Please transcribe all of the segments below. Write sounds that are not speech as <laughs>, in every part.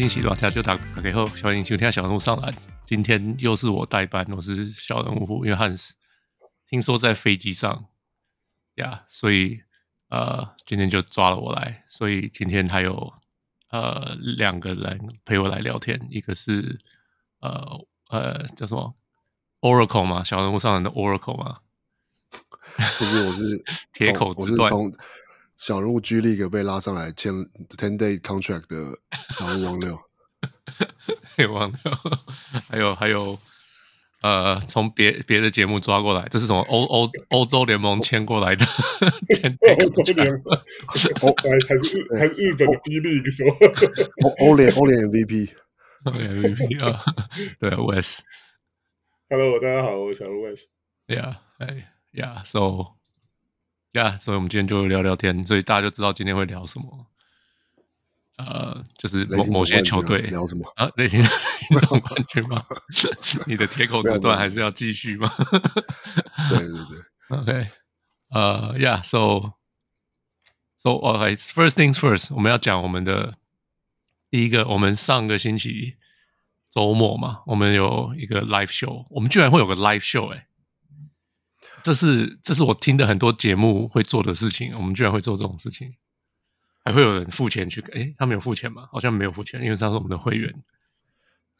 各位乡亲喜乐听就打打给后，欢迎收听小人物上来。今天又是我代班，我是小人物，因为汉斯听说在飞机上呀，所以呃，今天就抓了我来。所以今天还有呃两个人陪我来聊天，一个是呃呃叫什么 Oracle 嘛，小人物上来的 Oracle 嘛，不是，我是 <laughs> 铁口直断。小人物 G League 被拉上来签 ten day contract 的小人物王六，<laughs> 王六，<laughs> 还有还有呃，从别别的节目抓过来，这是什么？欧欧欧洲联盟签过来的？<laughs> ten day contract，欧还是还是日本的 B League 说欧欧联欧联 MVP，欧联 MVP 啊，对，Wes，Hello，大家好，我是小人物 Wes，Yeah，哎，Yeah，So。呀，yeah, 所以我们今天就聊聊天，所以大家就知道今天会聊什么。呃，就是某某些球队聊什么啊？<laughs> 雷霆总冠军吗？<laughs> 你的铁口直断还是要继续吗？对对对，<laughs> OK，呃，Yeah，So，So，OK，First、so, okay, things first，我们要讲我们的第一个，我们上个星期周末嘛，我们有一个 Live Show，我们居然会有个 Live Show，哎。这是这是我听的很多节目会做的事情，我们居然会做这种事情，还会有人付钱去？诶，他们有付钱吗？好像没有付钱，因为他是我们的会员，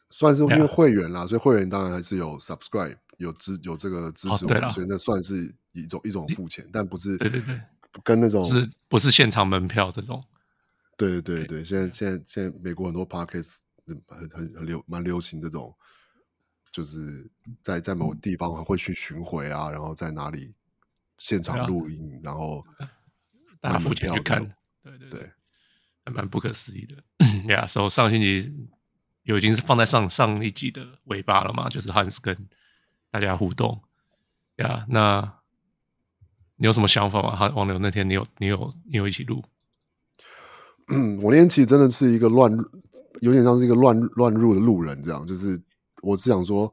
算是因为会员啦.所以会员当然还是有 subscribe 有支有这个支持我们，哦、所以那算是一种一种付钱，但不是对对对，跟那种是不是现场门票这种？对对对对，现在现在现在美国很多 podcast 很很很流蛮流行这种。就是在在某个地方会去巡回啊，然后在哪里现场录音，然后大家付钱去看，对对对，还蛮不可思议的。呀，所以上星期有已经是放在上上一集的尾巴了嘛，就是汉斯跟大家互动。呀，那你有什么想法吗？哈，王刘那天你有你有你有一起录？嗯，我那天其实真的是一个乱，有点像是一个乱乱入的路人这样，就是。我是想说，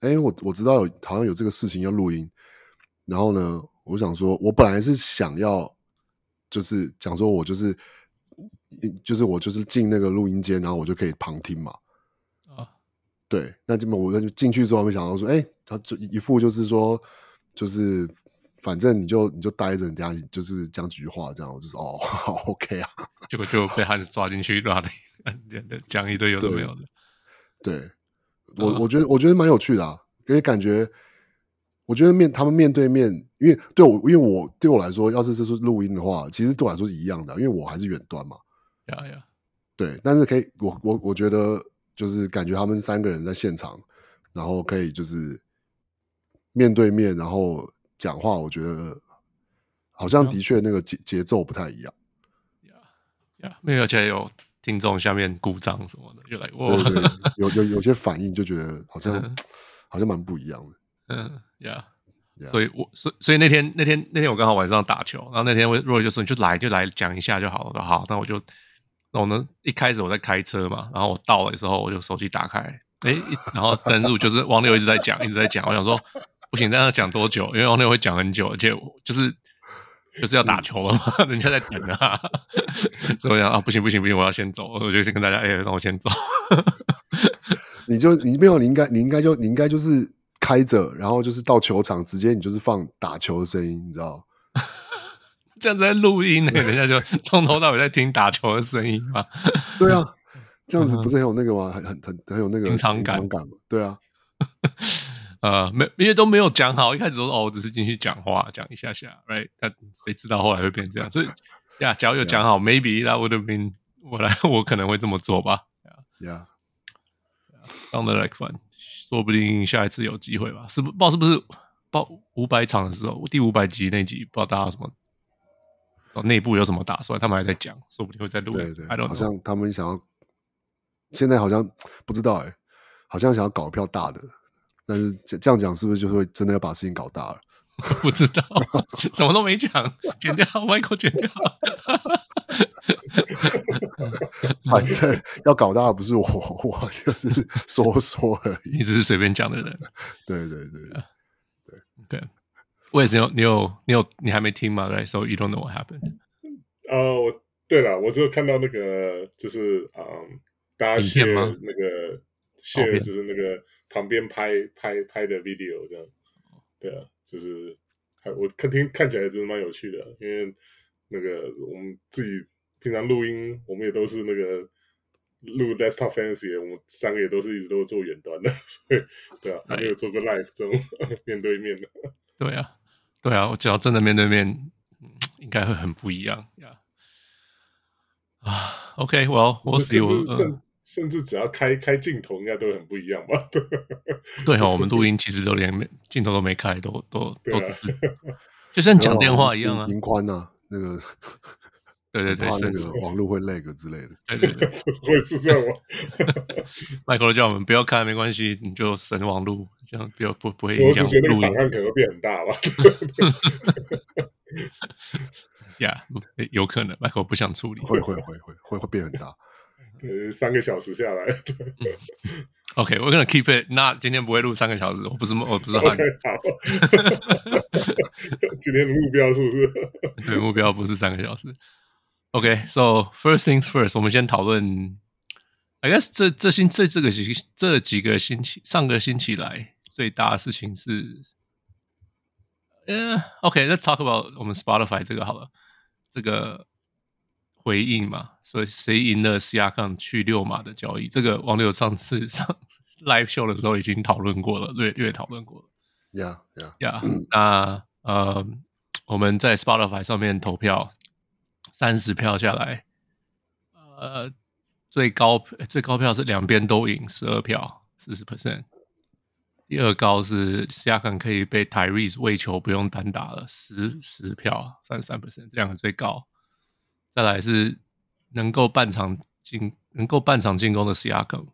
哎、欸，我我知道有好像有这个事情要录音，然后呢，我想说，我本来是想要，就是讲说我就是，就是我就是进那个录音间，然后我就可以旁听嘛。啊，对，那这么我就进去之后，没想到说，哎、欸，他就一副就是说，就是反正你就你就待着，你等下就是讲几句话这样，我就说哦，好，OK 啊，结果就被汉子抓进去拉的，<laughs> 讲一堆有的没有的，对。对我我觉得我觉得蛮有趣的啊，因为感觉我觉得面他们面对面，因为对我因为我对我来说，要是这是录音的话，其实对我来说是一样的，因为我还是远端嘛。呀呀，对，但是可以，我我我觉得就是感觉他们三个人在现场，然后可以就是面对面，然后讲话，我觉得好像的确那个节节奏不太一样。呀呀，没有，而且有。听众下面鼓掌什么的，就来我对对对 <laughs> 有有有些反应，就觉得好像、嗯、<tsk> 好像蛮不一样的。嗯呀，yeah, Yeah. 所以我所以所以那天那天那天我刚好晚上打球，然后那天若就说你就来就来讲一下就好了。好，那我就那我呢一开始我在开车嘛，然后我到了的时候我就手机打开，哎，<laughs> 然后登入就是王六一直在讲一直在讲，我想说不行，在那讲多久？因为王六会讲很久，而且就是。就是要打球了嘛，嗯、<laughs> 人家在等啊，<laughs> 所以我想啊，不行不行不行，我要先走，我就先跟大家，哎、欸，让我先走。你就你没有，你应该你应该就你应该就是开着，然后就是到球场直接你就是放打球的声音，你知道？<laughs> 这样子在录音呢，人家就从头到尾在听打球的声音嘛。对啊，这样子不是很有那个吗？很很很很有那个临场感嘛？对啊。呃，没，因为都没有讲好，一开始都说哦，我只是进去讲话，讲一下下，right？但谁知道后来会变这样？所以呀，假如有讲好 Yeah.，maybe that would have been 我来，我可能会这么做吧。Yeah，sound like fun，说不定下一次有机会吧？是不？不知道是不是报五百场的时候，第五百集那集，不知道大家有什么哦，内部有什么打算？他们还在讲，说不定会再录。对对，好像他们想要，现在好像不知道哎、欸，好像想要搞一票大的。但是这样讲是不是就会真的要把事情搞大了？<laughs> 不知道，<laughs> 什么都没讲，剪掉，Michael 剪掉。<laughs> 反正要搞大的不是我，我就是说说而已。你只是随便讲的人。对对对对。对，我也是有，你有，你有，你还没听吗？Right, so you don't know what happened. 呃，我对了，我就看到那个就是嗯，大家 share 那个 share 就是那个旁边拍拍拍的 video 这样，对啊，就是还我看听看起来真的蛮有趣的，因为那个我们自己平常录音，我们也都是那个。录 Desktop Fantasy，我们三个也都是一直都做远端的，<laughs> 所以对啊，还没有做过 Live 这种面对面的。对啊，对啊，我只要真的面对面，应该会很不一样呀。啊，OK，Well，我死我甚甚至只要开开镜头，应该都很不一样吧？<laughs> 对哦，<laughs> 我们录音其实都连镜头都没开，都都都只是 <laughs> 就像讲电话一样啊，频宽啊，那个。对对对，那个网络会 lag 之类的。对对对，会是这样吗？Michael 叫我们不要看，没关系，你就省网络，这样不要不不会影响录音。可能会变很大吧。呀，有可能 Michael 不想处理，会会会会会会变很大。呃，三个小时下来。<laughs> OK，we're gonna keep it。那今天不会录三个小时，我不是我不是汉子。<laughs> 今天的目标是不是？<laughs> 对，目标不是三个小时。OK，so、okay, first things first，我们先讨论。I guess 这这星这这个星这几个星期上个星期来最大的事情是，呃、uh,，OK，let's、okay, talk about 我们 Spotify 这个好了，这个回应嘛，所以谁赢了 Siakam 去六马的交易？这个网友上次上 <laughs> live show 的时候已经讨论过了，略略讨论过了。Yeah，Yeah，Yeah。那呃，我们在 Spotify 上面投票。三十票下来，呃，最高最高票是两边都赢，十二票，四十 percent。第二高是 Siakam 可以被 Tyrese 喂球不用单打了，十十票，三十三 percent，这两个最高。再来是能够半场进能够半场进攻的 Siakam，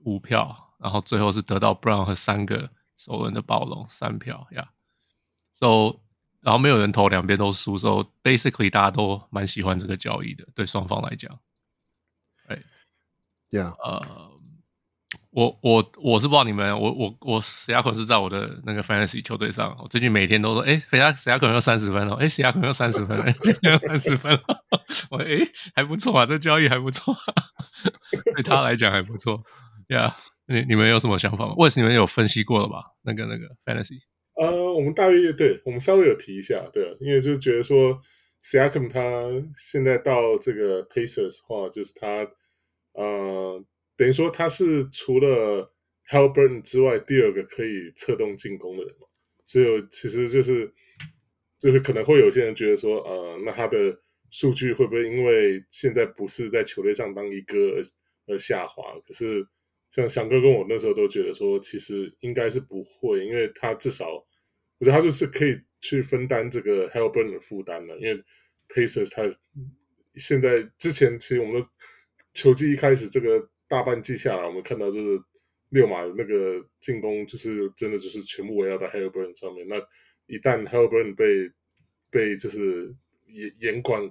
五票，然后最后是得到 Brown 和三个首轮的暴龙，三票呀。Yeah. So 然后没有人投，两边都输，，so basically 大家都蛮喜欢这个交易的，对双方来讲。哎，Yeah，呃，我我我是不知道你们，我我我 Siakam 是在我的那个 Fantasy 球队上，我最近每天都说，哎，Siakam 要三十分了，哎，Siakam 要三十分了，哎，Siakam 要三十分了，<laughs> 我哎还不错啊，这交易还不错，<laughs> 对他来讲还不错。Yeah，你你们有什么想法吗？或者是你们有分析过了吧？那个那个 Fantasy。呃，我们大约对，我们稍微有提一下，对，因为就觉得说，Siakam 他现在到这个 Pacers 的话，就是他，呃，等于说他是除了 Haliburton 之外第二个可以策动进攻的人嘛，所以其实就是就是可能会有些人觉得说，呃，那他的数据会不会因为现在不是在球队上当一哥而而下滑？可是像翔哥跟我那时候都觉得说，其实应该是不会，因为他至少。我觉得他就是可以去分担这个 Haliburton 的负担了，因为 Pacers 他现在之前其实我们球季一开始这个大半季下来，我们看到就是六马的那个进攻就是真的就是全部围绕在 Haliburton 上面。那一旦 Haliburton 被被就是严严管，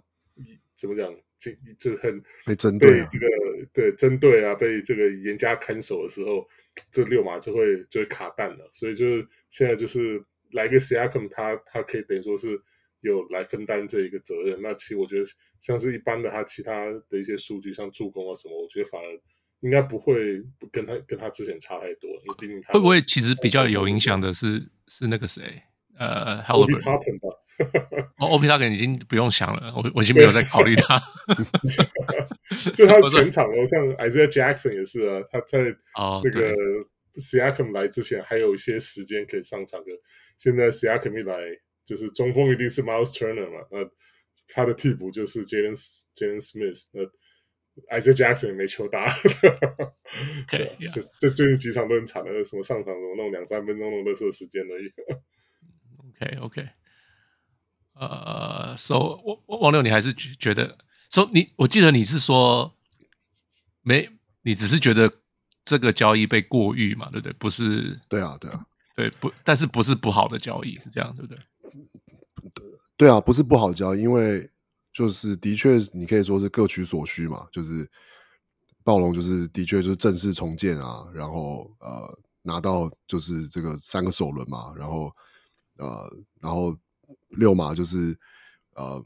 怎么讲，就就很被针对、啊、被这个对针对啊，被这个严加看守的时候，这六马就会就会卡弹了。所以就是现在就是。来个 Siakam，他他可以等于说是有来分担这一个责任。那其实我觉得，像是一般的他其他的一些数据，像助攻啊什么，我觉得反而应该不会跟他跟他之前差太多。因为毕竟他会不会其实比较有影响的是是那个谁？呃，Haliburton 吧。哦，OB Toppin 已经不用想了，我我已经没有在考虑他。<laughs> 就他 <laughs> 全场哦，像 Isaiah Jackson 也是啊，他在那个 Siakam 来之前还有一些时间可以上场的。现在 Siakam 一来，就是中锋一定是 Miles Turner 嘛，那他的替补就是 Jalen Jalen Smith，那 Isaiah Jackson 也没球打，<laughs> 对，<laughs> 这这最近几场都很惨的，什么上场什么弄两三分钟弄的时间而已。OK OK，呃、uh,，So 王王六，你还是觉得，So 你我记得你是说没，你只是觉得这个交易被过誉嘛，对不对？不是，对啊，对啊。对，不，但是不是不好的交易，是这样，对不对？对啊，不是不好的交易，因为就是的确，你可以说是各取所需嘛。就是暴龙就是的确就是正式重建啊，然后呃拿到就是这个三个首轮嘛，然后呃然后六马就是呃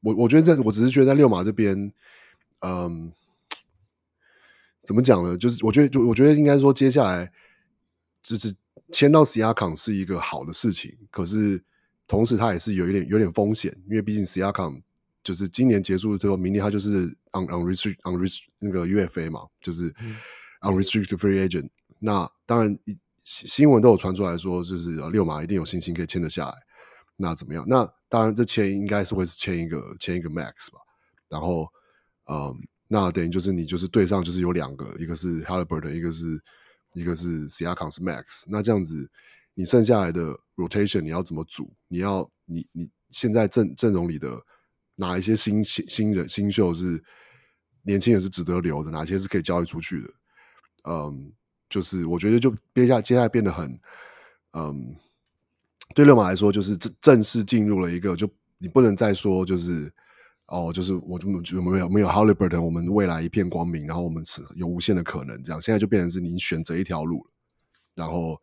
我我觉得在我只是觉得在六马这边，嗯，怎么讲呢？就是我觉得就我觉得应该说接下来就是签到 s 亚卡是一个好的事情，可是同时它也是有一点有点风险，因为毕竟 s 亚卡就是今年结束之后，明年他就是 un unrestricted unrestricted 那个 UFA 嘛，就是 on restricted free agent、嗯。那当然新新闻都有传出来说，就是六马一定有信心可以签得下来。那怎么样？那当然，这签应该是会是签一个签一个 max 吧。然后，嗯，那等于就是你就是对上就是有两个，一个是 Haliburton，一个是一个是 Siakam 是 max。那这样子，你剩下来的 rotation 你要怎么组？你要你你现在阵阵容里的哪一些新新新人新秀是年轻人是值得留的？哪些是可以交易出去的？嗯，就是我觉得就接下接下来变得很嗯。对热马来说，就是正正式进入了一个，就你不能再说就是哦，就是我就没有没有 Halliburton，我们未来一片光明，然后我们是有无限的可能，这样现在就变成是你选择一条路，然后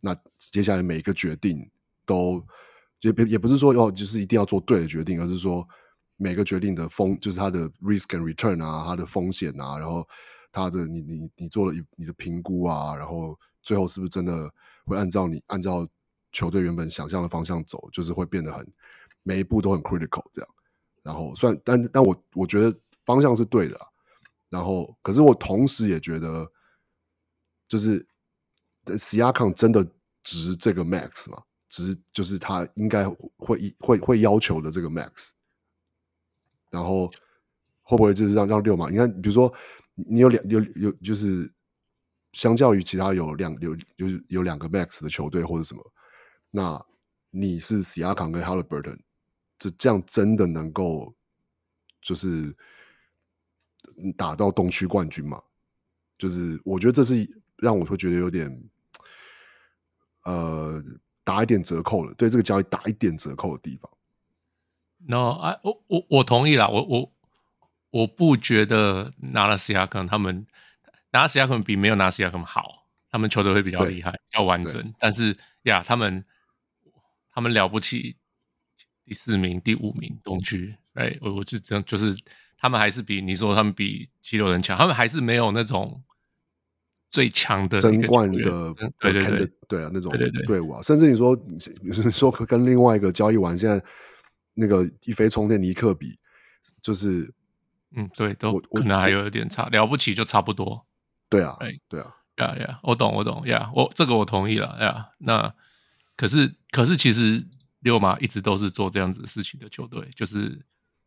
那接下来每一个决定都也也也不是说哦，就是一定要做对的决定，而是说每个决定的风就是它的 risk and return 啊，它的风险啊，然后它的你你你做了你的评估啊，然后最后是不是真的会按照你按照。球队原本想象的方向走，就是会变得很每一步都很 critical 这样。然后，算但但我我觉得方向是对的。然后，可是我同时也觉得，就是 Siakam 真的值这个 max 吗？值就是他应该会会会要求的这个 max。然后会不会就是让让六马？你看，比如说你有两有有就是相较于其他有两有有有两个 max 的球队或者什么。那你是 Siakam 跟 Haliburton，这这样真的能够就是打到东区冠军吗？就是我觉得这是让我会觉得有点呃打一点折扣了，对这个交易打一点折扣的地方。No，啊，我我我同意啦，我我我不觉得拿了 Siakam 他们拿 Siakam 比没有拿 Siakam 好，他们球队会比较厉害，比较完整。但是呀，他们。他们了不起，第四名、第五名东区，哎，我我就这样，就是他们还是比你说他们比七六人强，他们还是没有那种最强的争冠的，对对对，对啊，那种队伍啊，甚至你说，<laughs> 你说跟另外一个交易完，现在那个一飞冲天尼克比，就是，嗯，对，都可能还有一点差，了不起就差不多，对啊，对啊，呀呀，我懂，我懂，呀，我这个我同意了，呀，那。可是，可是，其实六马一直都是做这样子的事情的球队，就是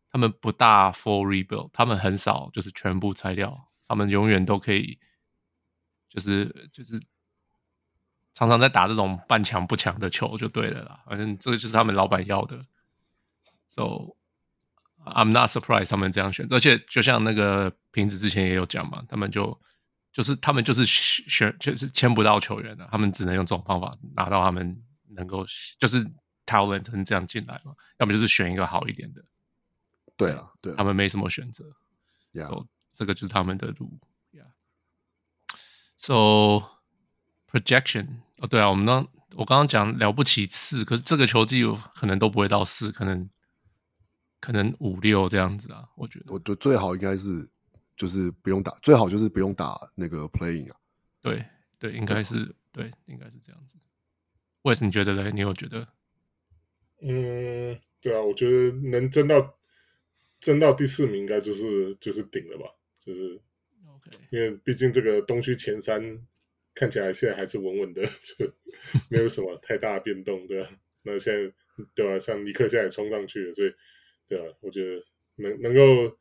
他们不大 full rebuild，他们很少就是全部拆掉，他们永远都可以，就是就是常常在打这种半强不强的球就对了啦。反正这个就是他们老板要的，so I'm not surprised 他们这样选择，而且就像那个瓶子之前也有讲嘛，他们就就是他们就是选就是签不到球员的，他们只能用这种方法拿到他们。能够就是 talent 能这样进来嘛？要么就是选一个好一点的。对啊，对，他们没什么选择。Yeah. So 这个就是他们的路。Yeah. So projection 哦，对啊，我们刚我刚刚讲了不起四，可是这个球季可能都不会到四，可能可能五六这样子啊。我觉得，我觉得最好应该是就是不用打，最好就是不用打那个 playing 啊。对对，应该是对，应该是这样子。为什么你觉得嘞？你有觉得？嗯，对啊，我觉得能争到争到第四名，应该就是就是顶了吧，就是，OK，因为毕竟这个东区前三看起来现在还是稳稳的，<laughs> 就没有什么太大的变动，对吧？那现在对吧？像尼克现在也冲上去了，所以对啊，我觉得能能够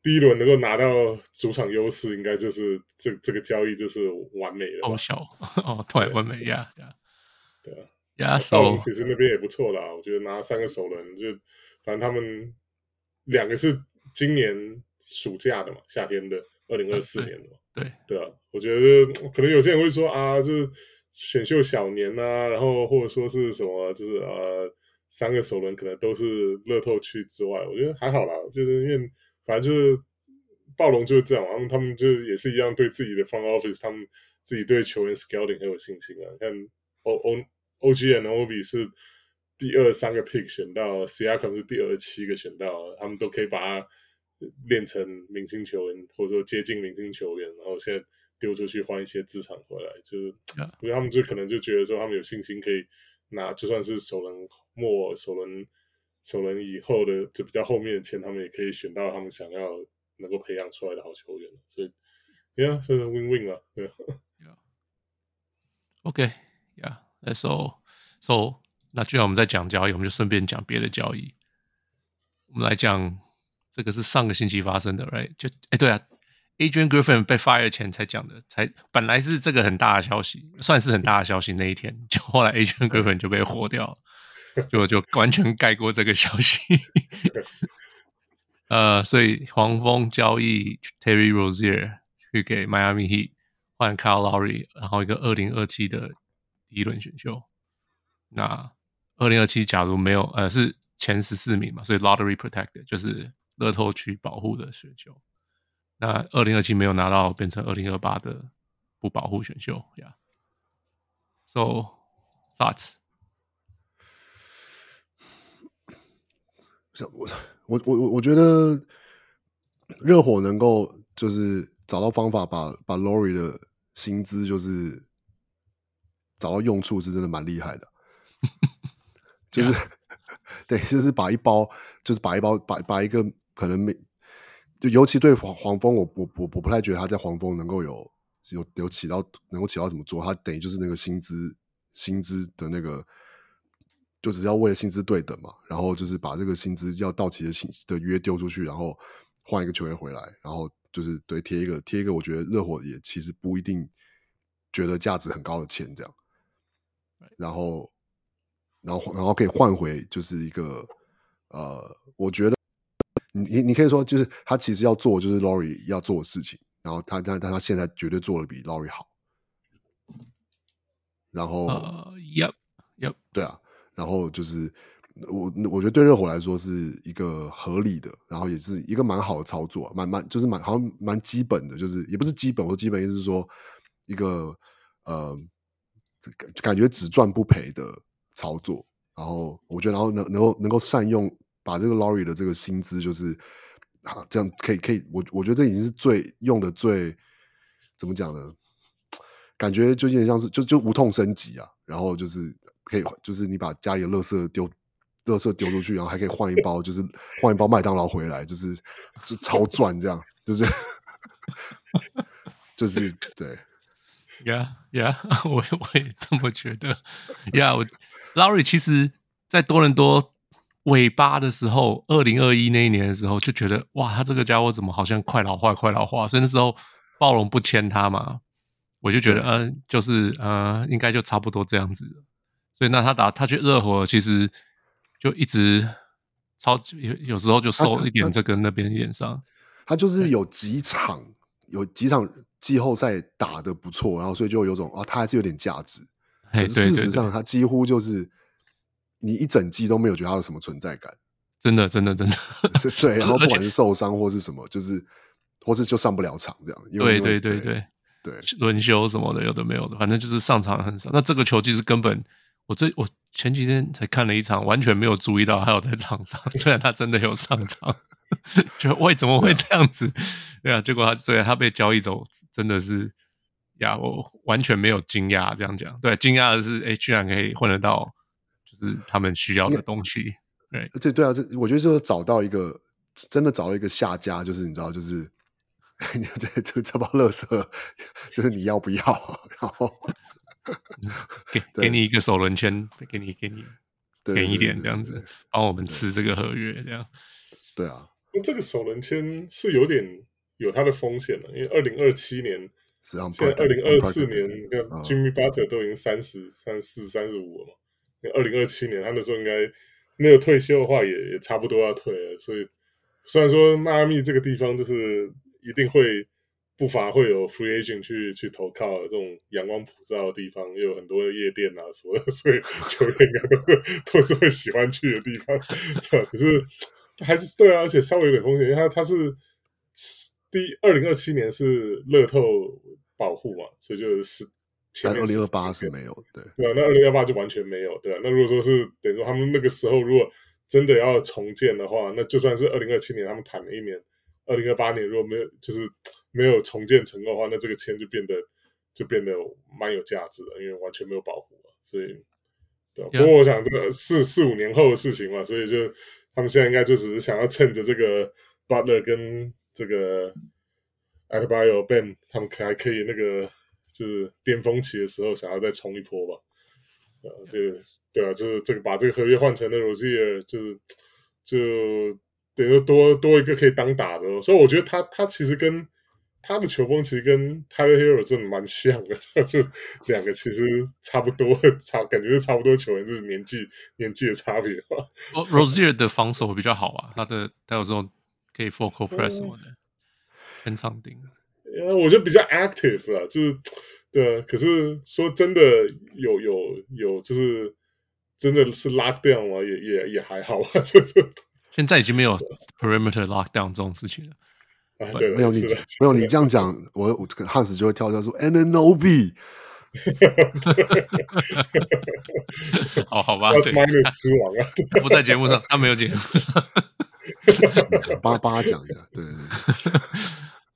第一轮能够拿到主场优势，应该就是这这个交易就是完美的。好小 <laughs> 哦，对，完美呀呀。对啊，亚索龙其实那边也不错啦，我觉得拿三个首轮，就反正他们两个是今年暑假的嘛，夏天的二零二四年的。嘛，对。对啊，我觉得可能有些人会说啊，就是选秀小年呐、啊，然后或者说是什么，就是呃三个首轮可能都是乐透区之外，我觉得还好啦，就是因为反正就是暴龙就是这样，他们他们就也是一样，对自己的 front office，他们自己对球员 scouting 很有信心啊，看欧欧。OG Anunoby 是第二三个 pick 选到，Siakam 是第二七个选到，他们都可以把他练成明星球员，或者说接近明星球员，然后现在丢出去换一些资产回来，就是我觉得他们就可能就觉得说他们有信心可以那，就算是首轮末、首轮首轮以后的就比较后面的签，他们也可以选到他们想要能够培养出来的好球员，所以，Yeah，是 win win 啊，<laughs> 对。OK，Yeah，That's all，So。那既然我们在讲交易，我们就顺便讲别的交易。我们来讲这个是上个星期发生的，right？就哎，对啊，Adrian Griffin 被 fire 前才讲的，才本来是这个很大的消息，算是很大的消息。那一天，就后来 Adrian Griffin 就被火掉了，就就完全盖过这个消息。<laughs> 呃，所以黄蜂交易 Terry Rozier 去给 Miami Heat 换 Kyle Lowry，然后一个二零二七的第一轮选秀。那二零二七，假如没有呃是前十四名嘛，所以 lottery protected 就是乐透区保护的选秀。那二零二七没有拿到，变成二零二八的不保护选秀呀。Yeah. So thoughts？我我我我觉得热火能够就是找到方法把把 Lowry 的薪资就是找到用处，是真的蛮厉害的。<laughs> 就是. <laughs> 对，就是把一包，就是把一包，把把一个可能没，就尤其对黄黄蜂，我我我我不太觉得他在黄蜂能够有有有起到能够起到怎么做，他等于就是那个薪资薪资的那个，就只要为了薪资对等嘛，然后就是把这个薪资要到期的薪的约丢出去，然后换一个球员回来，然后就是对贴一个贴一个，我觉得热火也其实不一定觉得价值很高的钱这样，然后。然后，然后可以换回就是一个，呃，我觉得你你可以说，就是他其实要做就是 Lowry 要做的事情，然后他但但他现在绝对做的比 Lowry 好。然后，呃，Yep Yep，对啊，然后就是我我觉得对热火来说是一个合理的，然后也是一个蛮好的操作，蛮蛮就是蛮好像蛮基本的，就是也不是基本，我基本意思是说一个呃感感觉只赚不赔的。操作，然后我觉得，然后能能够能够善用，把这个 Lori 的这个薪资，就是啊，这样可以可以，我我觉得这已经是最用的最怎么讲呢？感觉就有点像是就就无痛升级啊，然后就是可以，就是你把家里的垃圾丢垃圾丢出去，然后还可以换一包，就是换一包麦当劳回来，就是就超赚这样，就是就是对。Yeah, yeah，<laughs> 我我也这么觉得。Yeah，我 Lowry 其实，在多伦多尾巴的时候，二零二一那一年的时候，就觉得哇，他这个家伙怎么好像快老化，快老化。所以那时候暴龙不签他嘛，我就觉得，嗯、呃，就是呃，应该就差不多这样子。所以那他打他去热火，其实就一直超有有时候就受一点这个那边一点伤。他就是有几场，有几场。季后赛打得不错，然后所以就有种啊，他还是有点价值。可是事实上，他几乎就是你一整季都没有觉得他有什么存在感。真的，真的，真的。<laughs> 对，然后不管是受伤或是什么，就是或是就上不了场这样。因为对对对对对，轮休什么的有的没有的，反正就是上场很少。那这个球技是根本，我最我前几天才看了一场，完全没有注意到他有在场上，<laughs> 虽然他真的有上场。<laughs> 就为，怎么会这样子？对啊，结果他虽然他被交易走，真的是呀，我完全没有惊讶。这样讲，对，惊讶的是，哎，居然可以混得到，就是他们需要的东西。对，这对啊，这我觉得就是找到一个真的找到一个下家，就是你知道，就是 <laughs> 你这这这包垃圾，就是你要不要？然后给 <laughs> 给你一个首轮签，给你给你给一点这样子，帮我们吃这个合约，这样。对啊。那这个首轮签是有点有它的风险的，因为二零二七年，现在二零二四年，你看 Jimmy Butler 都已经三十三四、三十五了嘛。二零二七年他那时候应该没有退休的话，也也差不多要退了。所以虽然说迈阿密这个地方就是一定会不乏会有 free agent 去去投靠这种阳光普照的地方，又有很多夜店啊什么的，<laughs> 所以球员应该都都是会喜欢去的地方。<laughs> 可是。还是对啊，而且稍微有点风险，因为它它是第二零二七年是乐透保护嘛，所以就是前面二零二八是没有，对。对啊，那二零二八就完全没有，对啊，那如果说是等于说他们那个时候如果真的要重建的话，那就算是二零二七年他们谈了一年，二零二八年如果没有就是没有重建成功的话，那这个签就变得就变得蛮有价值的，因为完全没有保护，所以对啊，不过我想这个四四五年后的事情嘛，所以就他们现在应该就只是想要趁着这个 Butler 跟这个 Bam 他们可还可以那个就是巅峰期的时候，想要再冲一波吧。啊，这个对啊，就是这个把这个合约换成了 Rozier，就是就等于多多一个可以当打的，所以我觉得他他其实跟他的球风其实跟 Tyler Herro 真的蛮像的，<laughs> 就两个其实差不多，差感觉是差不多球员，就是年纪年纪的差别吧。Rozier 的防守会比较好啊，他的他有时候可以 full court press 什么的，很长顶。呃，我觉得比较 active 啦，就是。对，可是说真的有有有，就是真的是 lock down 啊，也也也还好啊。<laughs> 现在已经没有 perimeter lock down 这种事情了。啊，对，没有你没有你这样讲，我我这个汉斯就会跳出来说 Anunoby <laughs> 好好吧 Minus 之王啊，<laughs> 他不在节目上，他没有节目上，帮帮他讲一下，对对对。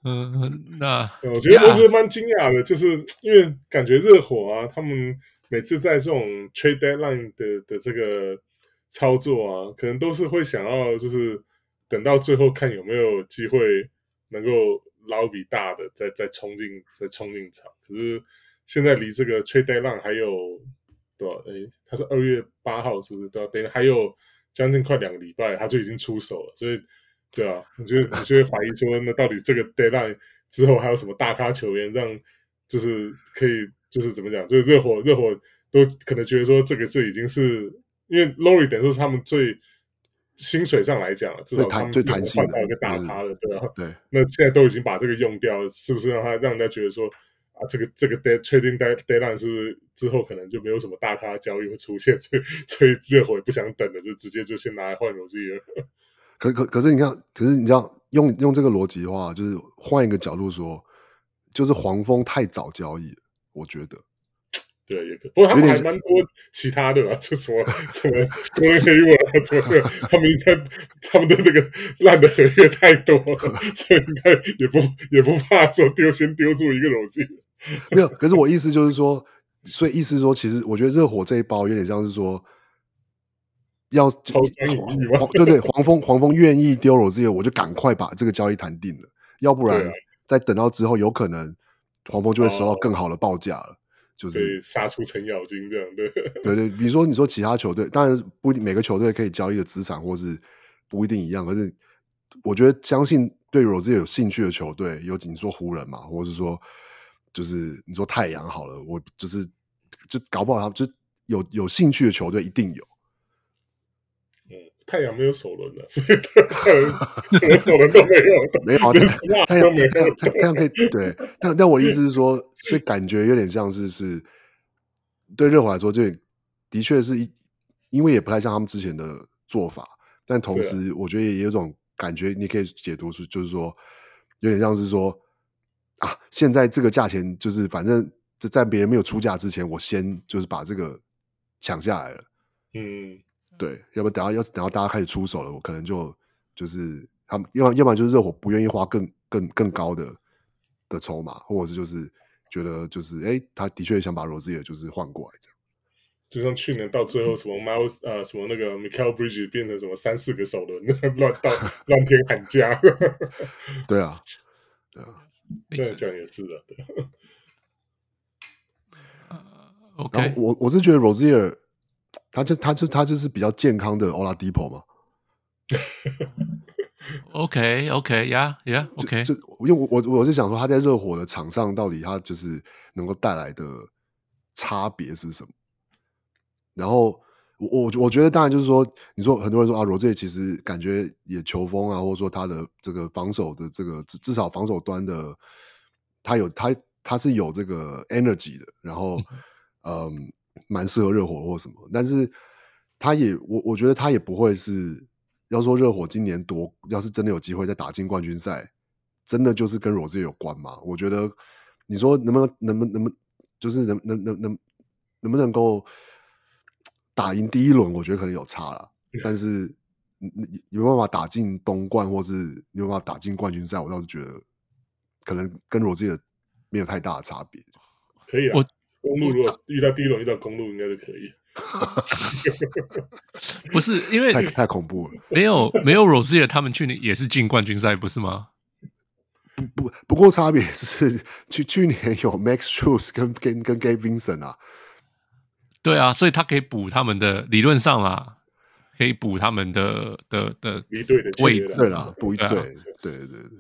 嗯，那我觉得我是蛮惊讶的，就是因为感觉热火啊，他们每次在这种 trade deadline 的的这个操作啊，可能都是会想要就是等到最后看有没有机会能够捞笔大的，再再冲进再冲进场。可是现在离这个 trade deadline 还有多少？诶，他是二月八号，是不是？对，等于还有将近快两个礼拜，他就已经出手了，所以。对啊，你就你就会怀疑说，那到底这个 deadline 之后还有什么大咖球员让，就是可以，就是怎么讲，就是热火热火都可能觉得说，这个就已经是因为 Lowry 等于说是他们最薪水上来讲，至少他们换到一个大咖了，对啊，对，那现在都已经把这个用掉了，是不是让他让人家觉得说啊，这个这个 dead trading deadline 是之后可能就没有什么大咖交易会出现，所以所以热火也不想等了，就直接就先拿来换 Rozier。可可可是你看，可是你知道用用这个逻辑的话，就是换一个角度说，就是黄蜂太早交易，我觉得。对，也可。不过他们还蛮多其他的吧，就什么什么多黑文啊什么的，他们应该他们的那个烂的合约太多了，<laughs> 所以应该也不也不怕说丢先丢出一个东西。没有，可是我意思就是说，所以意思说，其实我觉得热火这一包有点像是说。要黄对对，黄蜂黄蜂愿意丢罗兹尔，我就赶快把这个交易谈定了，要不然再等到之后，有可能黄蜂就会收到更好的报价了，就是杀出程咬金这样，对。<laughs> 对对，比如说你说其他球队，当然不一定每个球队可以交易的资产或是不一定一样，可是我觉得相信对罗兹尔有兴趣的球队，有你说湖人嘛，或者是说就是你说太阳好了，我就是就搞不好他们就有有兴趣的球队一定有。太阳没有首轮的，所以太阳什么首轮都没有，<laughs> 没有太阳没有，太阳可以对，但但我的意思是说，所以感觉有点像是是对热火来说，这的确是一，因为也不太像他们之前的做法，但同时我觉得也有种感觉，你可以解读出就是说，有点像是说啊，现在这个价钱就是反正就在别人没有出价之前，我先就是把这个抢下来了，嗯。对，要不然等下要等到大家开始出手了，我可能就就是他们，要要不然就是热火不愿意花更更更高的的筹码，或者是就是觉得就是哎，他的确想把罗兹也就是换过来这样。就像去年到最后什么 Miles、嗯、呃什么那个 Michael Bridges 变成什么三四个首轮乱到乱天喊价。<laughs> 对啊，对啊，这样也是的。对。Uh, OK，我我是觉得 Rozier 他就他就他就是比较健康的 Oladipo 嘛。<laughs> OK OK，Yeah Yeah，OK。就因为我我我是想说他在热火的场上到底他就是能够带来的差别是什么？然后我我我觉得当然就是说，你说很多人说啊，Rozier 其实感觉也球风啊，或者说他的这个防守的这个至至少防守端的，他有他他是有这个 energy 的，然后嗯。嗯蛮适合热火或什么，但是他也我我觉得他也不会是要说热火今年夺，要是真的有机会再打进冠军赛，真的就是跟罗兹有关吗？我觉得你说能不能能不能不就是能能能能能不能够打赢第一轮，我觉得可能有差了。但是你你有办法打进东冠，或是你有办法打进冠军赛，我倒是觉得可能跟罗杰尔没有太大的差别。可以啊，我公路如果遇到第一轮遇到公路，应该是可以。<laughs> 不是因为太太恐怖了，没有没有罗杰尔，他们去年也是进冠军赛，不是吗？不不不过差别是去去年有 Max Shoes 跟跟跟 Gabe Vincent 啊，对啊，所以他可以补他们的理论上啊，可以补他们的的的一队的位置啦，补一队，对对对对，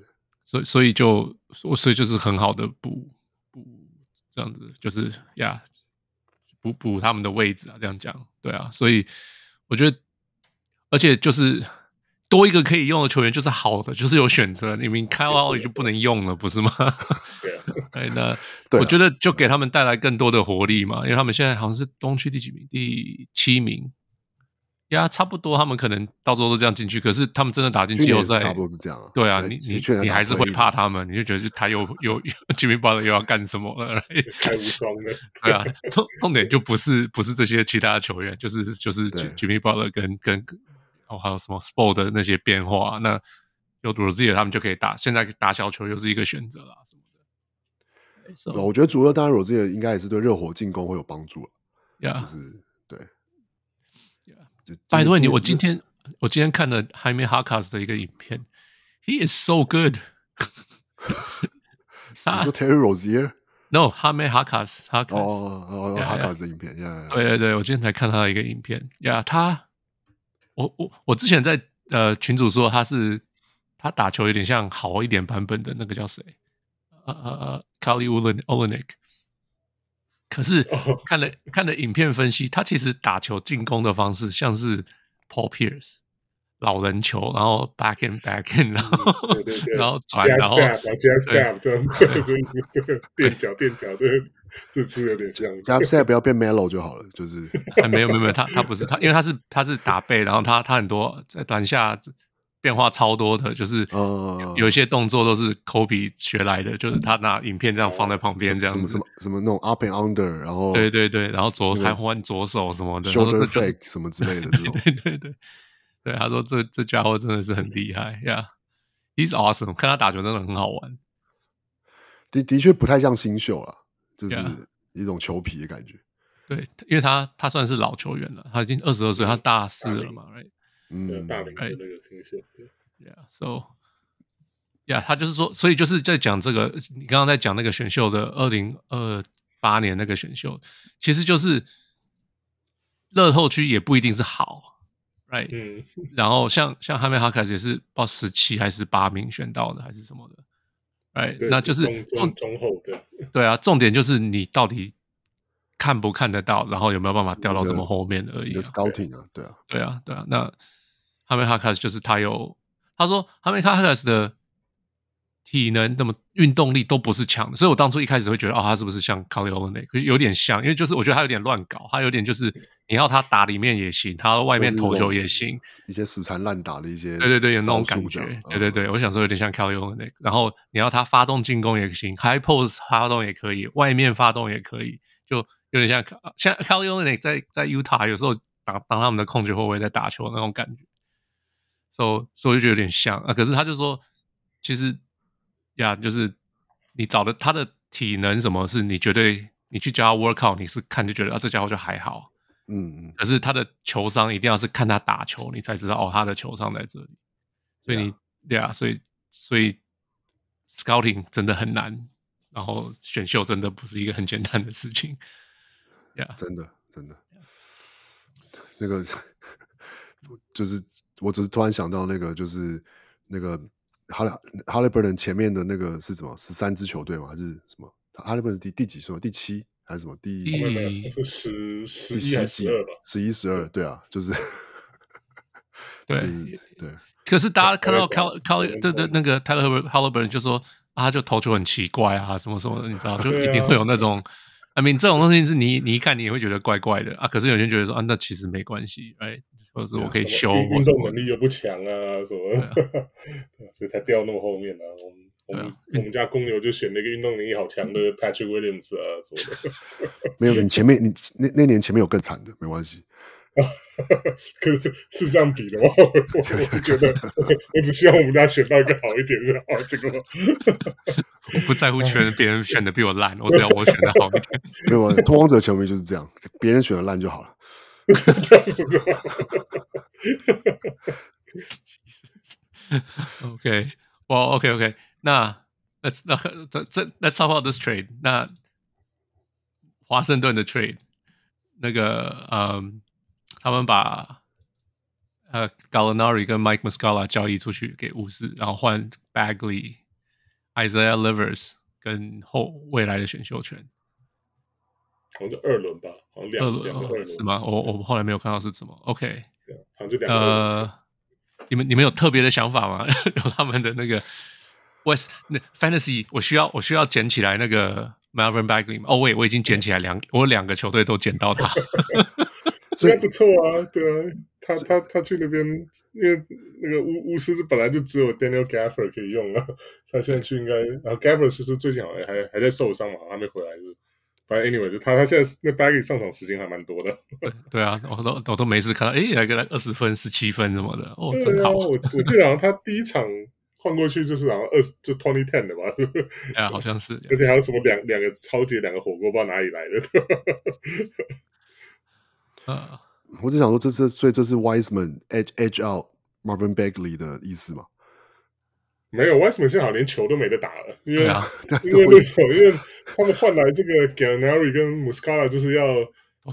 所以所以就所以就是很好的补补这样子，就是呀。补补他们的位置啊，这样讲，对啊，所以我觉得，而且就是多一个可以用的球员就是好的，就是有选择。你们开奥也就不能用了，不是吗？对，<laughs> 那我觉得就给他们带来更多的活力嘛，因为他们现在好像是东区第几名？第七名。呀，差不多，他们可能到时候都这样进去。可是他们真的打进季后赛，差不多是这样。对啊，你你你还是会怕他们，你就觉得他又又 <laughs> Jimmy Butler 又要干什么了？太无双了。对啊，重重点就不是不是这些其他的球员，就是就是 Jimmy Butler 跟跟哦还有什么 Sport 的那些变化。那有 Rozier 他们就可以打。现在打小球又是一个选择啦，什么的。我觉得主要当然 Rozier 应该也是对热火进攻会有帮助了。呀，就是对。拜托你，我今天我今天看了 Jaime Jaquez 的一个影片，He is so good。<laughs> 你说 Terry Rozier？No，Jaime Jaquez，他哦哦 Jaquez 的影片，对对对，我今天才看他的一个影片，呀，他，我我我之前在呃群主说他是他打球有点像好一点版本的那个叫谁？呃呃呃，Kelly Olynyk。可是 <laughs> 看了看了影片分析，他其实打球进攻的方式像是 Paul Pierce 老人球，然后 back and back and，然后对对对 <laughs> 然后转，然后 jab step 这样，就垫脚垫脚，的，这次有点像 jab step 不要变 Melo 就好了，就是没有没有没有，他他不是他，因为他是他是打背，然后他他很多在篮下。变化超多的，就是有一些动作都是 Kobe 学来的，就是他拿影片这样放在旁边，这样子，什么什么什么那种 up and under，然后对对对，然后左还换左手什么的，shoulder fake 什么之类的，对对对对，对他说这这家伙真的是很厉害呀，yeah，He's awesome，看他打球真的很好玩，的的确不太像新秀啊，就是一种球皮的感觉，对，因为他他算是老球员了，他已经二十二岁，他大四了嘛，right？嗯，大龄的那个新秀，对，Yeah，so，Yeah，他就是说，所以就是在讲这个，你刚刚在讲那个选秀的二零二八年那个选秀，其实就是乐透区也不一定是好，Right？嗯，然后像像哈梅哈卡斯也是报十七还是八名选到的，还是什么的，Right？那就是中中后的，<laughs> 对啊，重点就是你到底看不看得到，然后有没有办法掉到这么后面而已。Scouting 啊，对啊，对啊，对啊，那。哈梅哈卡斯就是他有，他说哈梅哈卡斯的体能、那么运动力都不是强的，所以我当初一开始会觉得，哦，他是不是像 Kelly Olynyk？可是有点像，因为就是我觉得他有点乱搞，他有点就是你要他打里面也行，他外面投球也行，一些死缠烂打的一些，对对对，有那种感觉，对对对，我想说有点像 Kelly Olynyk，然后你要他发动进攻也行，High Post 发动也可以，外面发动也可以，就有点像像 Kelly Olynyk 在在 Utah 有时候打当他们的控球后卫在打球那种感觉。所以，所以就觉得有点像啊。可是他就说，其实呀，就是你找的他的体能什么，是你绝对你去教他 workout，你是看就觉得啊，这家伙就还好。嗯嗯。可是他的球商一定要是看他打球，你才知道哦，他的球商在这里。所以你对啊，所以所以 scouting 真的很难，然后选秀真的不是一个很简单的事情。呀，真的真的，那个 <laughs> 就是。我只是突然想到那个，就是那个哈利哈利伯顿前面的那个是什么？十三支球队吗？还是什么？哈利伯顿是第第几顺？第七还是什么？第十十一还是十二吧？十一十二，对啊，就是 <laughs> 对对。可是大家看到卡卡的的那个泰勒哈利伯顿就说啊，就投球很奇怪啊，什么什么的，你知道，就一定会有那 <laughs> 种，I mean，这种东西是你你一看你也会觉得怪怪的啊。可是有些人觉得说啊，那其实没关系，哎。或者是我可以修，运动能力又不强啊，什么，所以才掉那么后面呢。我们我们我们家公牛就选了一个运动能力好强的 Patrick Williams 啊什么的。<laughs> 没有，你前面你那那年前面有更惨的，没关系。<laughs> 可是是这样比的吗？我我觉得，<laughs> 我只希望我们家选到一个好一点的好这个。我不在乎选别人选的比我烂，我只要我选的好一点。没有，拓荒者球迷就是这样，别人选的烂就好了。OK，我 OK OK，那那那这这 Let's talk about this trade。那华盛顿的 trade，那个嗯。他们把呃 Gallinari 跟 Mike Muscala 交易出去给巫师，然后换 Bagley、Isaiah Livers 跟后未来的选秀权。好像二轮吧，好像两两个二轮是吗？我我们后来没有看到是什么。OK，好像就两个二。呃，你们你们有特别的想法吗？<laughs> 有他们的那个 West 那 Fantasy，我需要我需要捡起来那个 Marvin Bagley 吗？哦，喂，我已经捡起来两，我有两个球队都捡到他。<laughs> 应该不错啊，对啊，他他他去那边，因为那个巫巫师是本来就只有 Daniel Gafford 可以用了，<laughs> 他现在去应该，然后 Gafford 其实最近好像还还在受伤嘛，还没回来是，反正 anyway 就他他现在那 Bagley 上场时间还蛮多的，对对啊，我都我都没事看到，诶，来个来二十分、十七分什么的，哦，啊、真好。我我记得好像他第一场换过去就是好像二十就 twenty ten 的吧，是不是？哎呀，好像是，而且还有什么两两个超级两个火锅，不知道哪里来的。呃，我只想说，这是所以这是 Wiseman edge edge out Marvin Bagley 的意思吗？没有，Wiseman 现在好像连球都没得打了，因为、啊、因为那种，因为他们换来这个 Gallinari 跟 Muscala 就是要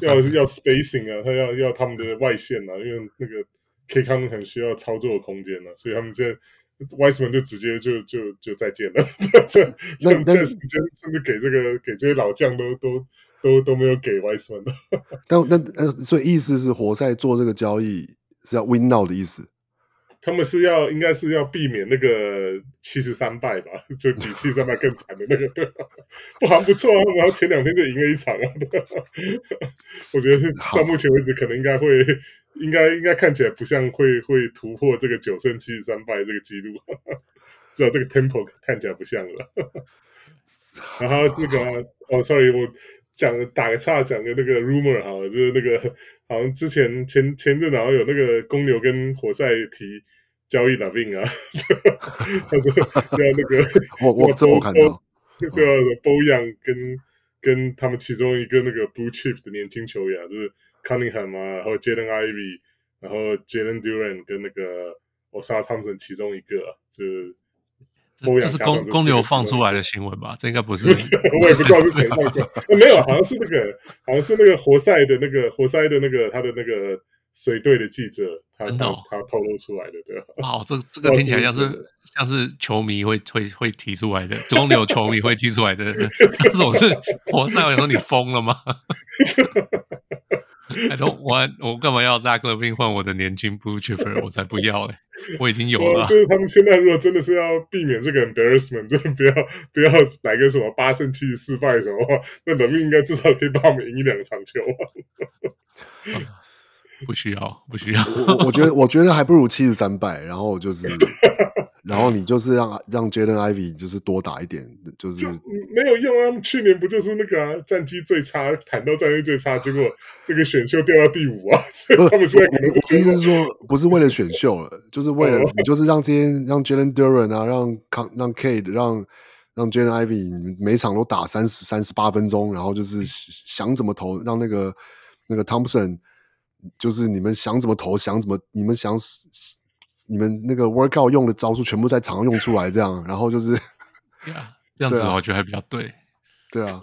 要要 spacing 啊，他要要他们的外线啊，因为那个 K 康很需要操作的空间啊，所以他们现在 Wiseman 就直接就就就再见了，<laughs> 这这这时间甚至给这个给这些老将都都。都都没有给 Wiseman 的，<laughs> 但那呃，所以意思是活塞做这个交易是要 win now 的意思。他们是要应该是要避免那个七十三败吧，就比七十三败更惨的那个，对吧？不好不错啊，然后前两天就赢了一场啊。我觉得到目前为止，可能应该会，应该应该看起来不像会会突破这个九胜七十三败这个记录，至少这个 tempo 看起来不像了。<laughs> 然后这个哦，sorry 我。讲打个岔，讲个那个 rumor 哈，就是那个好像之前前前阵好像有那个公牛跟活塞提交易 LaVine 啊，他说要那个 <laughs> 我我这我看到，那个 Bojan 跟跟他们其中一个那个 Blue Chip 的年轻球员啊，就是 Cunningham 啊，然后 Jalen Ivey，然后 Jalen Duran 跟那个 Ausar Thompson 其中一个，就是。这是公公牛放出来的新闻吧？这应该不是，<laughs> 我也不知道是谁放出来。没有，好像是那个，好像是那个活塞的那个活塞的那个他的那个水队的记者，他他他透露出来的，对吧？哦，这这个听起来像是像是球迷会会会提出来的，公牛球迷会提出来的。但是我是活塞，我说你疯了吗？<laughs> I don't want，我干嘛要 Zach LaVine 换我的年轻 Blue Chipper？我才不要嘞！我已经有了。就是他们现在如果真的是要避免这个 embarrassment，就不要不要来个什么八胜七十四败什么话，那 LaVine 应该至少可以帮我们赢一两场球啊。<laughs> 不需要，不需要。我我觉得，我觉得还不如七十三败。然后就是。<laughs> 然后你就是让让 Jaden Ivey 就是多打一点，就是就没有用啊！去年不就是那个、啊、战绩最差，谈到战绩最差，结果那个选秀掉到第五啊！<laughs> 所以他们现在可能我意思是说，不是为了选秀了，就是为了你就是让这些让 Jalen Duran 啊，让康让 Kade 让让 Jaden Ivey 每场都打三十三十八分钟，然后就是想怎么投，让那个那个 Thompson 就是你们想怎么投，想怎么你们想。你们那个 workout 用的招数全部在场上用出来，这样，然后就是，yeah, 这样子我觉得还比较对，对啊，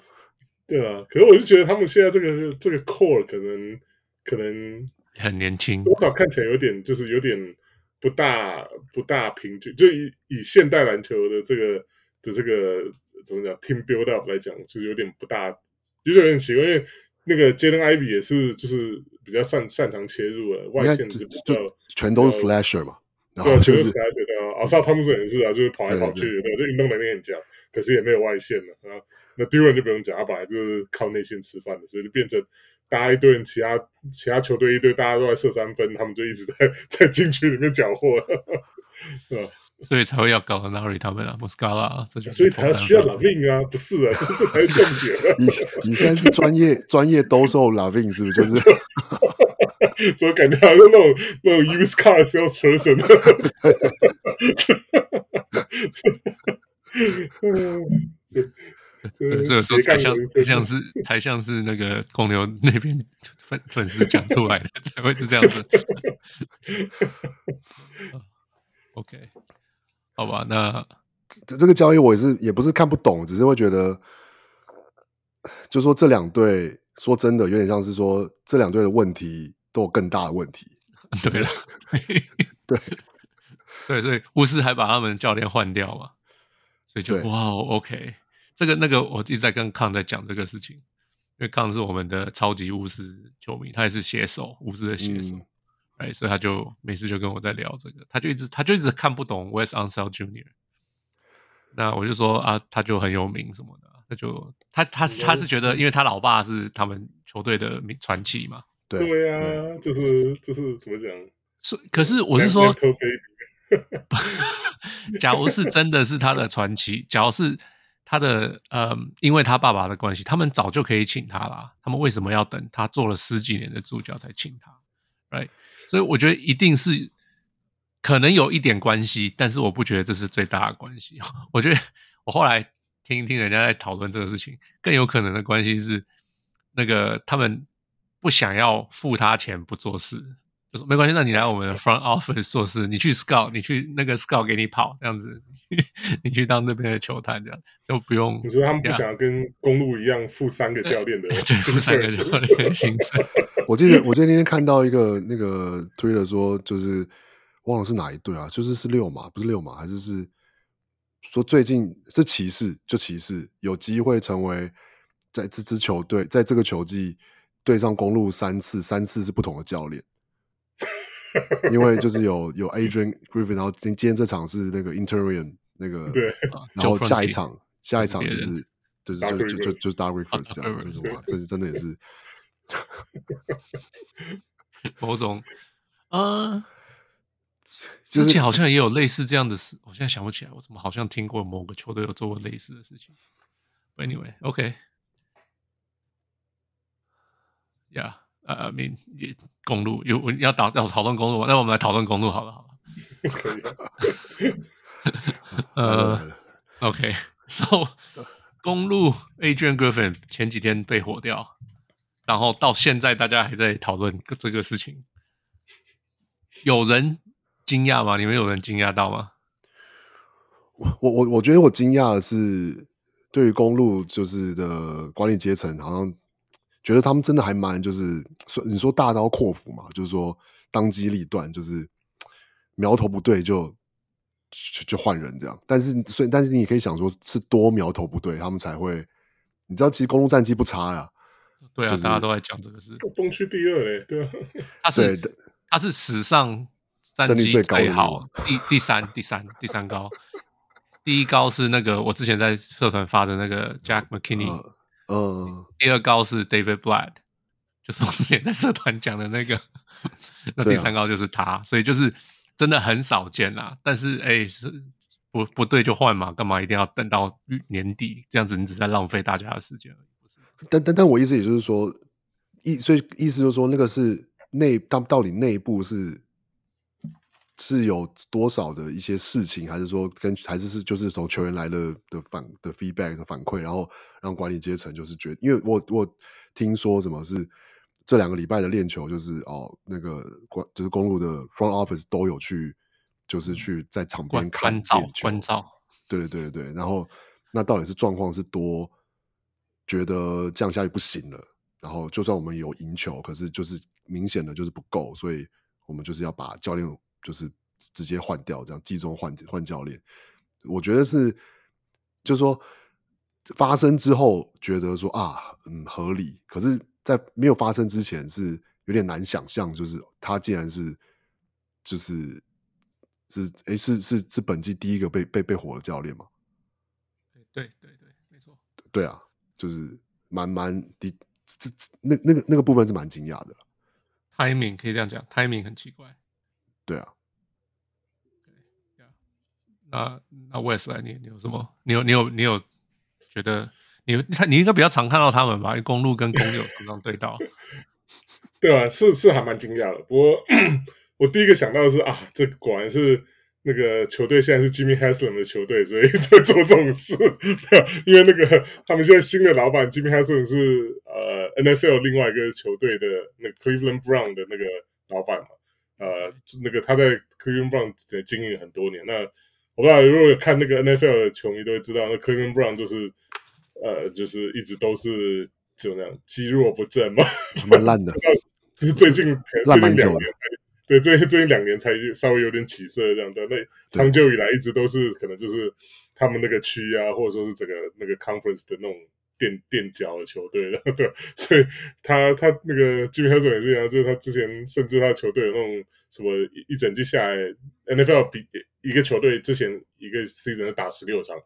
对啊。可是我就觉得他们现在这个这个 core 可能可能很年轻，多少看起来有点就是有点不大不大平均。就以以现代篮球的这个的这个怎么讲 team build up 来讲，就是有点不大，就是有点奇怪，因为那个 Jaden Ivey 也是就是比较擅擅长切入的外线，是比较全都是 slasher 嘛。对啊，确实才觉得啊，奥萨汤姆森也是啊，就是跑来跑去，对，对，对，就运动能力很强，可是也没有外线了啊。那 Duran 就不用讲，他本来就是靠内线吃饭的，所以就变成大家一堆人，其他其他球队一堆大家都在射三分，他们就一直在 <laughs> 在禁区里面搅和，对吧？所以才会要搞 Nary 他们啊，Muscala，这就所以才需要 LaVine 啊，不是啊，这这才是重点。<laughs> 你你现在是专业专业兜售 LaVine 是不是？就是，<laughs> <laughs> 所以感觉好像那种那种 used car sales person。<laughs> 对，所以说才像才像是才像是那个公牛那边 <laughs> 粉粉丝讲出来的，才会是这样子。OK，好吧，那这这个交易我也是也不是看不懂，只是会觉得，就说这两队说真的有点像是说这两队的问题都有更大的问题。<laughs> 对了，<laughs> 对。<laughs> 对，所以巫师还把他们教练换掉嘛，所以就哇，OK。这个那个，我一直在跟康在讲这个事情，因为康是我们的超级巫师球迷，他也是写手，巫师的写手，哎、嗯，所以他就每次就跟我在聊这个，他就一直他就一直看不懂 Wes Unsell Junior，那我就说啊，他就很有名什么的，他就他他他是觉得，因为他老爸是他们球队的传奇嘛，对对呀、啊，就是就是怎么讲，是可是我是说，<laughs> 假如是真的是他的传奇，假如是。他的呃，因为他爸爸的关系，他们早就可以请他啦。他们为什么要等他做了十几年的助教才请他？Right？所以我觉得一定是可能有一点关系，但是我不觉得这是最大的关系。<laughs> 我觉得我后来听一听人家在讨论这个事情，更有可能的关系是那个他们不想要付他钱不做事。就是没关系，那你来我们的 front office 做事，你去 scout，你去那个 scout 给你跑这样子，你去当那边的球探这样就不用。你说他们不想要跟公路一样付三个教练的，<laughs> 对，付三个教练的薪水。<laughs> 我记得我记得那天看到一个那个推了说，就是忘了是哪一队啊，就是是六马，不是六马，还是是说最近是骑士，就骑士有机会成为在这支球队在这个球季对上公路三次，三次是不同的教练。因为就是有有 Adrian Griffin，然后今今天这场是那个 Interim 那个，对，然后下一场下一场就是就是就就就就是 Dark 这样，就是哇，这是真的也是 <laughs> 某种啊，<laughs> 之前好像也有类似这样的事，我现在想不起来，我怎么好像听过某个球队有做过类似的事情。Anyway，OK，Yeah。呃，明公路有要打要讨论公路，那我们来讨论公路好了，好了。可以。呃，OK，So，<laughs> 公路 Adrian Griffin 前几天被火掉，然后到现在大家还在讨论这个事情。有人惊讶吗？你们有人惊讶到吗？我我我觉得我惊讶的是，对于公路就是的管理阶层好像。觉得他们真的还蛮就是说，你说大刀阔斧嘛，就是说当机立断，就是苗头不对就就就换人这样。但是所以，但是你也可以想说，是多苗头不对，他们才会。你知道，其实公路战绩不差呀。对啊，就是、大家都在讲这个事。东区第二嘞，对啊。<laughs> 他是他是史上战绩最高的好，第第三第三第三高，第一高是那个我之前在社团发的那个 Jack McKinney。呃嗯，第二高是 David Blood，就是我之前在社团讲的那个。<laughs> 那第三高就是他，啊、所以就是真的很少见啦。但是哎、欸，是不不对就换嘛，干嘛一定要等到年底这样子？你只在浪费大家的时间而已。不是？但但但我意思也就是说，意所以意思就是说，那个是内到到底内部是。是有多少的一些事情，还是说跟还是是就是从球员来的的反的 feedback 的反馈，然后让管理阶层就是觉得，因为我我听说什么是这两个礼拜的练球，就是哦那个关就是公路的 front office 都有去，就是去在场边看关照关照，对对对对，然后那到底是状况是多觉得这样下去不行了，然后就算我们有赢球，可是就是明显的就是不够，所以我们就是要把教练。就是直接换掉，这样季中换换教练，我觉得是，就是说发生之后觉得说啊，嗯，合理。可是，在没有发生之前是有点难想象，就是他竟然是，就是是哎，是是是本季第一个被被被火的教练吗？对对对，没错。对啊，就是蛮蛮的这那那个那个部分是蛮惊讶的。timing 可以这样讲，timing 很奇怪。对啊。那那 West 来，你你有什么？你有你有你有觉得你他你应该比较常看到他们吧？因为公路跟公牛常常对到。<laughs> 对啊，是是还蛮惊讶的。不过我第一个想到的是啊，这果然是那个球队现在是 Jimmy Haslam 的球队，所以 <laughs> 在做这种事。因为那个他们现在新的老板 Jimmy Haslam 是呃 NFL 另外一个球队的那个 Cleveland Brown 的那个老板嘛，呃，那个他在 Cleveland Brown 的经营很多年。那我不知道如果有看那个 NFL 的球迷都会知道，那 Cleveland Brown 就是呃，就是一直都是就那样积弱不振嘛，蛮烂的。<laughs> 就是最近最近两年，对，最近最近两年才稍微有点起色这样的。那长久以来一直都是可能就是他们那个区啊，或者说是整个那个 conference 的那种垫垫脚的球队了，<laughs> 对。所以他他那个 Jimmy Haslam 也是一样，就是他之前甚至他球队有那种什么一整季下来 NFL 比一个球队之前一个 season 打十六场。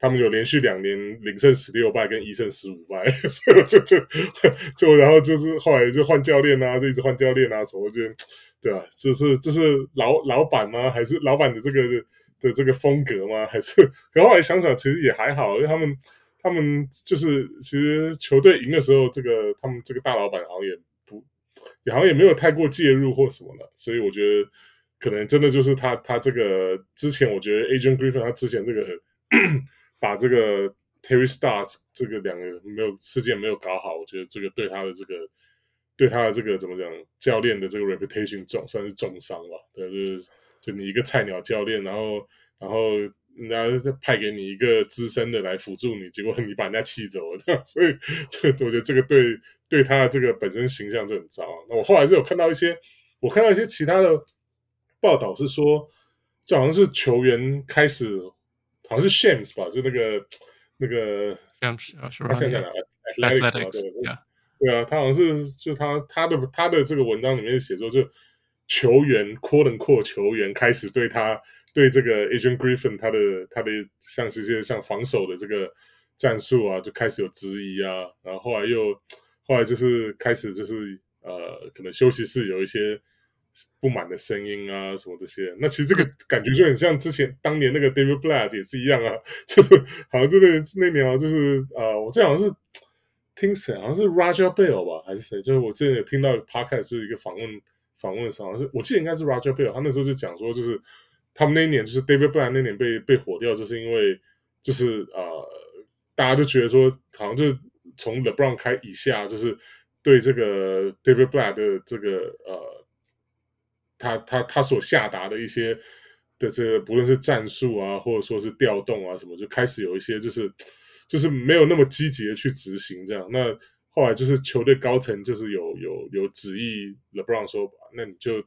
他们有连续两年零胜十六败跟一胜十五败，<laughs> 所以就就就然后就是后来就换教练啊，就一直换教练啊，什么就对啊？就是这是老老板吗？还是老板的这个的这个风格吗？还是？可后来想想，其实也还好，因为他们他们就是其实球队赢的时候，这个他们这个大老板好像也不也好像也没有太过介入或什么的，所以我觉得可能真的就是他他这个之前，我觉得 Agent Griffin 他之前这个。<coughs> 把这个 Terry Stars 这个两个没有事件没有搞好，我觉得这个对他的这个对他的这个怎么讲，教练的这个 reputation 重算是重伤吧。对，就是就你一个菜鸟教练，然后然后人家派给你一个资深的来辅助你，结果你把人家气走了，这样，所以这我觉得这个对对他的这个本身形象就很糟。那我后来是有看到一些，我看到一些其他的报道是说，就好像是球员开始。好像是 Shams 吧，就那个那个 Shams 啊，他现在哪？Athletics 对对啊，他好像是就他他的他的这个文章里面写作，就球员 quote unquote 球员开始对他对这个 Agent Griffin 他的他的像是些像防守的这个战术啊，就开始有质疑啊，然后后来又后来就是开始就是呃，可能休息室有一些。不满的声音啊，什么这些，那其实这个感觉就很像之前当年那个 David Blatt 也是一样啊，<laughs> 就是好像就那那年啊，就是呃，我这好像是听谁，好像是 Roger Bell 吧，还是谁？就是我之前有听到 Podcast 就是一个访问访问的时候，好像是我记得应该是 Roger Bell，他那时候就讲说，就是他们那一年就是 David Blatt 那年被被火掉，就是因为就是呃，大家就觉得说，好像就从 LeBron 开以下，就是对这个 David Blatt 的这个呃。他他他所下达的一些的这，不论是战术啊，或者说是调动啊什么，就开始有一些就是就是没有那么积极的去执行这样。那后来就是球队高层就是有有有指意 LeBron 说，那你就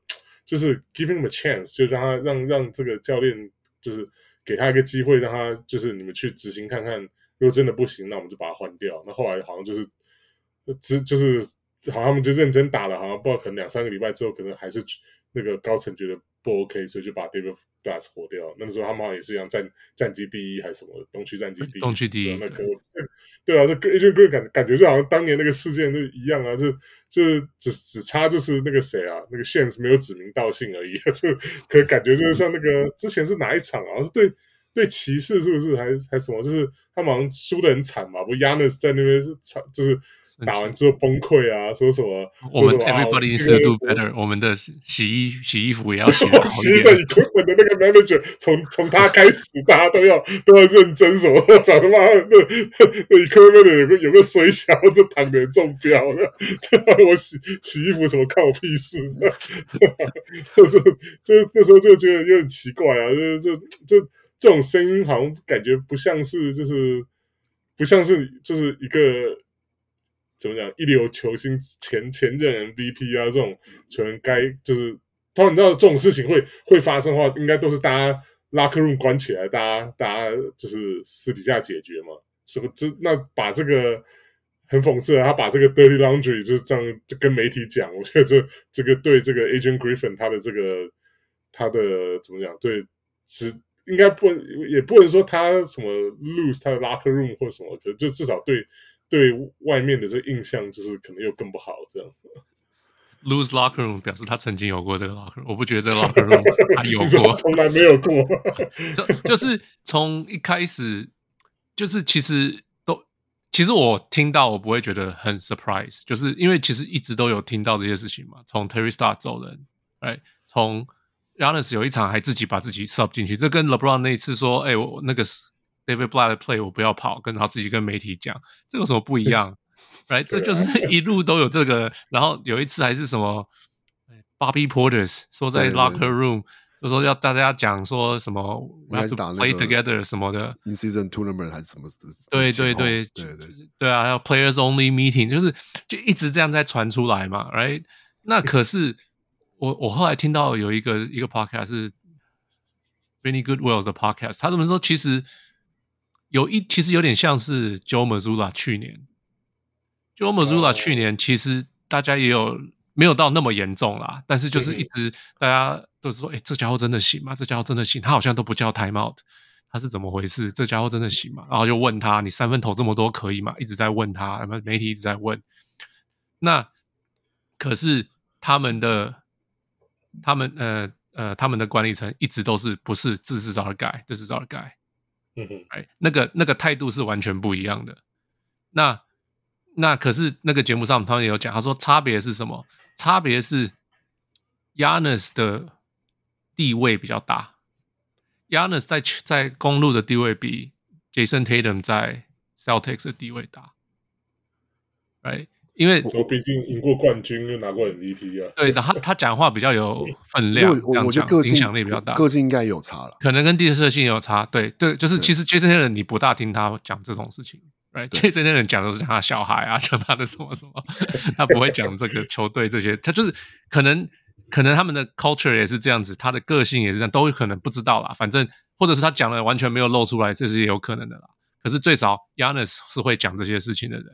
就是 giving him a chance，就让他让让这个教练就是给他一个机会，让他就是你们去执行看看，如果真的不行，那我们就把他换掉。那后来好像就是只就是好像他们就认真打了，好像不知道可能两三个礼拜之后，可能还是。那个高层觉得不 OK，所以就把 David Blatt 火掉。那个时候他们好像也是一样战战绩第一还是什么东区战绩第一，东区第一。那个对啊，这个 Adrian Griffin 感感觉就好像当年那个事件就一样啊，就就是只只差就是那个谁啊，那个 Shams 没有指名道姓而已，就可感觉就是像那个之前是哪一场啊？是对对骑士是不是？还还什么？就是他们好像输的很惨嘛，不 Giannis 在那边是场就是。打完之后崩溃啊，说什么？我们 everybody needs to do better。我们的洗衣洗衣服也要洗好一点。洗衣的 equipment 的那个 manager，从从他开始，大家都要都要认真什么？找他妈那那 equipment 有个有个水小就躺着中标了。我洗洗衣服什么看我屁事？<laughs> <laughs> 就就那时候就觉得有点奇怪啊，就就就这种声音好像感觉不像是就是不像是就是一个。怎么讲？一流球星前前任 MVP 啊，这种球员该就是，他你知道这种事情会会发生的话，应该都是大家 locker room 关起来，大家大家就是私底下解决嘛。什么这那把这个很讽刺啊，他把这个 dirty laundry 就是这样跟媒体讲，我觉得这这个对这个 Agent Griffin 他的这个他的怎么讲？对，只应该不也不能说他什么 lose 他的 locker room 或什么，可就至少对。对外面的这个印象就是可能又更不好这样。Lose locker room 表示他曾经有过这个 locker room，我不觉得这个 locker room <laughs> 他有过，从来没有过。<laughs> 就就是从一开始，就是其实都，其实我听到我不会觉得很 surprise，就是因为其实一直都有听到这些事情嘛。从 Terry Stotts 走人，哎，从 Giannis 有一场还自己把自己 sub 进去，这跟 LeBron 那一次说，哎，我那个 David Blatt 的 play 我不要跑，跟他自己跟媒体讲，这有什么不一样？Right，这就是一路都有这个，然后有一次还是什么，Bobby Porter's 说在 locker room 就说要大家讲说什么，We have to play together 什么的，in season tournament 还是什么的，对对对对对对啊，还有 players only meeting，就是就一直这样在传出来嘛，Right？那可是我我后来听到有一个一个 podcast 是 Benny Goodwill 的 podcast，他怎么说？其实有一其实有点像是 Joe Mazzulla 去年。Joe Mazzulla 去年其实大家也有没有到那么严重啦，但是就是一直大家都是说，哎、欸，这家伙真的行吗？这家伙真的行？他好像都不叫 time out，他是怎么回事？这家伙真的行吗？然后就问他，你三分投这么多可以吗？一直在问他，媒体一直在问。那可是他们的他们呃呃他们的管理层一直都是不是自是找的改，这是找的改，嗯哼，哎，那个那个态度是完全不一样的。那。那可是那个节目上他们也有讲，他说差别是什么？差别是 Yanis 的地位比较大，Yanis 在在公路的地位比 Jason Tatum 在 Celtics 的地位大，right？因为我毕竟赢过冠军，又拿过 MVP 啊。对，他他讲话比较有分量，我我觉得个性影响力比较大，个性应该有差了，可能跟地色性有差。对对，就是其实 Jason Tatum 你不大听他讲这种事情。Right，这这些人讲的是他小孩啊，讲他的什么什么，<laughs> 他不会讲这个球队这些，他就是可能可能他们的 culture 也是这样子，他的个性也是这样，都有可能不知道啦。反正或者是他讲的完全没有露出来，这是也有可能的啦。可是最少 Giannis 是会讲这些事情的人，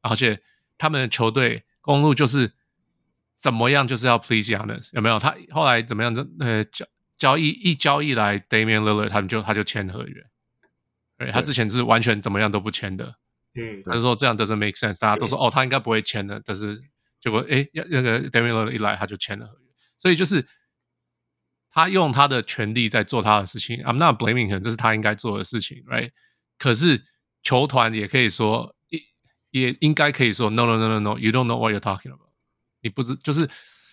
而且他们的球队公路就是怎么样就是要 please Giannis，有没有？他后来怎么样？这呃交交易一交易来 Damian Lillard，他们就他就签合约。对，他之前是完全怎么样都不签的，嗯，他就说这样 doesn't make sense，大家都说哦，他应该不会签的，但是结果哎，那个 Damian Lillard 一来他就签了合约，所以就是他用他的权利在做他的事情，I'm not blaming him，这是他应该做的事情，right？可是球团也可以说，也也应该可以说，no no no no no，you don't know what you're talking about，你不知就是，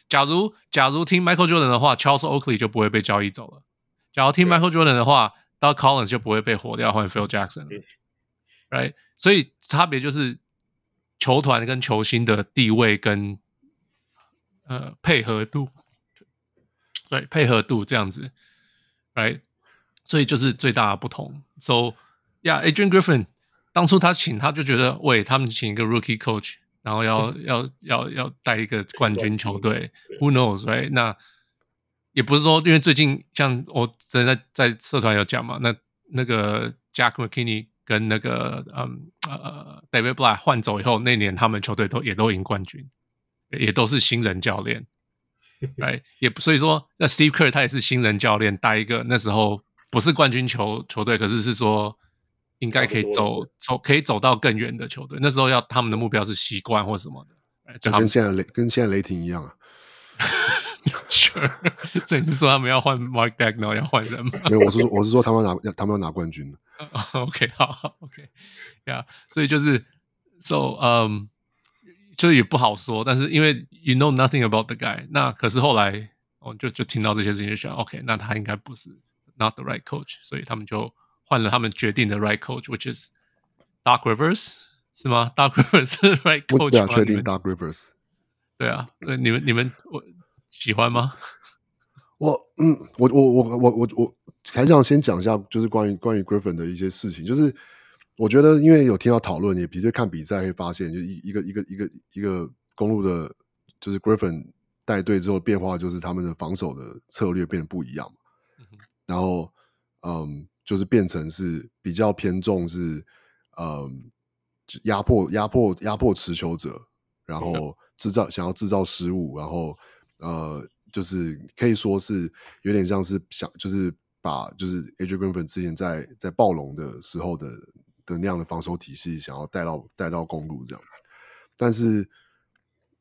假如假如听 Michael Jordan 的话，Charles Oakley 就不会被交易走了，假如听 Michael Jordan 的话。到 Collins 就不会被火掉，换 Phil Jackson，right？所以差别就是球团跟球星的地位跟呃配合度，对，配合度这样子，right？所以就是最大的不同。So yeah，Adrian Griffin 当初他请他就觉得，喂，他们请一个 Rookie Coach，然后要要要要带一个冠军球队，Who knows，right？那也不是说，因为最近像我之前在在社团有讲嘛，那那个 Jack McKinney 跟那个嗯呃 David Blatt 换走以后，那年他们球队都也都赢冠军，也都是新人教练，<laughs> 哎，也所以说那 Steve Kerr 他也是新人教练，带一个那时候不是冠军球球队，可是是说应该可以走走可以走到更远的球队，那时候要他们的目标是西冠或什么的，就跟现在雷跟现在雷霆一样啊。<laughs> Sure，<laughs> 所以你是说他们要换 Mark Daigneault 要换人吗？<laughs> 没有，我是说我是说他们要拿他们要拿冠军。OK，好，OK，Yeah，、okay. 所以就是，So，嗯、um,，就也不好说。但是因为 You know nothing about the guy，那可是后来我就就听到这些事情就想，OK，那他应该不是 Not the right coach，所以他们就换了他们决定的 Right coach，which is Dark Rivers，是吗？Dark <laughs> Rivers 是 Right coach，对啊，确定 Doc Rivers。对啊，你们你们我喜欢吗？<laughs> 我嗯，我我我我我我还想先讲一下，就是关于关于 Griffin 的一些事情。就是我觉得，因为有听到讨论，也的确看比赛会发现，就一一个一个一个一个公路的，就是 Griffin 带队之后变化，就是他们的防守的策略变得不一样。然后嗯，就是变成是比较偏重是嗯压迫压迫压迫持球者，然后。制造想要制造失误，然后呃，就是可以说是有点像是想，就是把就是 Adrian Griffin 之前在在暴龙的时候的的那样的防守体系，想要带到带到公路这样子。但是，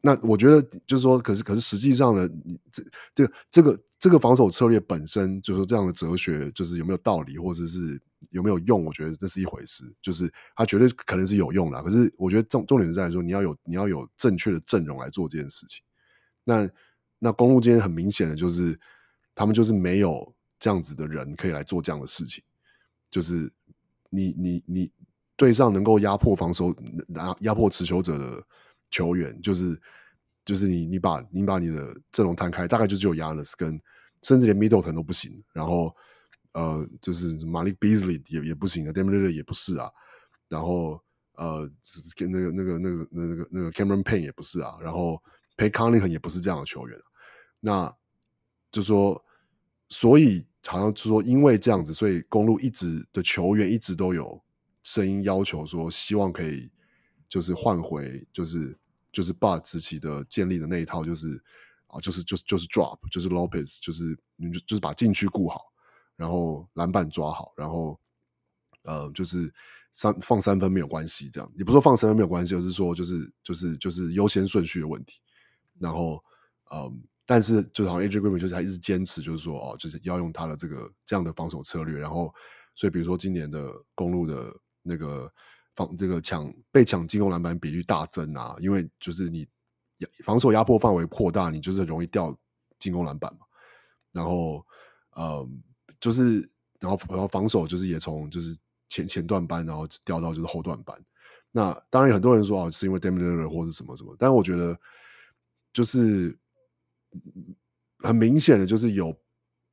那我觉得就是说，可是可是实际上呢，你这这个这个这个防守策略本身，就是这样的哲学，就是有没有道理，或者是有没有用？我觉得那是一回事。就是它绝对可能是有用的，可是我觉得重重点是在说，你要有你要有正确的阵容来做这件事情。那那公路今天很明显的就是，他们就是没有这样子的人可以来做这样的事情。就是你你你对上能够压迫防守、拿压迫持球者的球员，就是就是你你把你把你的阵容摊开，大概就只有 Giannis 跟甚至连 Middleton 都不行。然后呃，就是 Malik Beasley 也也不行，Damian Lillard 也不是啊。然后呃，那个那个那个那个那个 Cameron Payne 也不是啊。然后 Pat Connaughton 也不是这样的球员。那就说，所以好像就说，因为这样子，所以公路一直的球员一直都有声音要求说，希望可以就是换回，就是就是 Bud 时期的建立的那一套，就是啊，就是就是就是 drop，就是 Lopez，就是你就就是把禁区顾好，然后篮板抓好，然后呃，就是三放三分没有关系，这样也不说放三分没有关系，而是说就是就是就是优先顺序的问题，然后嗯。但是，就好像 AJ Griffin 就是他一直坚持，就是说哦，就是要用他的这个这样的防守策略。然后，所以比如说今年的公路的那个防这个抢被抢进攻篮板比率大增啊，因为就是你防守压迫范围扩大，你就是很容易掉进攻篮板嘛。然后，呃，就是然后然后防守就是也从就是前前段班，然后掉到就是后段班。那当然很多人说哦，是因为 d a m i l l e r 或是什么什么，但我觉得就是。很明显的就是有，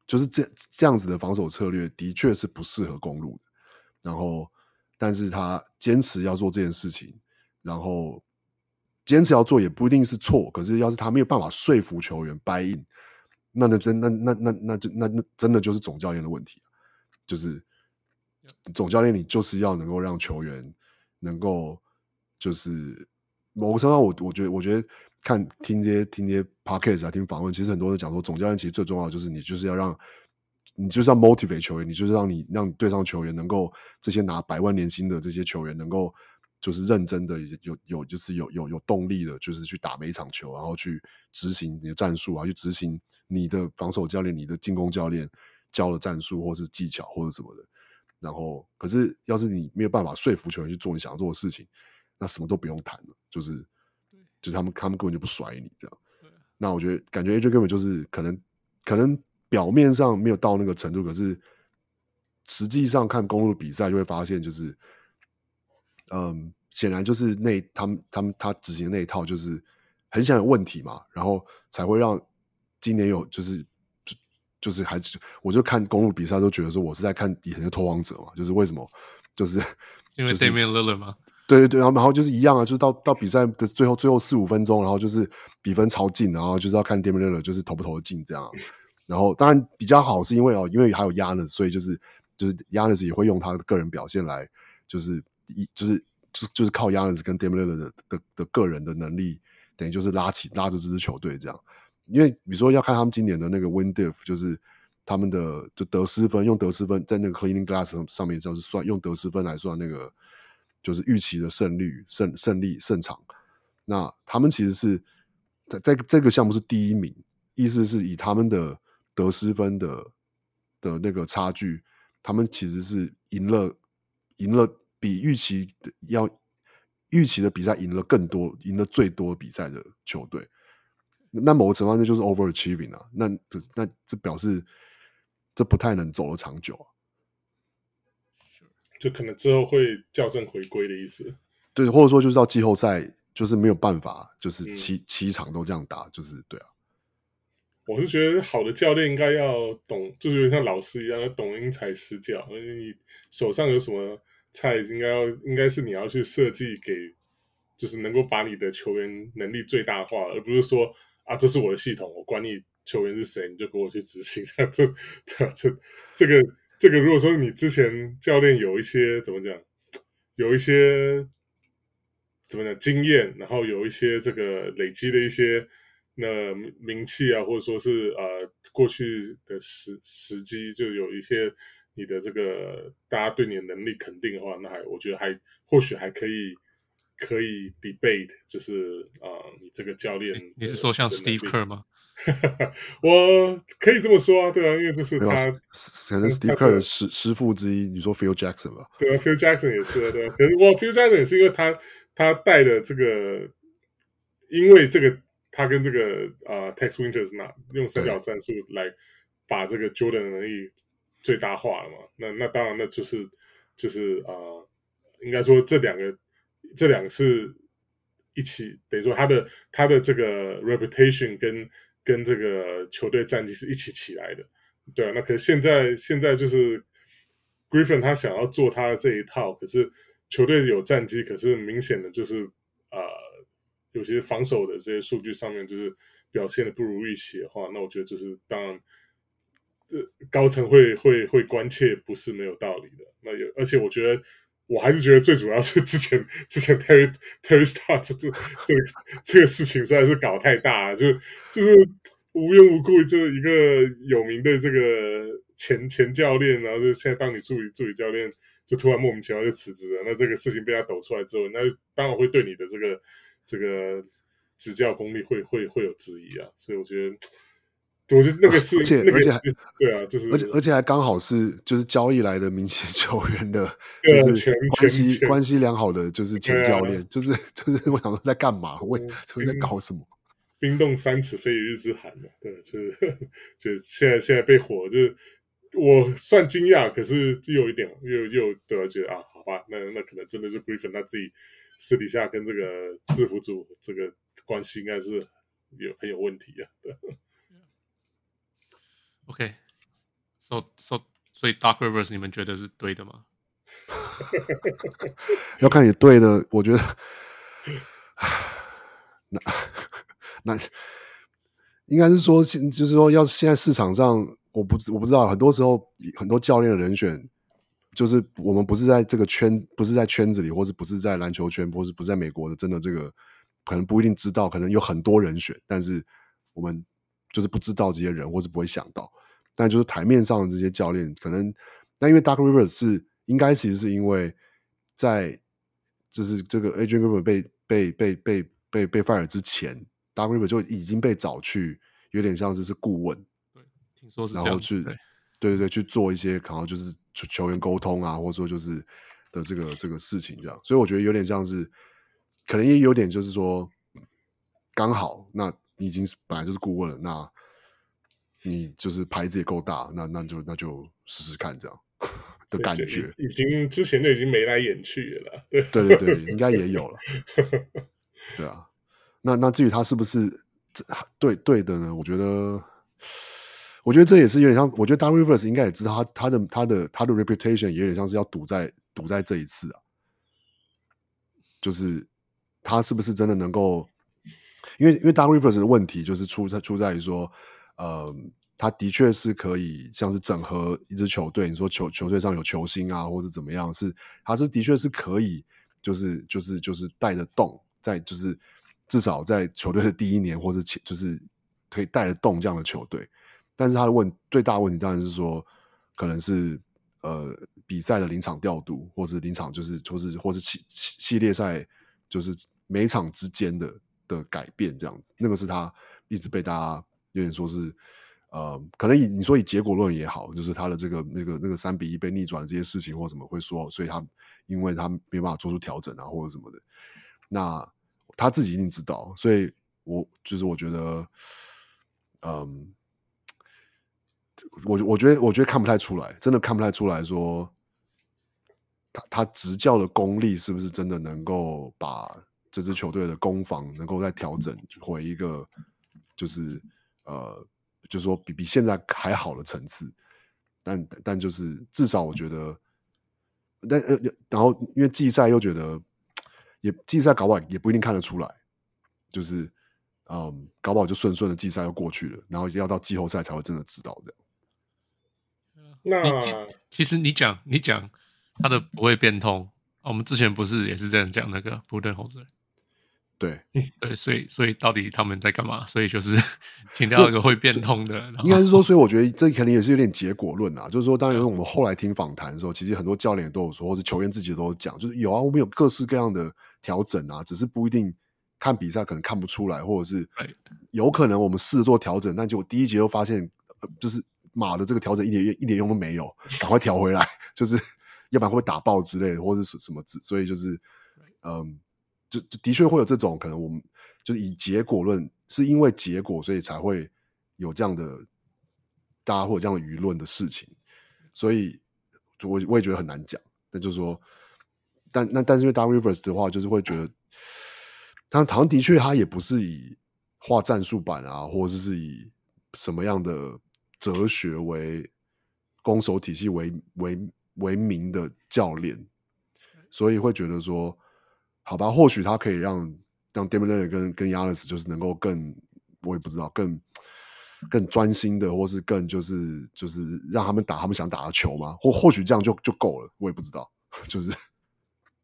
就是这这样子的防守策略的确是不适合公路的。然后，但是他坚持要做这件事情，然后坚持要做也不一定是错。可是，要是他没有办法说服球员 buy in，那那真那那那那就那那真的就是总教练的问题。就是总教练，你就是要能够让球员能够，就是某个程度上，我我觉得我觉得。看听这些听这些 podcast 啊，听访问，其实很多人讲说，总教练其实最重要的就是你就是要让，你就是要 motivate 球员，你就是让你让你对上球员能够这些拿百万年薪的这些球员能够就是认真的有有就是有有有动力的，就是去打每一场球，然后去执行你的战术啊，去执行你的防守教练、你的进攻教练教的战术或是技巧或者什么的。然后，可是要是你没有办法说服球员去做你想要做的事情，那什么都不用谈了，就是。就是他们，他们根本就不甩你这样。那我觉得，感觉 AJ 根本就是可能，可能表面上没有到那个程度，可是实际上看公路比赛就会发现，就是，嗯，显然就是那他们他们他执行的那一套就是很想有问题嘛，然后才会让今年有就是就就是还是我就看公路比赛都觉得说我是在看以前的拓荒者嘛，就是为什么就是 <laughs> 因为 Damian Lillard 吗？对对对，然后然后就是一样啊，就是到到比赛的最后最后四五分钟，然后就是比分超近，然后就是要看 Damian Lillard 就是投不投得进这样。然后当然比较好是因为哦，因为还有 Giannis，所以就是就是 Giannis 也会用他的个人表现来，就是一就是就就是靠 Giannis 跟 Damian Lillard 的的的个人的能力，等于就是拉起拉着这支球队这样。因为比如说要看他们今年的那个 Win Diff，就是他们的就得失分，用得失分在那个 Cleaning Glass 上面就是算用得失分来算那个。就是预期的胜率、胜胜利、胜场，那他们其实是在在这个项目是第一名，意思是以他们的得失分的的那个差距，他们其实是赢了，赢了比预期的要预期的比赛赢了更多，赢了最多比赛的球队。那某个程度上就是 overachieving 啊，那这那这表示这不太能走得长久啊。就可能之后会校正回归的意思，对，或者说就是到季后赛，就是没有办法，就是七、嗯、七场都这样打，就是对啊。我是觉得好的教练应该要懂，就是有点像老师一样，要懂因材施教。因为你手上有什么菜，应该要应该是你要去设计给，就是能够把你的球员能力最大化，而不是说啊，这是我的系统，我管你球员是谁，你就给我去执行。<laughs> 这这这这个。这个如果说你之前教练有一些怎么讲，有一些怎么讲经验，然后有一些这个累积的一些那名气啊，或者说是呃过去的时时机，就有一些你的这个大家对你的能力肯定的话，那还我觉得还或许还可以可以 debate，就是啊、呃，你这个教练，你是说像 Steve Kerr 吗？<laughs> 我可以这么说啊，对啊，因为这是他可能 Steve Kerr 的师师傅之一，你说 Phil Jackson 吧？对啊，Phil Jackson 也是啊，对啊。可是我 Phil Jackson 也是因为他他带的这个，因为这个他跟这个啊、呃、Tex Winters 拿用三角战术来把这个 Jordan 的能力最大化了嘛。那那当然那就是就是啊、应该说这两个这两个是一起等于说他的他的这个 reputation 跟跟这个球队战绩是一起起来的，对啊，那可是现在现在就是 Griffin 他想要做他的这一套，可是球队有战绩，可是明显的就是啊、有些防守的这些数据上面就是表现的不如预期的话，那我觉得就是当然，高层会会会关切不是没有道理的。那有，而且我觉得。我还是觉得最主要是之前之前 Terry <laughs> Terry Star 这这这这个事情实在是搞太大了，就就是无缘无故就一个有名的这个前前教练，然后就现在当你助理助理教练，就突然莫名其妙就辞职了。那这个事情被他抖出来之后，那当然会对你的这个这个执教功力会会会有质疑啊。所以我觉得。我觉得那个是，而且、那个、而且还对啊，就是而且而且还刚好是就是交易来的明星球员的，<laughs> 就是关系关系良好的就是前教练，就是就是我想说在干嘛？我我在搞什么？冰冻三尺非一日之寒的，对，就是 <laughs> 就是现在现在被火，就是我算惊讶，可是又有一点又又对，觉得啊，好吧，那那可能真的是 Griffin 他自己私底下跟这个制服组这个关系应该是有很有问题啊，对。OK，so so，所以 Doc Rivers 你们觉得是对的吗？<laughs> 要看你对的，我觉得，那那应该是说，就是说，要现在市场上，我不我不知道，很多时候很多教练的人选，就是我们不是在这个圈，不是在圈子里，或者不是在篮球圈，或是不是在美国的，真的这个可能不一定知道，可能有很多人选，但是我们就是不知道这些人，或是不会想到。但就是台面上的这些教练，可能那因为 Doc Rivers 是应该其实是因为在就是这个 Adrian Griffin 被被被被被被 fire 之前，Doc Rivers 就已经被找去，有点像是是顾问，对，听说是然后去对对对去做一些可能就是球员沟通啊，或者说就是的这个这个事情这样，所以我觉得有点像是可能也有点就是说刚好，那你已经是本来就是顾问了，那。你就是牌子也够大，那那就那就试试看这样的感觉。已经之前就已经眉来眼去了，对对对对，应该也有了。<laughs> 对啊，那那至于他是不是对对的呢？我觉得，我觉得这也是有点像。我觉得 Doc Rivers 应该也知道他他的他的他的 reputation 也有点像是要赌在赌在这一次啊，就是他是不是真的能够？因为因为 Doc Rivers 的问题就是出在出在于说。呃，他的确是可以像是整合一支球队。你说球球队上有球星啊，或者怎么样？是，他是的确是可以，就是就是就是带得动，在就是至少在球队的第一年，或者就是可以带得动这样的球队。但是他的问最大的问题当然是说，可能是呃比赛的临场调度，或是临场就是或是或是系系列赛，就是每场之间的的改变这样子。那个是他一直被大家。有点说是，呃，可能以你说以结果论也好，就是他的这个那个那个三比一被逆转的这些事情或什么会说，所以他因为他没办法做出调整啊或者什么的，那他自己一定知道，所以我就是我觉得，嗯，我我觉得我觉得看不太出来，真的看不太出来说，他他执教的功力是不是真的能够把这支球队的攻防能够再调整回一个就是。呃，就是说比比现在还好的层次，但但就是至少我觉得，但呃，然后因为季赛又觉得，也季赛搞不好也不一定看得出来，就是嗯，搞不好就顺顺的季赛又过去了，然后要到季后赛才会真的知道这样。那其实你讲你讲他的不会变通，我们之前不是也是这样讲那个 Budenholzer？对 <laughs> 对，所以所以到底他们在干嘛？所以就是 <laughs> 请到一个会变通的，应该是说，所以我觉得这肯定也是有点结果论啊。就是说，当然我们后来听访谈的时候，其实很多教练都有说，或是球员自己都有讲，就是有啊，我们有各式各样的调整啊，只是不一定看比赛可能看不出来，或者是有可能我们试着做调整，但结果第一节又发现，就是马的这个调整一点一点用都没有，赶快调回来，<laughs> 就是要不然会不会打爆之类的，或者是什么字，所以就是嗯。就就的确会有这种可能，我们就是以结果论，是因为结果所以才会有这样的大家会有这样的舆论的事情，所以我我也觉得很难讲。那就是说，但那但是因为 Doc Rivers 的话，就是会觉得他好像的确他也不是以画战术板啊，或者是以什么样的哲学为攻守体系为为为名的教练，所以会觉得说。好吧，或许他可以让让 Damian Lillard 跟跟 Giannis 就是能够更，我也不知道更更专心的，或是更就是就是让他们打他们想打的球吗？或或许这样就就够了，我也不知道。<laughs> 就是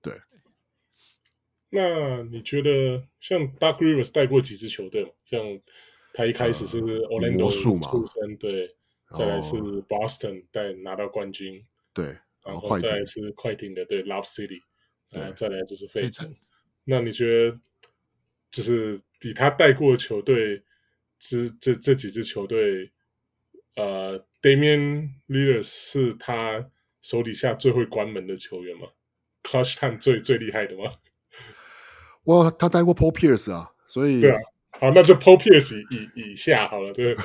对。那你觉得像 Doc Rivers 带过几支球队？像他一开始是 Orlando 出身，对，再来是 Boston 带拿到冠军，对，然后再来是快艇的，对 Love City。啊，再来就是费城。那你觉得，就是以他带过的球队，这这这几支球队，呃，Damian l e a d e r 是他手底下最会关门的球员吗？Clutch time 最最厉害的吗？<laughs> 哇，他带过 Paul Pierce 啊，所以对啊，好，那就 Paul Pierce 以以下好了，对，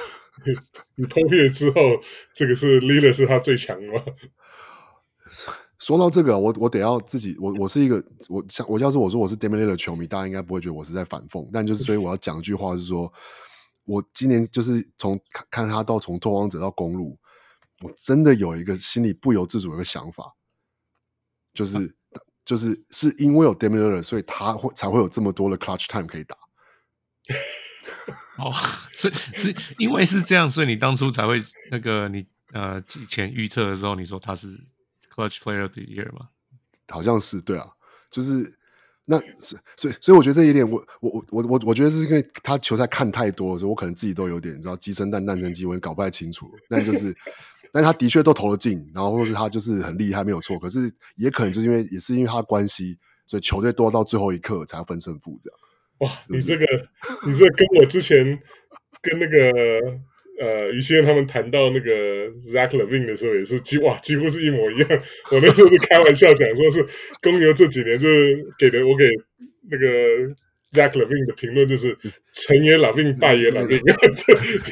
你 Paul Pierce 之后，这个是 Lillard 是他最强的吗？<laughs> 说到这个，我我得要自己，我我是一个，我像我要是我说我是的球迷，大家应该不会觉得我是在反讽，但就是所以我要讲一句话是说，我今年就是从看看他到从拓荒者到公路，我真的有一个心里不由自主的一个想法，就是、啊、就是是因为有 Lillard，所以他会才会有这么多的 clutch time 可以打。<laughs> 哦，所以是因为是这样，所以你当初才会那个你呃以前预测的时候，你说他是。Clutch Player of the Year 吗？好像是对啊，就是那是所以所以我觉得这一点我我我我我我觉得是因为他球赛看太多，所以我可能自己都有点你知道鸡生蛋蛋生鸡，我也搞不太清楚。但就是，<laughs> 但他的确都投了进，然后或是他就是很厉害，没有错。可是也可能就是因为也是因为他的关系，所以球队多到最后一刻才要分胜负这样。哇，就是、你这个你这个跟我之前跟那个。呃，于谦他们谈到那个 Zach Levine 的时候，也是几哇，几乎是一模一样。我那时候是开玩笑讲，说是公牛这几年就是给的，我给那个 Zach Levine 的评论就是成也 Levine，败也 Levine，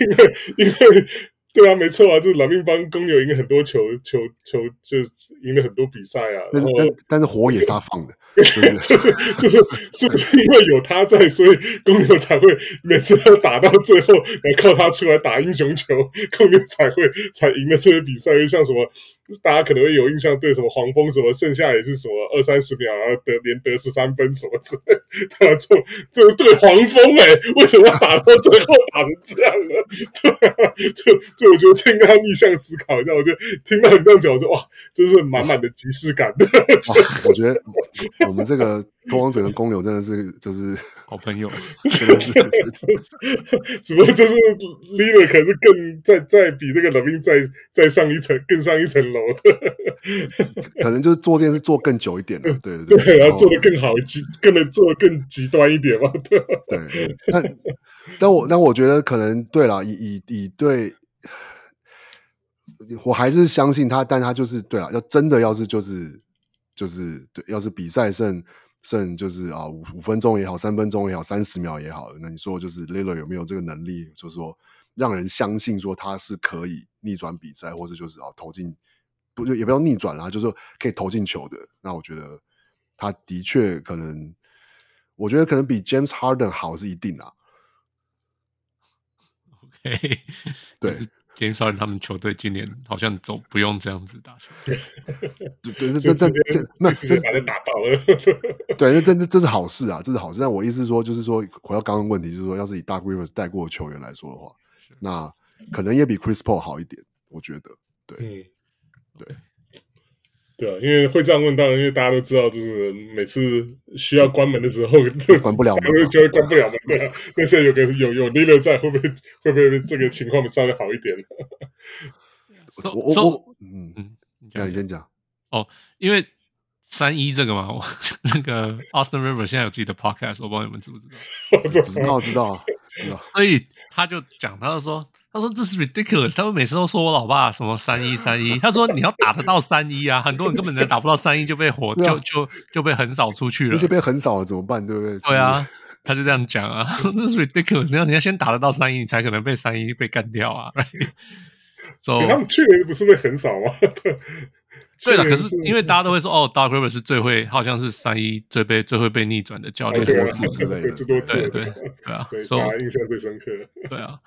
因为因为。对啊，没错啊，就是老兵帮公牛赢了很多球球球，就赢了很多比赛啊。但但但是火也是他放的，<laughs> 就是就是就是，不是因为有他在，所以公牛才会每次都打到最后，来靠他出来打英雄球，公牛才会才赢了这些比赛。就像什么，大家可能会有印象，对什么黄蜂什么，剩下也是什么二三十秒，然后得连得十三分什么之类。的就就对黄蜂哎，为什么要打到最后打成这样呢？对啊，就。我觉得这应该要逆向思考一下。我觉得听到你这样讲，我说哇，真是满满的即视感的。<laughs> 我觉得我们这个拓荒者跟公牛真的是就是好朋友，<laughs> 真的是。<laughs> 只不过就是 Lillard 可是更再再比那个 LaVine 再再上一层，更上一层楼的。可能就是做这件事做更久一点了，<laughs> 对对对，然后做的更好，极更能做得更极端一点嘛。对对，但但我但我觉得可能对了，以以以对。我还是相信他，但他就是对啊，要真的要是就是就是对，要是比赛剩剩就是啊五五分钟也好，三分钟也好，三十秒也好，那你说就是 Lillard 有没有这个能力，就是说让人相信说他是可以逆转比赛，或者就是啊投进不就也不要逆转啦，就是说可以投进球的。那我觉得他的确可能，我觉得可能比 James Harden 好是一定啊。OK，对。James Harden 他们球队今年好像走不用这样子打球，对 <laughs> 对，这这这那这把人打爆了，<laughs> 对，那这这这是好事啊，这是好事。但我意思是说，就是说回到刚刚问题，就是说，要是以 Doc Rivers 带过的球员来说的话，那可能也比 Chris Paul 好一点，我觉得，对，嗯，对。对啊，因为会这样问，当然因为大家都知道，就是每次需要关门的时候，关不了门，就会关不了门。对啊，那现在有个有有 leader 在，会不会会不会这个情况稍微好一点？我我我嗯嗯，那你先讲哦，因为三一这个嘛，我 <laughs> 那个 Austin Rivers 现在有自己的 podcast，我不知道你们知不知道？<laughs> 知道知道，所以他就讲，他就说。他说这是 ridiculous，他们每次都说我老爸什么三一三一，他说你要打得到三一啊，很多人根本人打不到三一就被火、啊、就就就被横扫出去了，那些被横扫了怎么办？对不对？对啊，<laughs> 他就这样讲啊，这是 ridiculous，你要你要先打得到三一，你才可能被三一被干掉啊。所以他们去年不是被横扫吗？对了，可是因为大家都会说哦，Doc Rivers 是最会，好像是三一最被最会被逆转的教练，多次之类的，对对对对啊，所以印象最深刻。对啊。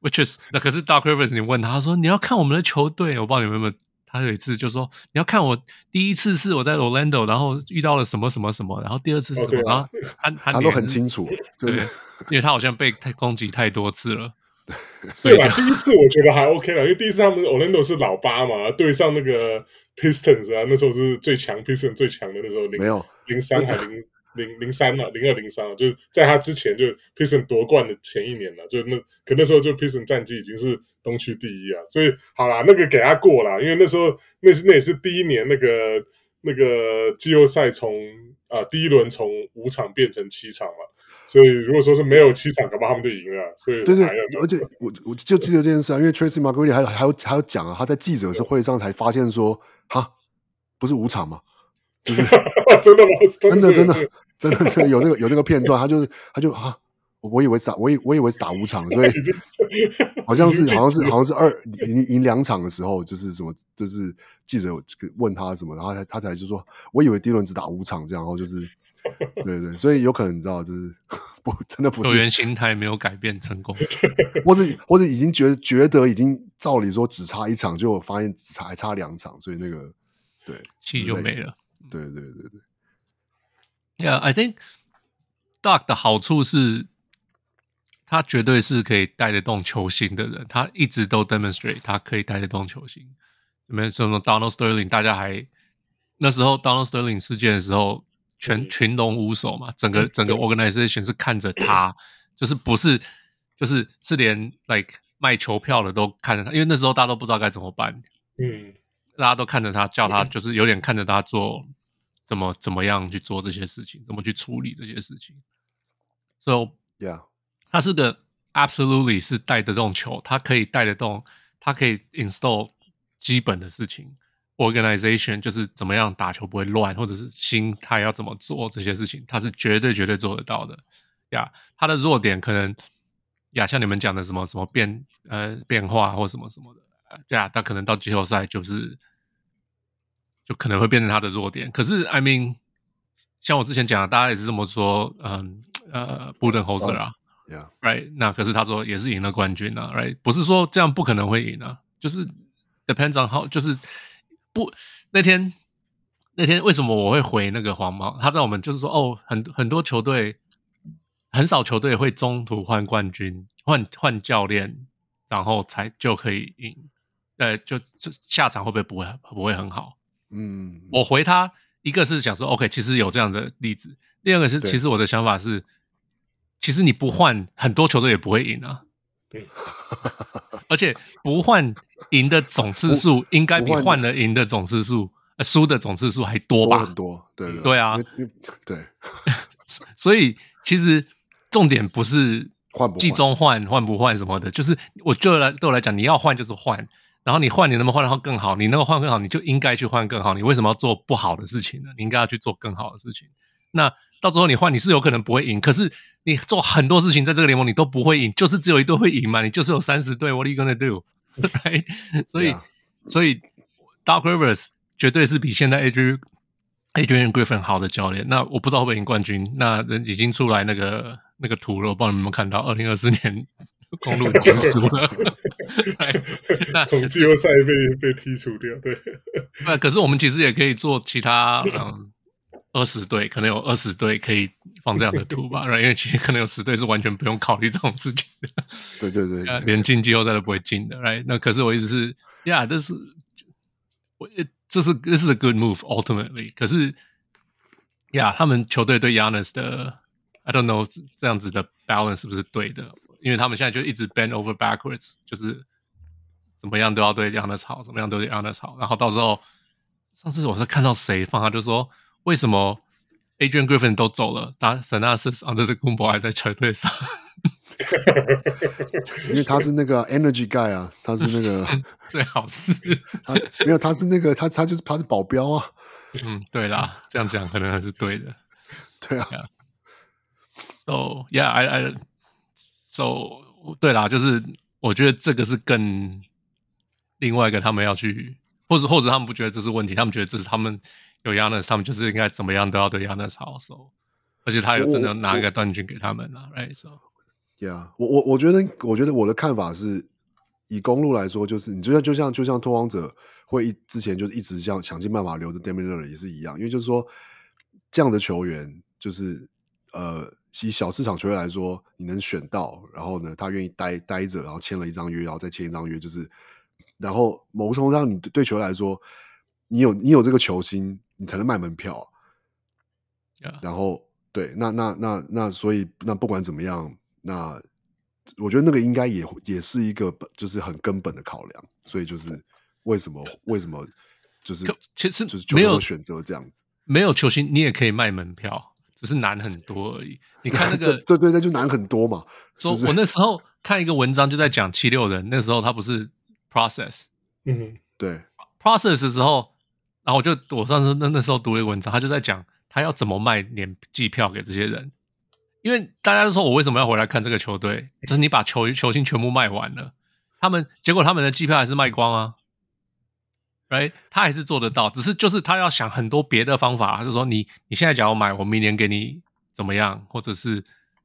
Which is 那可是 Doc Rivers，你问他，他说你要看我们的球队，我不知道你们有没有。他有一次就说你要看我第一次是我在 Orlando，然后遇到了什么什么什么，然后第二次是什么，然后他他他都很清楚，对，因为他好像被太攻击太多次了。<laughs> 对吧？第一次我觉得还 OK 了，因为第一次他们 Orlando 是老八嘛，对上那个 Pistons 啊，那时候是最强 Pistons 最强的那时候，零没有零三还零。零零三了，零二零三了，就是在他之前，就 Pistons 夺冠的前一年了，就那可那时候就 Pistons 战绩已经是东区第一啊，所以好啦，那个给他过了，因为那时候那是那也是第一年那个那个季后赛从啊第一轮从五场变成七场嘛，所以如果说是没有七场，恐怕他们就赢了。所以对对，而且我我就记得这件事啊，因为 Tracy McGrady 还有还有还有讲啊，他在记者会上才发现说，哈，不是五场吗？就是 <laughs> 真的吗？<laughs> 真的真的真的真的有那个有那个片段，他就是他就啊，我以为是打我以我以为是打五场，所以好像是好像是好像是二赢赢两场的时候，就是什么就是记者问他什么，然后他他才就说，我以为第一轮只打五场这样，然后就是 <laughs> 对对对，所以有可能你知道，就是 <laughs> 不真的不是球员心态没有改变成功，或者或者已经觉得觉得已经照理说只差一场，就发现只差还差两场，所以那个对气就没了。对对对对，Yeah，I think Doc 的好处是，他绝对是可以带得动球星的人。他一直都 demonstrate 他可以带得动球星。有没有什么 Donald Sterling？大家还那时候 Donald Sterling 事件的时候，全群龙无首嘛，整个整个 organization 是看着他，<clears throat> 就是不是就是是连 like 卖球票的都看着他，因为那时候大家都不知道该怎么办。嗯，大家都看着他，叫他就是有点看着他做。怎么怎么样去做这些事情？怎么去处理这些事情？So yeah，他是个 absolutely 是带得动球，他可以带得动，他可以 install 基本的事情，organization 就是怎么样打球不会乱，或者是心态要怎么做这些事情，他是绝对绝对做得到的。呀、yeah，他的弱点可能呀，像你们讲的什么什么变呃变化或什么什么的，呀、yeah，他可能到季后赛就是。就可能会变成他的弱点。可是，I mean，像我之前讲的，大家也是这么说。嗯，呃，Budenholzer 啊，Yeah，right。那可是他说也是赢了冠军啊，right？不是说这样不可能会赢啊，就是 depends on how，就是不那天那天为什么我会回那个黄毛？他在我们就是说，哦，很很多球队很少球队会中途换冠军、换换教练，然后才就可以赢。呃，就就下场会不会不会不会很好？嗯，我回他一个是想说，OK，其实有这样的例子。第二个是，其实我的想法是，其实你不换，很多球队也不会赢啊。对，而且不换赢的总次数应该比换了赢的总次数，输的总次数还多吧？多很多，对对，对啊，对。<laughs> 所以其实重点不是换不季中换换不换什么的，就是我就来对我来讲，你要换就是换。然后你换，你能不能换的话更好？你能够换更好，你就应该去换更好。你为什么要做不好的事情呢？你应该要去做更好的事情。那到最后你换，你是有可能不会赢。可是你做很多事情，在这个联盟你都不会赢，就是只有一队会赢嘛。你就是有三十队，What are you gonna do? Right? 所以所以 Doc Rivers 绝对是比现在 AJ AJ Griffin 好的教练。那我不知道会不会赢冠军。那人已经出来那个那个图了，我不知道你们有没有看到，二零二四年。<laughs> 公路结束了，那 <laughs> 从季后赛被被剔除掉，对。<laughs> 那可是我们其实也可以做其他，嗯，二十队可能有二十队可以放这样的图吧，因为其实可能有十队是完全不用考虑这种事情的，对对对，连进季后赛都不会进的，right？那可是我意思是，，Yeah，，这是我这是这是 a good move ultimately。可是，，Yeah，，他们球队对 Giannis 的 I don't know 这样子的 balance 是不是对的？因为他们现在就一直 bend over backwards，就是怎么样都要对 Giannis 好，怎么样都对 Giannis 好。然后到时候，上次我是看到谁放他就说，为什么 Adrian Griffin 都走了，但 Thanasis Antetokounmpo 还在车队上？因为他是那个 energy guy 啊，他是那个 <laughs> 最好是他没有，他是那个他他就是他是保镖啊。嗯，对啦，这样讲可能还是对的。<laughs> 对啊。Yeah. So yeah, I I so 对啦，就是我觉得这个是更另外一个他们要去，或者或者他们不觉得这是问题，他们觉得这是他们有 Giannis，他们就是应该怎么样都要对 Giannis 好。So 而且他有真的拿一个冠军给他们了，right？So Yeah，我我我觉得，我觉得我的看法是，以公路来说，就是你就像就像就像拓荒者会一之前就是一直这样想尽办法留着 Lillard 也是一样，因为就是说这样的球员，就是呃，以小市场球员来说，你能选到，然后呢，他愿意待待着，然后签了一张约，然后再签一张约，就是，然后某种程度上，你对球来说，你有你有这个球星，你才能卖门票.然后对，那那那那，所以那不管怎么样。那我觉得那个应该也也是一个就是很根本的考量，所以就是为什么为什么就是其实就是没有选择这样子，没有球星你也可以卖门票，只是难很多而已。你 <laughs> 看那个对对对，就难很多嘛。说我那时候看一个文章就在讲七六人，那时候他不是 process，嗯，对 process 的时候，然后我就我上次那那时候读了一个文章，他就在讲他要怎么卖年季票给这些人。因为大家都说我为什么要回来看这个球队？就是你把球球星全部卖完了，他们结果他们的机票还是卖光啊，right？他还是做得到，只是就是他要想很多别的方法。就是说你你现在假如买，我明年给你怎么样？或者是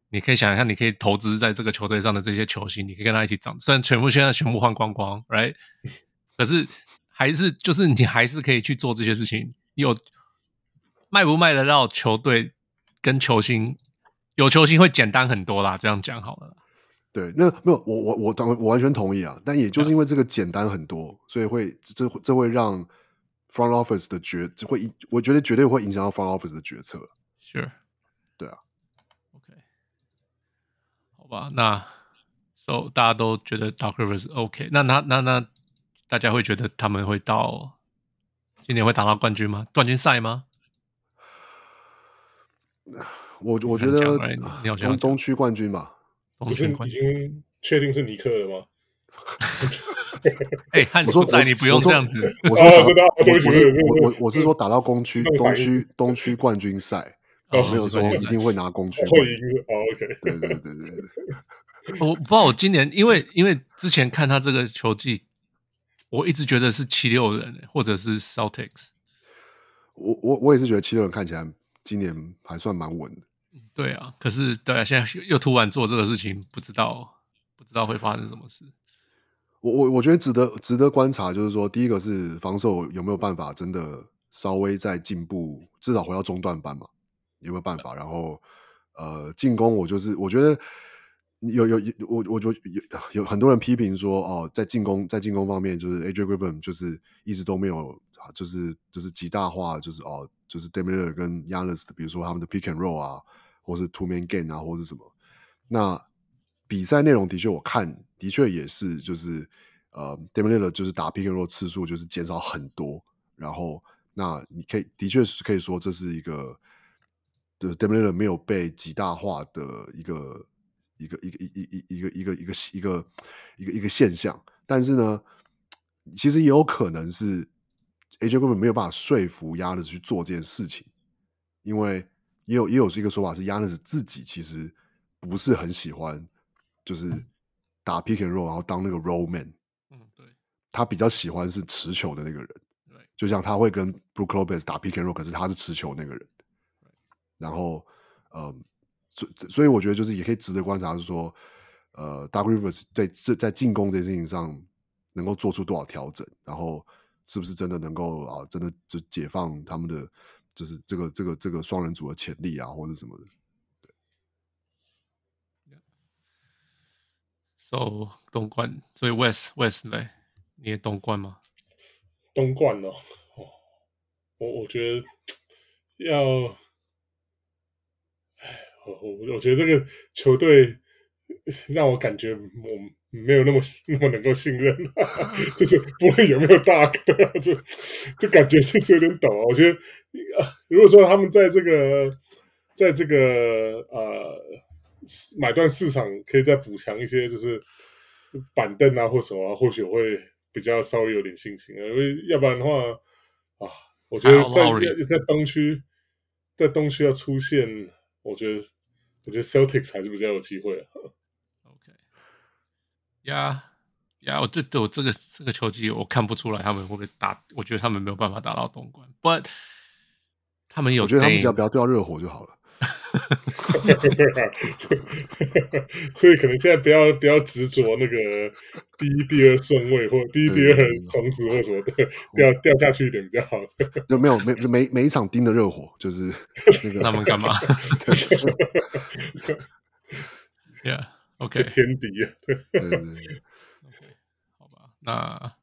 你可以想一下，你可以投资在这个球队上的这些球星，你可以跟他一起涨。虽然全部现在全部换光光，right？<laughs> 可是还是就是你还是可以去做这些事情。有卖不卖得到球队跟球星？有球星会简单很多啦，这样讲好了。对，那没有我我我当我完全同意啊，但也就是因为这个简单很多，嗯、所以会这这会让 front office 的决会，我觉得绝对会影响到 front office 的决策。Sure，对啊。OK，好吧，那 So 大家都觉得 Doc Rivers OK，那那那那大家会觉得他们会到今年会打到冠军吗？冠军赛吗？我我觉得东东区冠军吧，不是已经确定是尼克了吗？<laughs> 哎，汉斯仔，你不用这样子。我 <laughs> 说，我我我我是说打到东区 <laughs> 东区东区冠军赛，没有说一定会拿东区。会赢，OK。对对对对对。我不知道，我今年因为因为之前看他这个球技，我一直觉得是七六人或者是 Celtics。我我我也是觉得七六人看起来今年还算蛮稳的。对啊，可是对啊，现在又突然做这个事情，不知道不知道会发生什么事。我我我觉得值得值得观察，就是说，第一个是防守有没有办法真的稍微再进步，至少回到中段班嘛，有没有办法？然后呃，进攻我就是我觉得有有我我就有有很多人批评说哦，在进攻在进攻方面，就是 AJ Griffin 就是一直都没有就是就是极大化，就是哦就是 Damian Lillard 跟 Giannis 的，比如说他们的 Pick and Roll 啊。或是 two man game 啊，或是什么？那比赛内容的确，我看的确也是，就是呃，Damian Lillard 就是打 PK 弱次数就是减少很多。然后，那你可以的确是可以说这是一个，就是 Damian Lillard 没有被极大化的一个一个一个一一一个一个一个一个一个一个现象。但是呢，其实也有可能是 AJ 根本没有办法说服 Giannis 去做这件事情，因为。也有也有一个说法是，Giannis 自己其实不是很喜欢，就是打 pick and roll，然后当那个 roll man。嗯，对。他比较喜欢是持球的那个人。对。就像他会跟 Brook Lopez 打 pick and roll，可是他是持球那个人。对。然后，嗯，所所以我觉得就是也可以值得观察，是说，呃，Doc Rivers 对这在进攻这件事情上能够做出多少调整，然后是不是真的能够啊，真的就解放他们的。就是这个这个这个双人组的潜力啊，或者什么的。对。So 东冠，所以 West West 来，你也东冠吗？东冠哦，哦，我我觉得要，哎，我我我觉得这个球队让我感觉我没有那么那么能够信任，<laughs> <laughs> 就是不论有没有大哥，<laughs> 就就感觉就是有点抖啊。我觉得，如果说他们在这个在这个呃买断市场可以再补强一些，就是板凳啊或什么啊，或许我会比较稍微有点信心啊。因为要不然的话啊。我觉得在在东区，在东区要出现，我觉得我觉得 Celtics 还是比较有机会。呀呀，我这对我这个这个球季我看不出来他们会不会打，我觉得他们没有办法打到东冠，But 他们有，我觉得他们只要不要掉热火就好了。对啊，<laughs> 所以可能现在不要不要执着那个 <laughs> 第一、第二顺位，或第一、第二种子或什么的，掉掉下去一点比较好。就没有每每每一场盯的热火，就是 <laughs> 那个他们干嘛？Yeah，OK，天敌啊。对对对，OK，好吧，那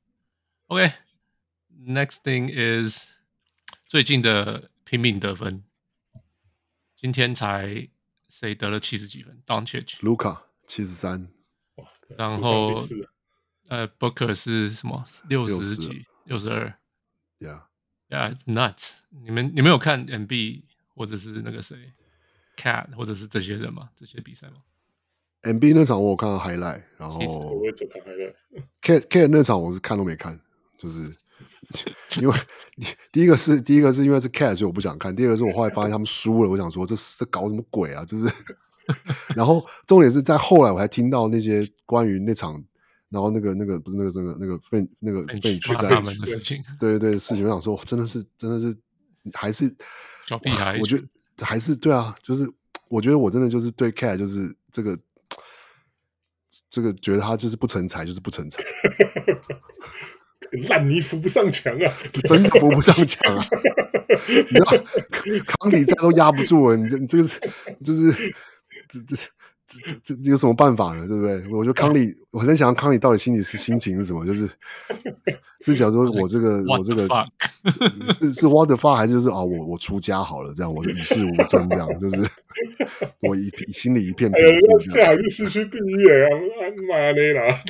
OK，Next thing is 最近的拼命得分。今天才谁得了七十几分？Doncic、Luka 七十三，然后呃，Booker 是什么？六十几？六十二？Yeah，Yeah，Nuts！你们你们有看 MB 或者是那个谁 Cat 或者是这些人吗？这些比赛吗？MB 那场我有看到 Highlight，然后我也只看 Highlight。Cat Cat 那场我是看都没看，就是。<laughs> 因为第一个是第一个是因为是 Cat，所以我不想看。第二个是我后来发现他们输了，我想说这这搞什么鬼啊？就是，然后重点是在后来我还听到那些关于那场，然后那个那个不是那个那个那个被那个被驱散的事情，对对对事情，我想说真的是真的是还是小屁孩，我觉得还是对啊，就是我觉得我真的就是对 Cat 就是这个这个觉得他就是不成才，就是不成才。<laughs> 烂泥扶不上墙啊！<laughs> 真的扶不上墙啊！你知道康里赛都压不住了，你这你这个是就是这这这这这有什么办法呢？对不对？我觉得康里，我很想康里到底心里是心情是什么？就是是想说我这个我这个是是 what the fuck 还是就是啊我我出家好了这样，我与世无争这样，就是我一片心里一片平静。这还是失去第一眼啊！妈的啦！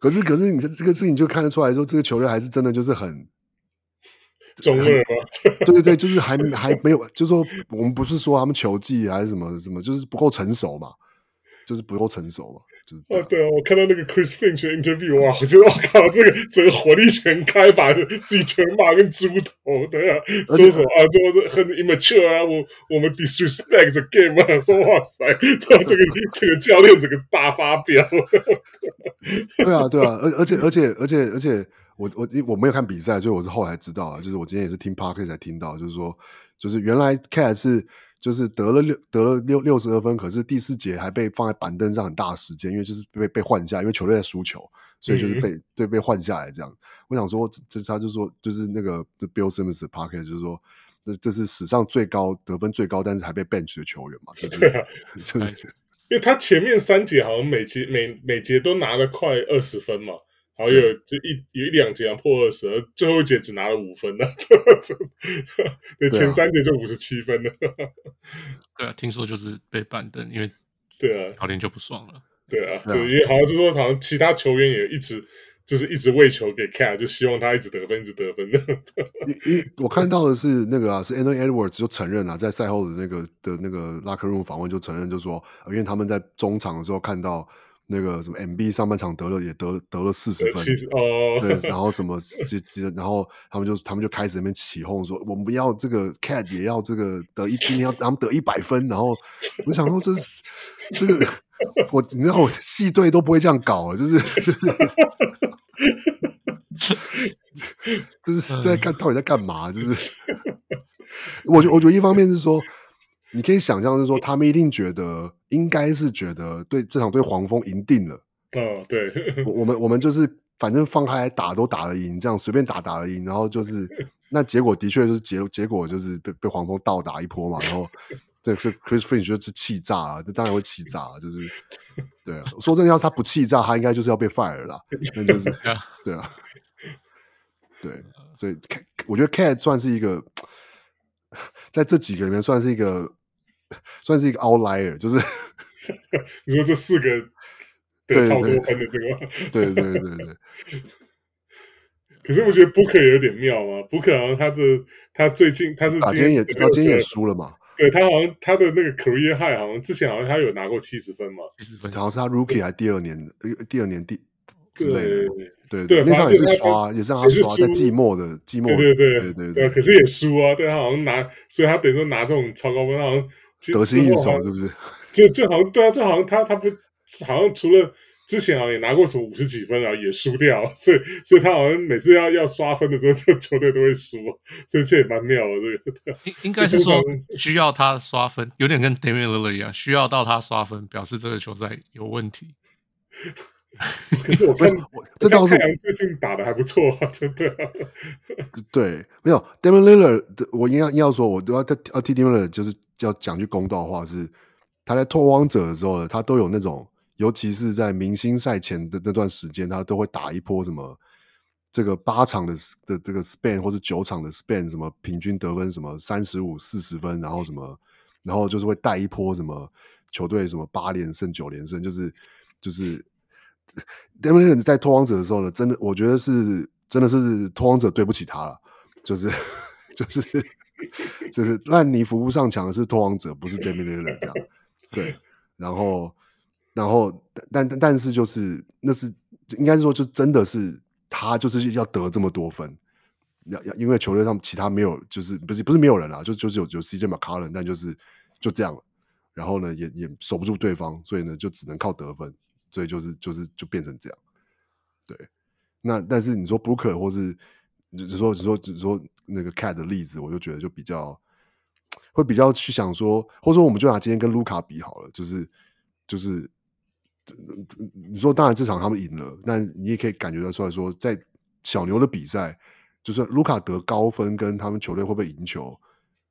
可是，可是，你这这个事情就看得出来说，这个球队还是真的就是很中二吗？<laughs> 对对对，就是还还没有，就是说我们不是说他们球技还是什么什么，就是不够成熟嘛，就是不够成熟嘛，就是。啊，对啊，我看到那个 Chris Finch 的 interview，哇，我觉得我靠，这个整个火力全开，把自己全骂跟猪头，对啊，说什么啊，这个很 immature 啊，我我们 disrespect the game 啊，说哇塞，他这个这个教练整个大发飙。对啊，对啊，而而且而且而且而且，我我我没有看比赛，所以我是后来知道啊，就是我今天也是听 Parker 才听到，就是说，就是原来 Cat 是就是得了六得了六六十二分，可是第四节还被放在板凳上很大时间，因为就是被被换下，因为球队在输球，所以就是被、嗯、对被换下来这样。我想说，这他就说，就是那个 Bill Simmons 的 Parker 就是说，这这是史上最高得分最高，但是还被 bench 的球员嘛，就 <laughs> 是 <laughs> 就是。因为他前面三节好像每节每每节都拿了快二十分嘛，然后有就一有一两节破二十，最后一节只拿了五分呢。<laughs> <laughs> 对，前三节就五十七分了。<laughs> 对啊，听说就是被板凳，因为对啊，教练就不爽了。对啊，就因为好像是说，好像其他球员也一直。就是一直喂球给 Cat，就希望他一直得分，一直得分的。因我看到的是那个啊，是 Anthony Edwards 就承认了、啊，在赛后的那个的那个 locker room 访问就承认，就说，因为他们在中场的时候看到那个什么 MB 上半场得了也得了得了四十分，哦，对，然 <laughs> 后什么就然后他们就他们就开始那边起哄说，我们不要这个 Cat 也要这个得一今天要他们得一百分，然后我想说这是这个我你知道我系队都不会这样搞，就是就是。<laughs> 就是在看到底在干嘛？就是，我觉我觉得一方面是说，你可以想象是说，他们一定觉得应该是觉得对这场对黄蜂赢定了。嗯，对，我我们我们就是反正放开来打都打得赢，这样随便打打得赢，然后就是 <laughs> 那结果的确就是结结果就是被被黄蜂倒打一波嘛，然后。<laughs> 对，是 Chris Finch 就是气炸了，这当然会气炸了，就是 <laughs> 对啊。说真的，要是他不气炸，他应该就是要被 fire 了，那就是对啊，对。所以我觉得 KAT 算是一个在这几个里面算是一个 <laughs> 算是一个 outlier，就是 <laughs> 你说这四个得超多分的这个，<laughs> 对对对对对。可是我觉得 Booker 有点妙啊，Booker 好像他的他最近他是今天也他今天也输了嘛。对他好像他的那个 career high 好像之前好像他有拿过七十分嘛，七十分，好像是他 rookie 还第二年，第二年第之类的，对对，那场也是刷，也是让他刷在寂寞的寂寞，对对对对对，可是也输啊，对他好像拿，所以他等于说拿这种超高分，好像得心应手是不是？<laughs> 就就好像对啊，就好像他他不好像除了。之前好像也拿过什么五十几分，然后也输掉，所以所以他好像每次要要刷分的时候，这球队都会输，所以这也蛮妙的。这个 <laughs> 应应该是说需要他刷分，有点跟 Damian Lillard 一样，需要到他刷分，表示这个球赛有问题。<laughs> 可是我看我这倒是最近打的还不错啊，真的。对，没有 Damian Lillard 的，我应该硬要说，我都要要替 Damian Lillard 就是要讲句公道话，是他在拓荒者的时候，他都有那种。尤其是在明星赛前的那段时间，他都会打一波什么这个八场的的这个 span 或是九场的 span，什么平均得分什么三十五四十分，然后什么，然后就是会带一波什么球队什么八连胜九连胜，就是就是 <laughs> Damian 在拓荒者的时候呢，真的我觉得是真的是拓荒者对不起他了，就是 <laughs> 就是 <laughs> 就是烂泥扶不上墙的是拓荒者，不是 d a m i e n l i l l a 这样，对，然后。然后，但但但是就是那是应该是说，就真的是他就是要得这么多分，要要因为球队上其他没有，就是不是不是没有人啦，就就是有有 CJ McCollum，但就是就这样了。然后呢，也也守不住对方，所以呢，就只能靠得分，所以就是就是就变成这样。对，那但是你说 Booker 或是只说只说只说那个 Cat 的例子，我就觉得就比较会比较去想说，或者说我们就拿今天跟卢卡比好了，就是就是。你说当然这场他们赢了，但你也可以感觉得出来说，在小牛的比赛，就是卢卡得高分跟他们球队会不会赢球，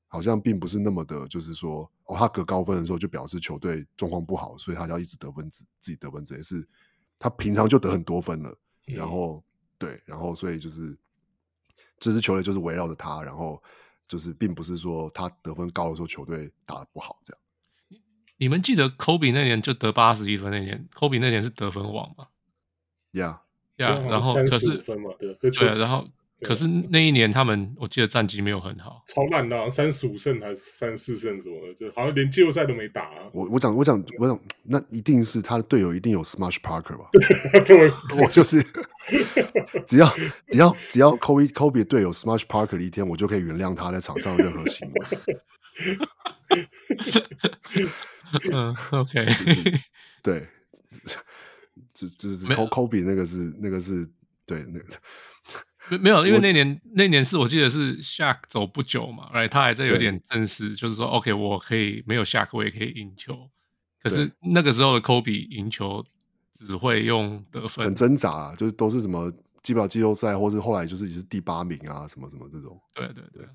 好像并不是那么的，就是说哦，他得高分的时候就表示球队状况不好，所以他要一直得分，自自己得分，这也是他平常就得很多分了，然后对，然后所以就是这支球队就是围绕着他，然后就是并不是说他得分高的时候球队打得不好这样。你们记得科比那年就得八十一分那年，科比那年是得分王嘛？Yeah，呀，然后可是分嘛，对，对，然后可是那一年他们我记得战绩没有很好，超烂的，三十五胜还是三四胜什么的，就好像连季后赛都没打啊。我我讲我讲我讲，那一定是他的队友一定有 Smash Parker 吧？对，<laughs> 我就是只要只要只要 Kobe Kobe 队友 Smash Parker 的一天，我就可以原谅他在场上的任何行为。<laughs> 嗯，OK，<laughs> 对，就就是 Kobe 那个是那个是对那个没没有，因为那年那年是我记得是 Shaq 走不久嘛，来他还在有点正式，就是说 OK，我可以没有 Shaq 我也可以赢球，可是那个时候的科比赢球只会用得分，很挣扎啊，就是都是什么基本上季后赛，或是后来就是也是第八名啊，什么什么这种，对对对。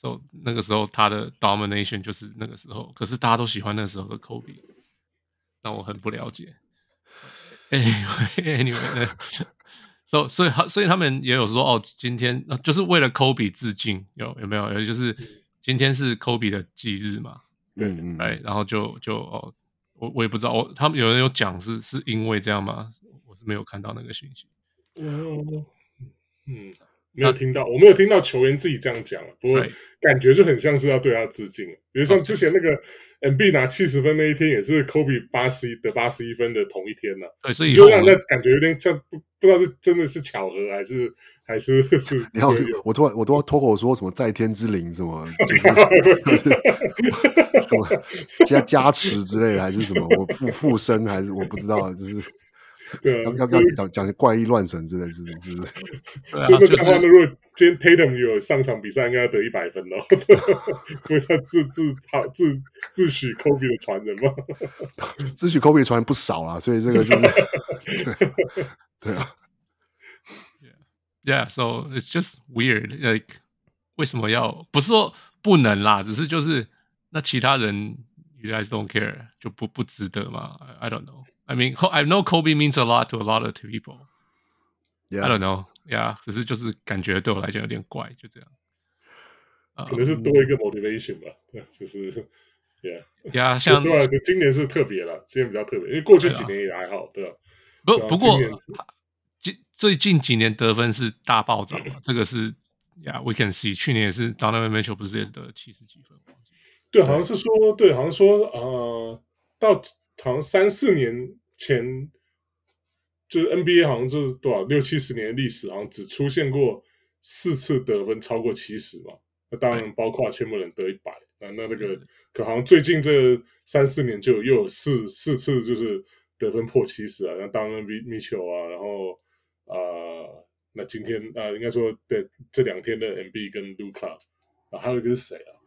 So, 那个时候他的 domination 就是那个时候，可是大家都喜欢那个时候的 Kobe，让我很不了解。Anyway，Anyway，So <laughs> <laughs> 所以他所以他们也有说哦，今天就是为了 Kobe 致敬，有有没有？有就是今天是 Kobe 的忌日嘛？对，嗯嗯，哎，然后就就哦，我我也不知道，我他们有人有讲是是因为这样吗？我是没有看到那个信息。嗯嗯。没有听到，我没有听到球员自己这样讲，不过感觉就很像是要对他致敬。比如像之前那个 MB 拿七十分那一天，也是 Kobe 八十一得八十一分的同一天呢。对，所以就让那感觉有点像不不知道是真的是巧合还是还是 <laughs> 是。然后我突然我都要脱口说什么在天之灵什么，<laughs> 就是 <laughs> 什么加加持之类的，还是什么我附附身还是我不知道，就是。对，要要讲讲怪异乱神之类，是不是？对啊，那这样的话，如果今天 Tatum 有上场比赛，应该要得一百分哦，<laughs> 因为他自自他自自诩 Kobe 的传人嘛，<laughs> 自诩 Kobe 的传人不少啊，所以这个就是 <laughs> 对，对啊，Yeah，so it's just weird，like 为什么要不是说不能啦，只是就是那其他人。You guys don't care 就不不值得吗？I don't know. I mean, I know Kobe means a lot to a lot of people. I don't know，yeah，只是就是感觉对我来讲有点怪，就这样。可能是多一个 motivation 吧，就是 <laughs> yeah，yeah，像对，今年是特别了，今年比较特别，因为过去几年也还好，对吧？不不过，近最近几年得分是大暴涨嘛，这个是呀，we can see，去年也是 Donovan Mitchell 不是也是得了七十几分？ 对，好像是说，对，好像说，呃，到好像三四年前，就是 NBA 好像就是多少六七十年的历史，好像只出现过四次得分超过七十嘛。那当然包括全部人得一百，那那那个可好像最近这三四年就又有四四次就是得分破七十啊，像当然米米球啊，然后啊、呃，那今天啊、呃，应该说对这两天的 MB 跟卢卡啊，还有一个是谁啊？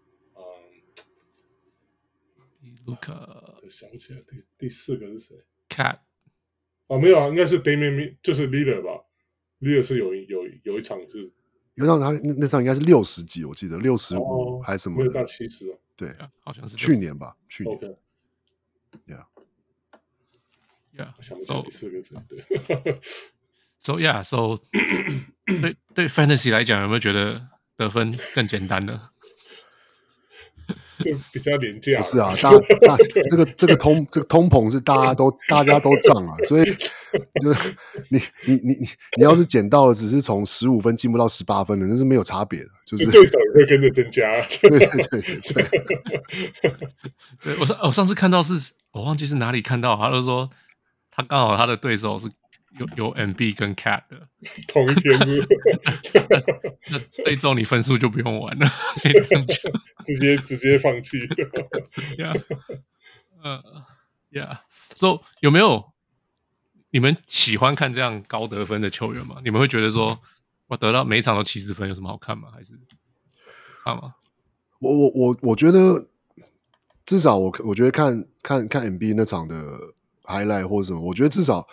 想不起来第第四个是谁？Cat 哦，没有啊，应该是 Damian 就是 Leader 吧？Leader 是有有有一场是，有场他那那场应该是六十几，我记得六十五还是什么？没有到七十哦。对，好像是去年吧，去年。Yeah，Yeah，我想不起来第四个是谁？对，So yeah，So 对对，Fantasy 来讲，有没有觉得得分更简单呢？就 <laughs> 比较廉价，不是啊？<laughs> 大大这个这个通这个通膨是大家都大家都涨啊，所以 <laughs> 就是你你你你你要是捡到了，只是从十五分进步到十八分的，那是没有差别的，就是对手也会跟着增加。对对对对，对我上我上次看到是我忘记是哪里看到，他就说他刚好他的对手是。有有 MB 跟 Cat 的 <laughs> 同一天是，<laughs> 那这周你分数就不用玩了，<laughs> 直接直接放弃。Yeah，嗯，Yeah，So 有没有你们喜欢看这样高得分的球员吗？你们会觉得说我得到每一场都七十分有什么好看吗？还是差吗？我我我我觉得至少我我觉得看看看 MB 那场的 highlight 或者什么，我觉得至少。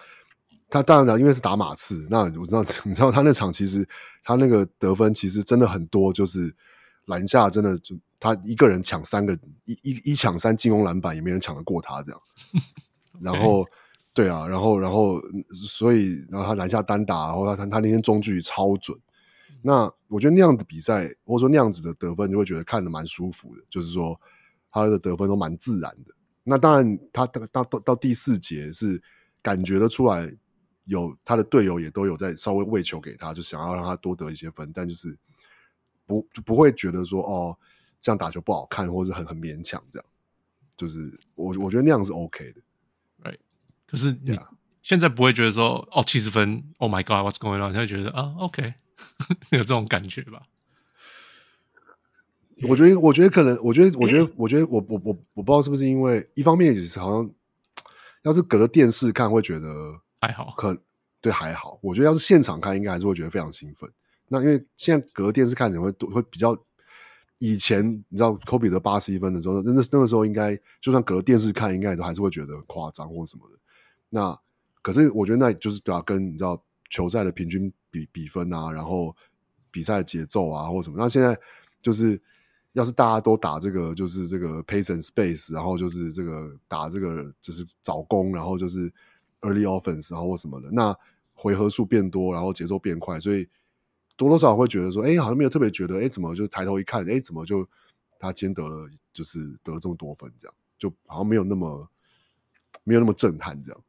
他当然了，因为是打马刺，那我知道，<laughs> 你知道他那场其实他那个得分其实真的很多，就是篮下真的就他一个人抢三个一一一抢三进攻篮板，也没人抢得过他这样。<laughs> 然后对啊，然后然后所以然后他篮下单打，然后他他他那天中距离超准。那我觉得那样的比赛或者说那样子的得分，就会觉得看得蛮舒服的，就是说他的得分都蛮自然的。那当然他到到到到第四节是感觉得出来。有他的队友也都有在稍微喂球给他，就想要让他多得一些分，但就是不就不会觉得说哦，这样打球不好看，或是很很勉强这样。就是我我觉得那样是 OK 的，right？可是你现在不会觉得说哦七十分，Oh my God，What's going on？现在觉得啊 OK，<laughs> 有这种感觉吧？我觉得我觉得可能，我觉得我觉得我觉得我我我我不知道是不是因为一方面也是好像要是隔着电视看会觉得。还好，可对还好。我觉得要是现场看，应该还是会觉得非常兴奋。那因为现在隔电视看，可能会会比较以前，你知道科比得八十一分的时候，那那个时候应该就算隔电视看，应该都还是会觉得夸张或什么的。那可是我觉得那就是对啊，跟你知道球赛的平均比比分啊，然后比赛节奏啊或什么。那现在就是要是大家都打这个，就是这个 pace and space，然后就是这个打这个就是找攻，然后就是。Early offense，然后或什么的，那回合数变多，然后节奏变快，所以多多少少会觉得说，哎，好像没有特别觉得，哎，怎么就抬头一看，哎，怎么就他今天得了，就是得了这么多分，这样就好像没有那么没有那么震撼，这样。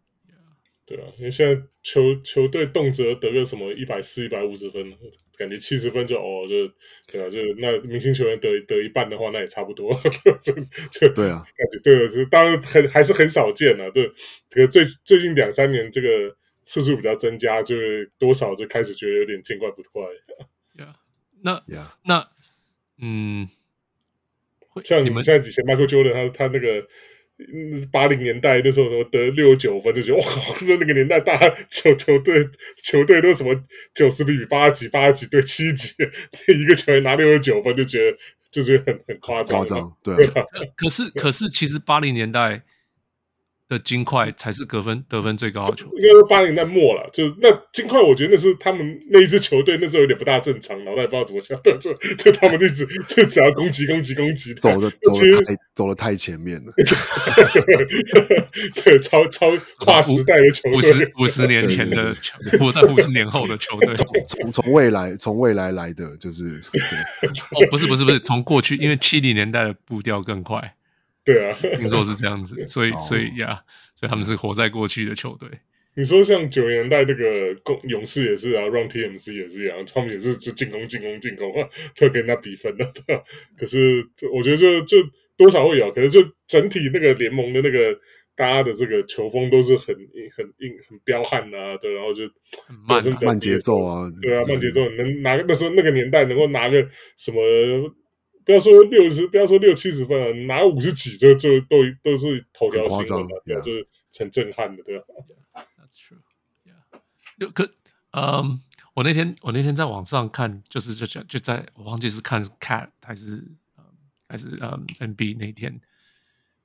对啊，因为现在球球队动辄得个什么一百四、一百五十分，感觉七十分就哦，就对啊，就那明星球员得得一半的话，那也差不多。<laughs> 就就对啊，感觉对，是当然很还是很少见啊。对，这个最最近两三年这个次数比较增加，就是多少就开始觉得有点见怪不怪。Yeah，那 Yeah. 那嗯，像你们现在以前 Michael Jordan 他他那个。八零年代那时候，什么得六九分就觉得哇，那那个年代大家球球队球队都什么九十比八几八几对七几，一个球员拿六十九分就觉得就觉得很很夸张，夸张，对啊。<laughs> 可是可是其实八零年代的金块才是得分得分最高的球，应该是八零年代末了。就是那金块，我觉得那是他们那一支球队那时候有点不大正常，脑袋不知道怎么想的，就就他们一直就只要攻击攻击攻击，走的走的太走的太前面了。<laughs> 对，对，超超跨时代的球队，五十五十年前的球，或在五十年后的球队，从从未来从未来来的就是哦，不是不是不是从过去，因为七零年代的步调更快。对啊，听说是这样子，所以 <laughs> 所以呀，所以他们是活在过去的球队。你说像九零年代那个公勇士也是啊，Run TMC 也是一样，他们也是就进攻进攻进攻，特跟他比分的。<laughs> 可是我觉得就就多少会有，可是就整体那个联盟的那个大家的这个球风都是很很硬很彪悍啊，对，然后就慢慢节奏啊，对啊，慢节奏能拿那时候那个年代能够拿个什么？不要说六十，不要说六七十分了，拿五十几就就都都是头条新闻了，对，yeah. 就是很震撼的，对吧？That's true. Yeah. 可，嗯，我那天我那天在网上看，就是就就就在我忘记是看 Cat 还是嗯还是嗯 NB 那天，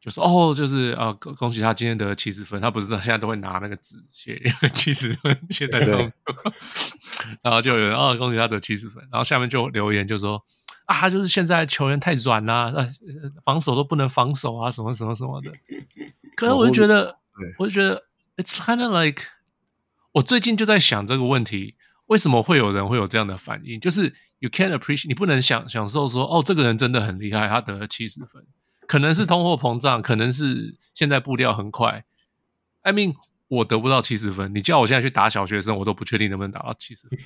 就说哦，就是啊，恭喜他今天得七十分，他不是现在都会拿那个纸写七十分写在上面，<laughs> 然后就有人哦，恭喜他得七十分，然后下面就留言就说。啊，就是现在球员太软啦，啊，防守都不能防守啊，什么什么什么的。可是我就觉得，我就觉得，it's kind of like，我最近就在想这个问题，为什么会有人会有这样的反应？就是 you can't appreciate，你不能享享受说，哦，这个人真的很厉害，他得了七十分，可能是通货膨胀，可能是现在步调很快。I mean，我得不到七十分，你叫我现在去打小学生，我都不确定能不能打到七十分。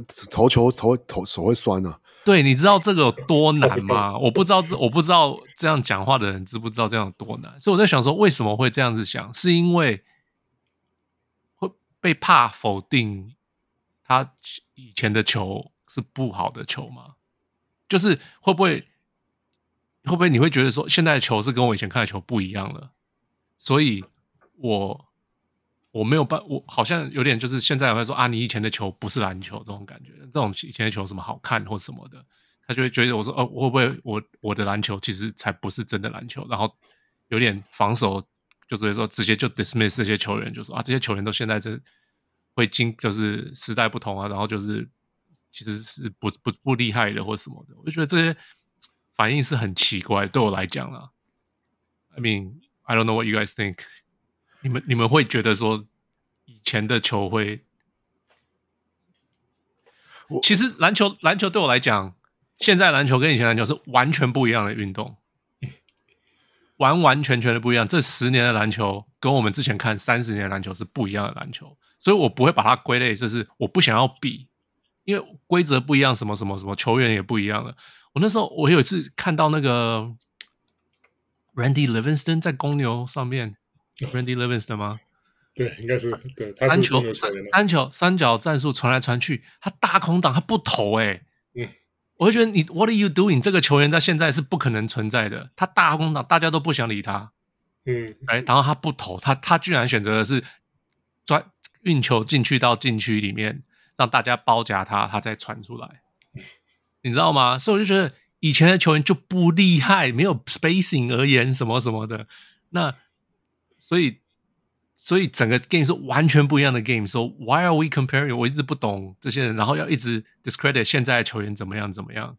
这投球投投手会酸啊！对，你知道这个有多难吗？我不知道这，我不知道这样讲话的人知不知道这样有多难。所以我在想说，为什么会这样子想？是因为会被怕否定他以前的球是不好的球吗？就是会不会会不会你会觉得说，现在的球是跟我以前看的球不一样了？所以我。我没有办，我好像有点就是现在会说啊，你以前的球不是篮球这种感觉，这种以前的球什么好看或什么的，他就会觉得我说哦，会不会我我的篮球其实才不是真的篮球，然后有点防守，就是说直接就 dismiss 这些球员，就说啊，这些球员都现在真会经就是时代不同啊，然后就是其实是不不不厉害的或什么的，我就觉得这些反应是很奇怪，对我来讲啊，I mean I don't know what you guys think。你们你们会觉得说以前的球会，其实篮球篮球对我来讲，现在篮球跟以前篮球是完全不一样的运动，完完全全的不一样。这十年的篮球跟我们之前看三十年的篮球是不一样的篮球，所以我不会把它归类，就是我不想要比，因为规则不一样，什么什么什么球员也不一样了。我那时候我有一次看到那个 Randy Livingston 在公牛上面。Randy Livingston 吗？对，应该是对。三球三球三角战术传来传去，他大空档他不投哎、欸，嗯，我就觉得你 What are you doing？这个球员在现在是不可能存在的。他大空档大家都不想理他，嗯，哎，然后他不投，他他居然选择的是转运球进去到禁区里面，让大家包夹他，他再传出来，<laughs> 你知道吗？所以我就觉得以前的球员就不厉害，没有 spacing 而言什么什么的，那。所以，所以整个 game 是完全不一样的 game。So why are we comparing？我一直不懂这些人，然后要一直 discredit 现在的球员怎么样怎么样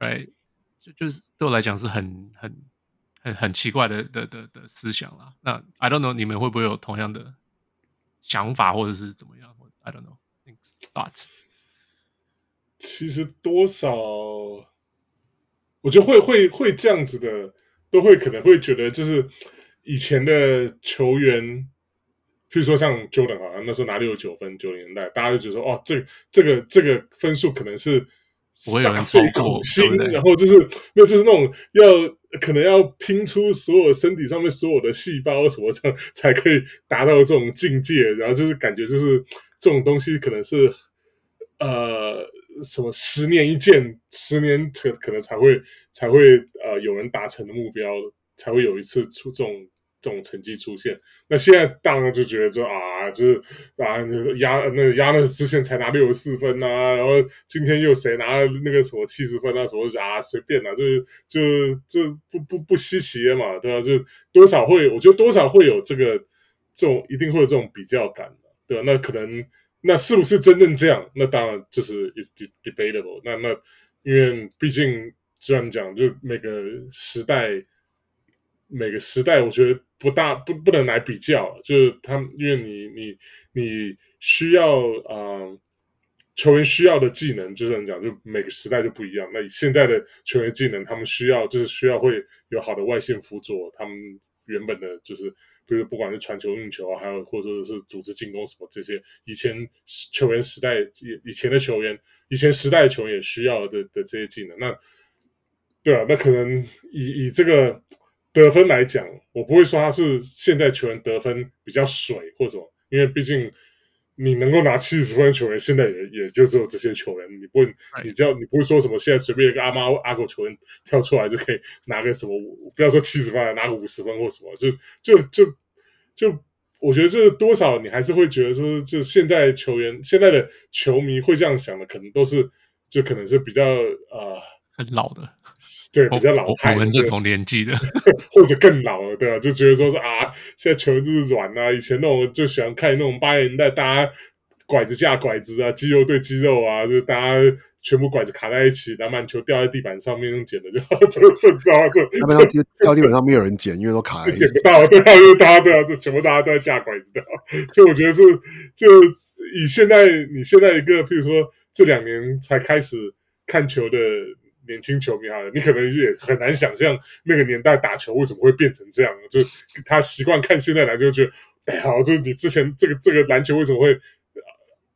，right？就就是对我来讲是很很很很奇怪的的的的思想啦。那 I don't know 你们会不会有同样的想法，或者是怎么样？I don't know thoughts。其实多少，我觉得会会会这样子的，都会可能会觉得就是。以前的球员，譬如说像 Jordan 啊，那时候拿六十九分，九零年代，大家就觉得说，哦，这这个这个分数可能是煞费苦心，然后就是没有，就是那种要可能要拼出所有身体上面所有的细胞什么这样才可以达到这种境界，然后就是感觉就是这种东西可能是呃什么十年一见，十年可可能才会才会呃有人达成的目标，才会有一次出这种。这种成绩出现，那现在当然就觉得说啊，就是啊，压那压那之前才拿六十四分啊，然后今天又谁拿了那个什么七十分啊，什么啊随便啊，就是就就不不不稀奇的嘛，对吧？就多少会，我觉得多少会有这个这种一定会有这种比较感的，对吧？那可能那是不是真正这样？那当然就是 is debatable 那。那那因为毕竟这样讲，就每个时代。每个时代，我觉得不大不不能来比较，就是他，因为你你你需要啊、球员需要的技能，就是讲，就每个时代就不一样。那现在的球员技能，他们需要就是需要会有好的外线辅佐，他们原本的就是，比如不管是传球、运球啊，还有或者是组织进攻什么这些，以前球员时代以以前的球员，以前时代的球员也需要的的这些技能。那对啊，那可能以以这个。得分来讲，我不会说他是现在球员得分比较水或什么，因为毕竟你能够拿七十分的球员，现在也也就只有这些球员。你不会，你只要你不会说什么，现在随便一个阿猫阿狗球员跳出来就可以拿个什么，不要说七十分，拿个五十分或什么，就就就就，我觉得这多少你还是会觉得说，就现在球员现在的球迷会这样想的，可能都是就可能是比较呃很老的。对，比较老派，我们这种年纪的，<laughs> 或者更老了，对吧、啊？就觉得说是啊，现在球就是软啊。以前那种就喜欢看那种八零年代，大家拐子架拐子啊，肌肉对肌肉啊，就是大家全部拐子卡在一起，篮板球掉在地板上面用捡的，<laughs> 就就就知道这。他们掉掉地板上没有人捡，因为都卡在一起。捡不到，对啊，就大家对啊，就全部大家都在架拐子的。所以我觉得是，就以现在你现在一个，譬如说这两年才开始看球的。年轻球迷啊，你可能也很难想象那个年代打球为什么会变成这样。就他习惯看现在篮球，觉得哎好，就是你之前这个这个篮球为什么会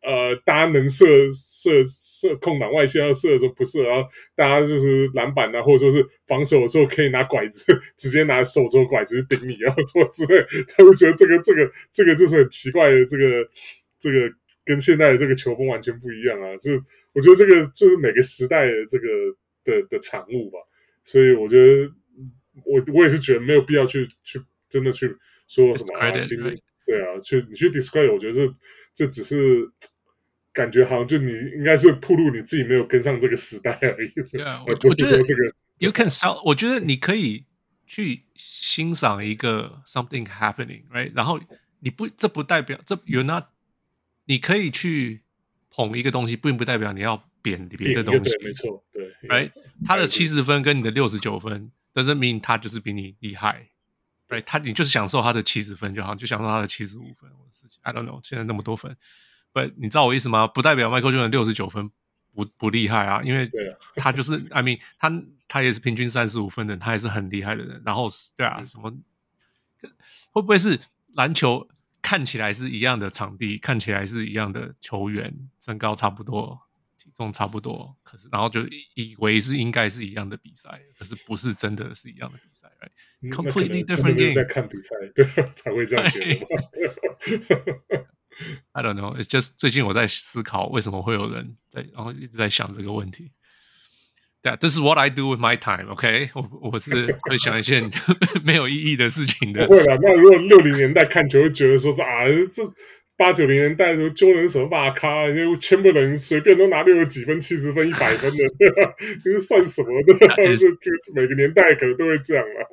呃，大家能射射射空档外线要射的时候不射，然后大家就是篮板啊，或者说是防守的时候可以拿拐子，直接拿手肘拐子顶你，然后做之类，他会觉得这个这个这个就是很奇怪的，这个这个跟现在的这个球风完全不一样啊。就是我觉得这个就是每个时代的这个。的的产物吧，所以我觉得我我也是觉得没有必要去去真的去说什么啊，对啊，去你去 describe，我觉得这这只是感觉好像就你应该是铺路你自己没有跟上这个时代而已。Yeah, 我觉得这个 you can sell，我觉得你可以去欣赏一个 something happening，right？然后你不这不代表这 you're not，你可以去捧一个东西，并不代表你要。贬别的东西，没错，对，right，他的七十分跟你的六十九分，doesn't mean 他就是比你厉害，right，他你就是享受他的七十分就好，就享受他的七十五分的事情，I don't know，现在那么多分，but 你知道我意思吗？不代表 Michael Jordan 六十九分不不厉害啊，因为他就是，I mean，他他也是平均三十五分的人，他也是很厉害的人，然后对啊，什么会不会是篮球看起来是一样的场地，看起来是一样的球员，身高差不多？体重差不多，可是然后就以为是应该是一样的比赛，可是不是真的是一样的比赛，right？Completely different game。在看比赛，对，<laughs> 才会这样觉得。<laughs> I don't know. It's just 最近我在思考，为什么会有人在，然后一直在想这个问题。对啊，This is what I do with my time. OK，我我是会想一些 <laughs> 没有意义的事情的。不会啦，那如果六零年代看球，会觉得说是啊，这。八九零年代的时候，Jordan 什么大咖，因为签不人随便都拿六十几分、七十分、一百分的？<laughs> 这是算什么的？是每个年代可能都会这样了。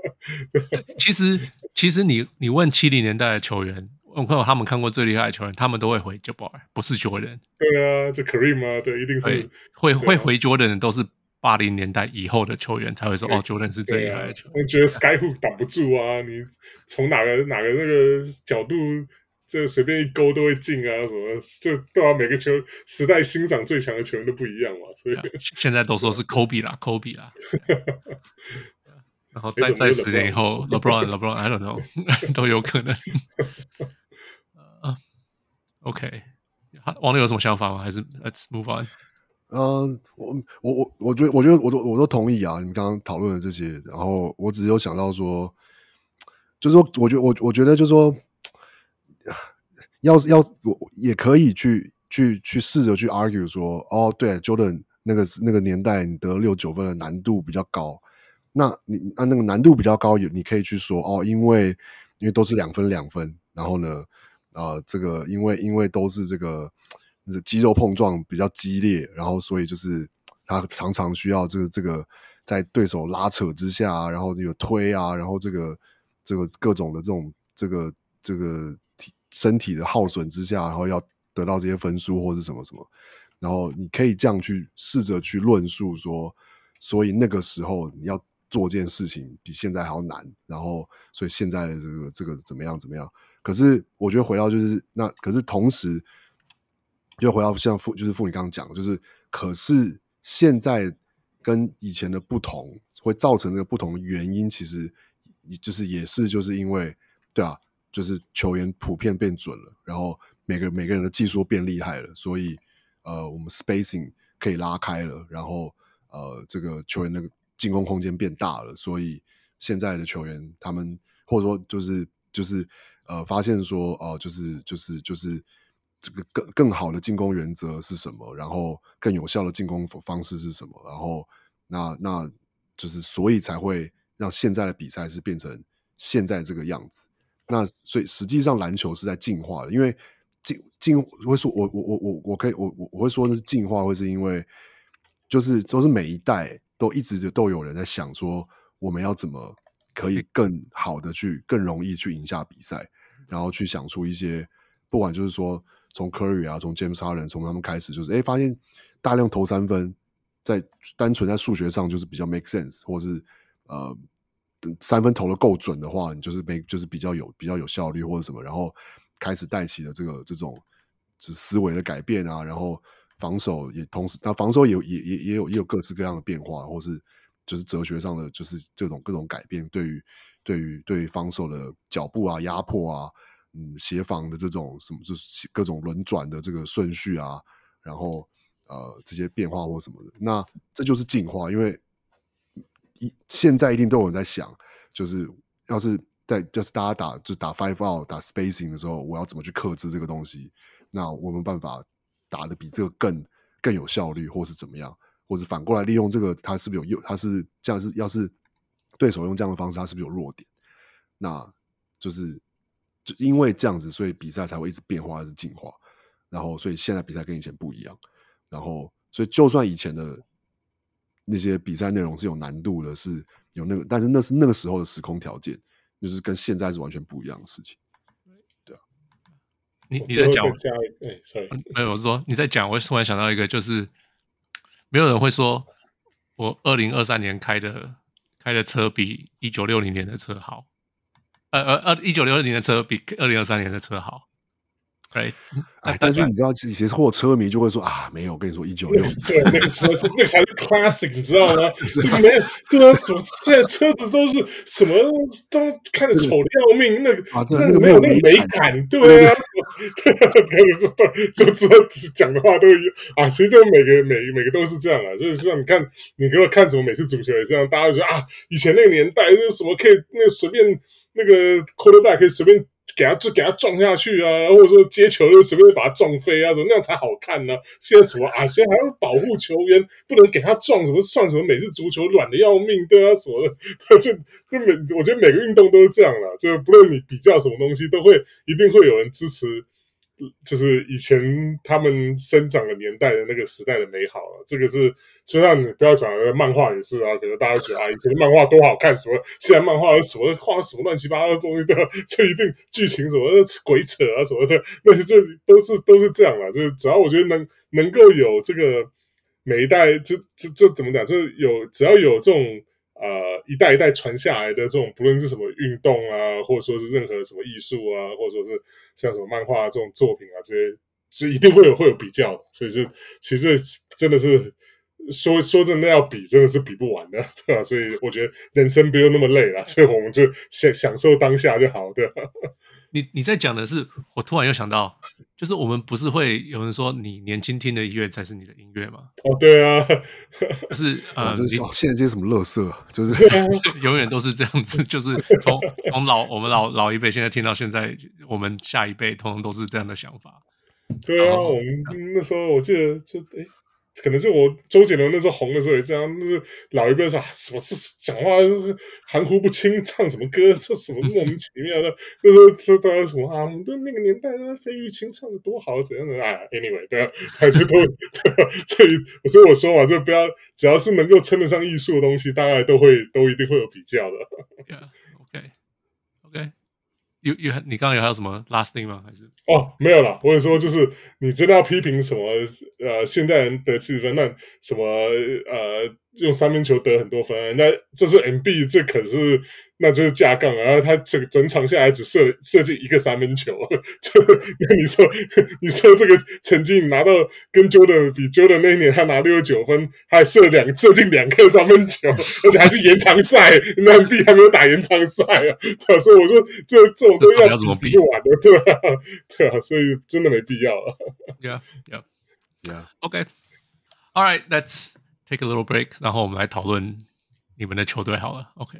<laughs> 其实，其实你你问七零年代的球员，我朋友他们看过最厉害的球员，他们都会回 Jabbar，不是 Jordan。对啊，就 Kareem 啊，对，一定是会会回 Jordan 的都是八零年代以后的球员才会说哦，Jordan 是最厉害的球员。我觉得 Skyhook 挡不住啊，你从哪个哪个那个角度。这随便一勾都会进啊，什么就对啊，每个球时代欣赏最强的球员都不一样嘛，所以现在都说是 Kobe 啦，Kobe 啦，<laughs> 然后再再十年以后，LeBron，LeBron，I don't know，<laughs> 都有可能。<laughs> OK 王磊有什么想法吗？还是 Let's move on？嗯，我我我我觉得我觉得我都我都同意啊，你们刚刚讨论的这些，然后我只有想到说，就是说，我觉得我我觉得就是说。要要我也可以去去去试着去 argue 说，哦，对，Jordan 那个那个年代你得六九分的难度比较高，那你那、那个难度比较高，也你可以去说，哦，因为因为都是两分两分，然后呢，啊、这个因为因为都是这个肌肉碰撞比较激烈，然后所以就是他常常需要这个这个在对手拉扯之下，然后有推啊，然后这个这个各种的这种这个这个身体的耗损之下，然后要得到这些分数或是什么什么，然后你可以这样去试着去论述说，所以那个时候你要。做件事情比现在还要难，然后所以现在的这个这个怎么样怎么样？可是我觉得回到就是那，可是同时又回到像傅就是傅你刚刚讲，就是可是现在跟以前的不同，会造成这个不同的原因，其实你就是也是就是因为对啊，就是球员普遍变准了，然后每个每个人的技术变厉害了，所以呃我们 spacing 可以拉开了，然后呃这个球员那个。进攻空间变大了，所以现在的球员他们或者说就是就是呃发现说哦、呃，就是就是就是这个更更好的进攻原则是什么，然后更有效的进攻方式是什么，然后那那就是所以才会让现在的比赛是变成现在这个样子。那所以实际上篮球是在进化的，因为进进会说我我我我我可以我我我会说那是进化，会是因为就是都是每一代。都一直就都有人在想说，我们要怎么可以更好的去、更容易去赢下比赛，然后去想出一些，不管就是说从 Curry 啊，从 James Harden 从他们开始，就是哎，发现大量投三分，在单纯在数学上就是比较 make sense，或是呃三分投的够准的话，你就是没就是比较有比较有效率或者什么，然后开始带起了这个这种就思维的改变啊，然后。防守也同时，那防守也也也也有也有各式各样的变化，或是就是哲学上的，就是这种各种改变，对于对于对于防守的脚步啊、压迫啊、嗯协防的这种什么，就是各种轮转的这个顺序啊，然后呃这些变化或什么的，那这就是进化。因为一现在一定都有人在想，就是要是在就是大家打就打 five out 打 spacing 的时候，我要怎么去克制这个东西？那我们办法。打得比这个更更有效率，或是怎么样，或是反过来利用这个，他是不是有优？他是这样是，要是对手用这样的方式，他是不是有弱点？那就是就因为这样子，所以比赛才会一直变化，还是进化。然后，所以现在比赛跟以前不一样。然后，所以就算以前的那些比赛内容是有难度的，是有那个，但是那是那个时候的时空条件，就是跟现在是完全不一样的事情。对啊你你在讲，哎，sorry，没有，我是说你在讲，我突然想到一个，就是没有人会说我二零二三年开的开的车比一九六零年的车好，呃呃呃，一九六零年的车比二零二三年的车好。对，哎，但是你知道，其实货车迷就会说啊，没有，我跟你说，一九六，<laughs> 对，那个车是那个才是 classic，你知道吗？这个没有，对啊，什么现在车子都是什么都看着丑的要命，那个啊，那个没有那个美感，对啊，对，就知道讲的话都一样啊，其实就每个每每个都是这样啊，就是像你看，你给我看什么美式足球也是这样，大家就说啊，以前那个年代就是什么可以那个随便那个 quarterback 可以随便。给他就给他撞下去啊，或者说接球就随便把他撞飞啊，怎么那样才好看呢、现在什么啊？现在还要保护球员，不能给他撞，什么算什么每次足球软的要命，对啊，什么的，他 <laughs> 就根本我觉得每个运动都是这样了，就不论你比较什么东西，都会一定会有人支持。就是以前他们生长的年代的那个时代的美好了，这个是就像你不要讲的漫画也是啊，可能大家觉得啊，以前漫画多好看，什么现在漫画什么画什么乱七八糟的东西都就一定剧情什么鬼扯啊什么的，那这都是都是这样啦，就是只要我觉得能能够有这个每一代就就就怎么讲，就是有只要有这种。呃，一代一代传下来的这种，不论是什么运动啊，或者说是任何什么艺术啊，或者说是像什么漫画这种作品啊，这些是一定会有会有比较的。所以就其实真的是说说真的要比，真的是比不完的，对吧？所以我觉得人生不用那么累了，所以我们就享享受当下就好，对吧？你你在讲的是，我突然又想到，就是我们不是会有人说，你年轻听的音乐才是你的音乐吗？哦，对啊，就是 <laughs> 呃，就是现在这些什么乐色，就是 <laughs> 永远都是这样子，就是从从老我们老老一辈现在听到现在，我们下一辈通常都是这样的想法。对啊，我们那时候我记得就诶可能是我周杰伦那时候红的时候也这样，就是老一辈说、啊、什么是讲话就是含糊不清，唱什么歌是什么莫名其妙的，那时候说大家什么啊，我们都那个年代，那费玉清唱的多好，怎样的啊？Anyway，对啊，还是都对啊，所以所以我说嘛，就不要只要是能够称得上艺术的东西，大概都会都一定会有比较的。Yeah，OK，OK。有有你刚刚有还有什么 last thing 吗？还是哦没有了。我有说就是你真的要批评什么呃现代人得七十分，那什么呃用三分球得很多分，那这是 MB，这可是。那就是架杠，然后他整整场下来只射射进一个三分球，<laughs> 就那你说 <laughs> 你说这个成绩拿到跟 Jordan 比，Jordan 那一年他拿六十九分，还射两射进两个三分球，<laughs> 而且还是延长赛，那 MB 还没有打延长赛啊，所以我说这这种都要怎么比不完的，对吧？对啊，所以真的没必要了。Yeah, yeah, yeah. OK, all right, let's take a little break，然后我们来讨论你们的球队好了。OK。<laughs>